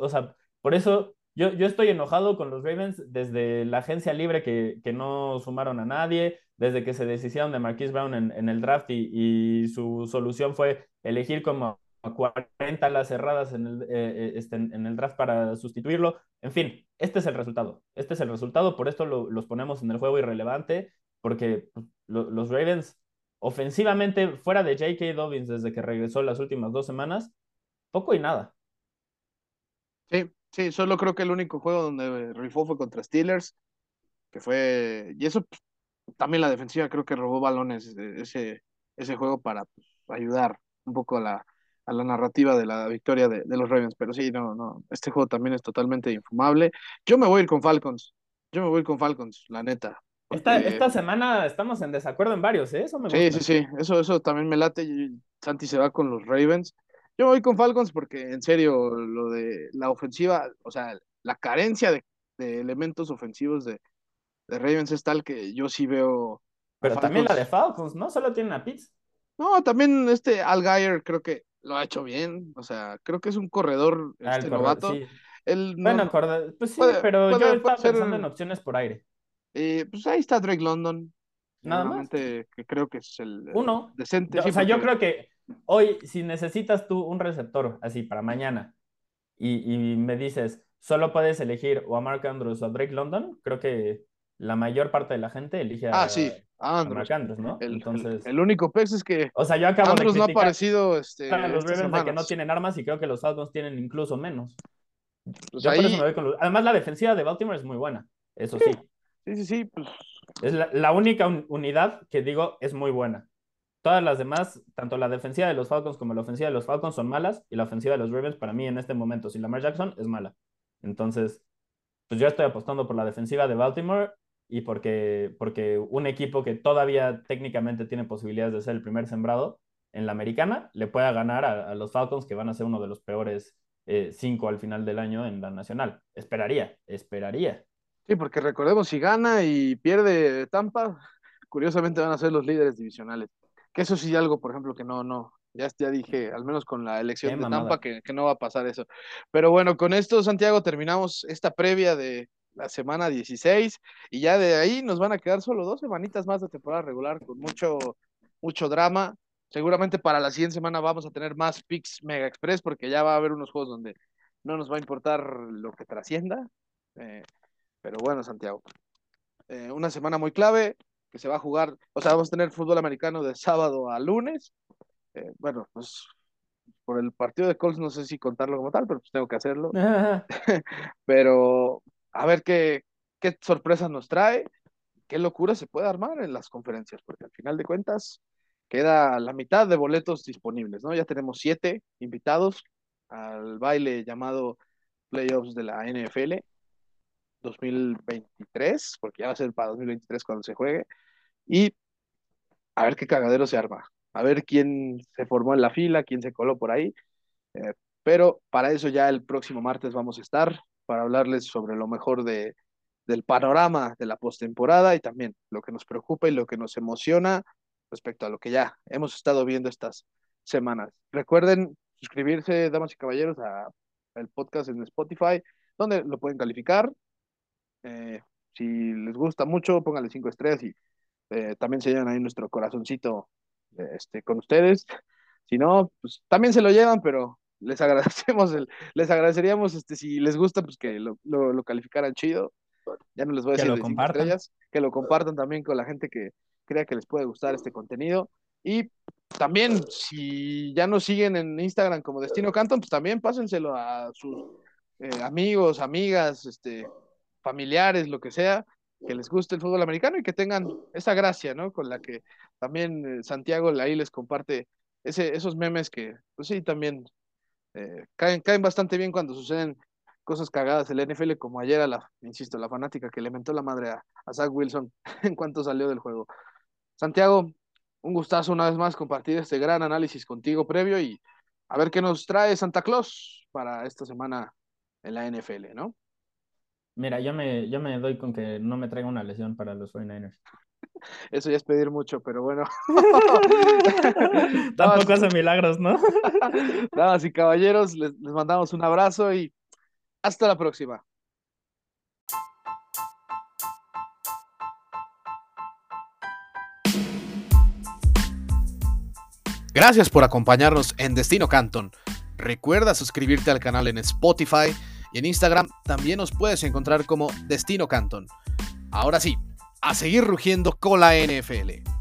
Speaker 2: o sea, por eso yo, yo estoy enojado con los Ravens desde la agencia libre que, que no sumaron a nadie, desde que se deshicieron de Marquise Brown en, el draft y, su solución fue elegir como a 40 las cerradas en el, eh, eh, este, en el draft para sustituirlo. En fin, este es el resultado. Este es el resultado, por esto lo, los ponemos en el juego irrelevante, porque los Ravens ofensivamente, fuera de J.K. Dobbins desde que regresó las últimas dos semanas, poco y nada.
Speaker 1: Sí, Sí, solo creo que el único juego donde rifó fue contra Steelers, que fue, y eso pues, también la defensiva creo que robó balones eh, ese, ese juego para pues, ayudar un poco a la, a la narrativa de la victoria de, los Ravens, pero sí, no, no, este juego también es totalmente infumable. Yo me voy a ir con Falcons, yo me voy con Falcons, la neta,
Speaker 2: Esta, semana estamos en desacuerdo en varios, ¿eh? Eso me
Speaker 1: Sí, sí, sí, eso, eso también me late. Santi se va con los Ravens. Yo voy con Falcons porque, en serio, lo de la ofensiva, o sea, la carencia de, elementos ofensivos de, de, Ravens es tal que yo sí veo.
Speaker 2: Pero también la de Falcons, ¿no? Solo tienen a Pitts.
Speaker 1: No, también este Al Geyer creo que lo ha hecho bien. O sea, creo que es un corredor
Speaker 2: ah,
Speaker 1: este, novato.
Speaker 2: bueno, pues sí, pero yo estaba pensando en opciones por aire.
Speaker 1: Eh, pues ahí está Drake London. Nada más. Que creo que es el
Speaker 2: uno
Speaker 1: decente.
Speaker 2: o sea, yo creo que hoy, si necesitas tú un receptor así para mañana y, me dices, solo puedes elegir o a Mark Andrews o a Drake London, creo que la mayor parte de la gente elige a,
Speaker 1: ah, sí.
Speaker 2: Mark Andrews, ¿no?
Speaker 1: El, Entonces, el, único pez es que
Speaker 2: o sea, yo acabo
Speaker 1: Andrews no ha aparecido este,
Speaker 2: a los Ravens de que no tienen armas y creo que los Falcons tienen incluso menos. Pues yo por eso me voy con los... Además, la defensiva de Baltimore es muy buena, eso sí.
Speaker 1: Sí, sí, sí. Pues...
Speaker 2: Es la, única unidad que digo es muy buena. Todas las demás, tanto la defensiva de los Falcons como la ofensiva de los Falcons son malas y la ofensiva de los Ravens para mí en este momento, si Lamar Jackson, es mala. Entonces, pues yo estoy apostando por la defensiva de Baltimore y porque, porque un equipo que todavía técnicamente tiene posibilidades de ser el primer sembrado en la americana le pueda ganar a, los Falcons que van a ser uno de los peores eh, cinco al final del año en la nacional. Esperaría, esperaría.
Speaker 1: Sí, porque recordemos, si gana y pierde Tampa, curiosamente van a ser los líderes divisionales. Que eso sí algo, por ejemplo, que no, no, ya, ya dije, al menos con la elección de Tampa, que, que, no va a pasar eso. Pero bueno, con esto, Santiago, terminamos esta previa de la semana 16 y ya de ahí nos van a quedar solo dos semanitas más de temporada regular con mucho, mucho drama. Seguramente para la siguiente semana vamos a tener más picks Mega Express porque ya va a haber unos juegos donde no nos va a importar lo que trascienda. Eh, pero bueno, Santiago, eh, una semana muy clave que se va a jugar, o sea, vamos a tener fútbol americano de sábado a lunes. Eh, bueno, pues por el partido de Colts no sé si contarlo como tal, pero pues tengo que hacerlo. pero a ver qué, qué sorpresas nos trae, qué locura se puede armar en las conferencias, porque al final de cuentas queda la mitad de boletos disponibles, ¿no? Ya tenemos siete invitados al baile llamado Playoffs de la NFL 2023, porque ya va a ser para 2023 cuando se juegue, y a ver qué cagadero se arma, a ver quién se formó en la fila, quién se coló por ahí, eh, pero para eso ya el próximo martes vamos a estar, para hablarles sobre lo mejor de, del panorama de la postemporada y también lo que nos preocupa y lo que nos emociona respecto a lo que ya hemos estado viendo estas semanas. Recuerden suscribirse, damas y caballeros, a el podcast en Spotify, donde lo pueden calificar, eh, si les gusta mucho, pónganle cinco estrellas y eh, también se llevan ahí nuestro corazoncito este, con ustedes. Si no, pues también se lo llevan, pero les agradecemos, el, les agradeceríamos este, si les gusta, pues que lo, lo, calificaran chido. Ya no les voy a decir de cinco estrellas, que lo compartan también con la gente que crea que les puede gustar este contenido. Y también, si ya nos siguen en Instagram como Destino Canton, pues también pásenselo a sus eh, amigos, amigas, este, familiares, lo que sea, que les guste el fútbol americano y que tengan esa gracia, ¿no? Con la que también eh, Santiago ahí les comparte ese, esos memes que, pues sí, también eh, caen, caen bastante bien cuando suceden cosas cagadas en la NFL, como ayer a la, insisto, la fanática que le mentó la madre a, a Zach Wilson en cuanto salió del juego. Santiago, un gustazo una vez más compartir este gran análisis contigo previo y a ver qué nos trae Santa Claus para esta semana en la NFL, ¿no?
Speaker 2: Mira, yo me, yo me doy con que no me traiga una lesión para los 49ers.
Speaker 1: Eso ya es pedir mucho, pero bueno.
Speaker 2: Tampoco hace milagros, ¿no?
Speaker 1: Damas y caballeros, les, les mandamos un abrazo y hasta la próxima. Gracias por acompañarnos en Destino Canton. Recuerda suscribirte al canal en Spotify y en Instagram también nos puedes encontrar como Destino Canton. Ahora sí, a seguir rugiendo con la NFL.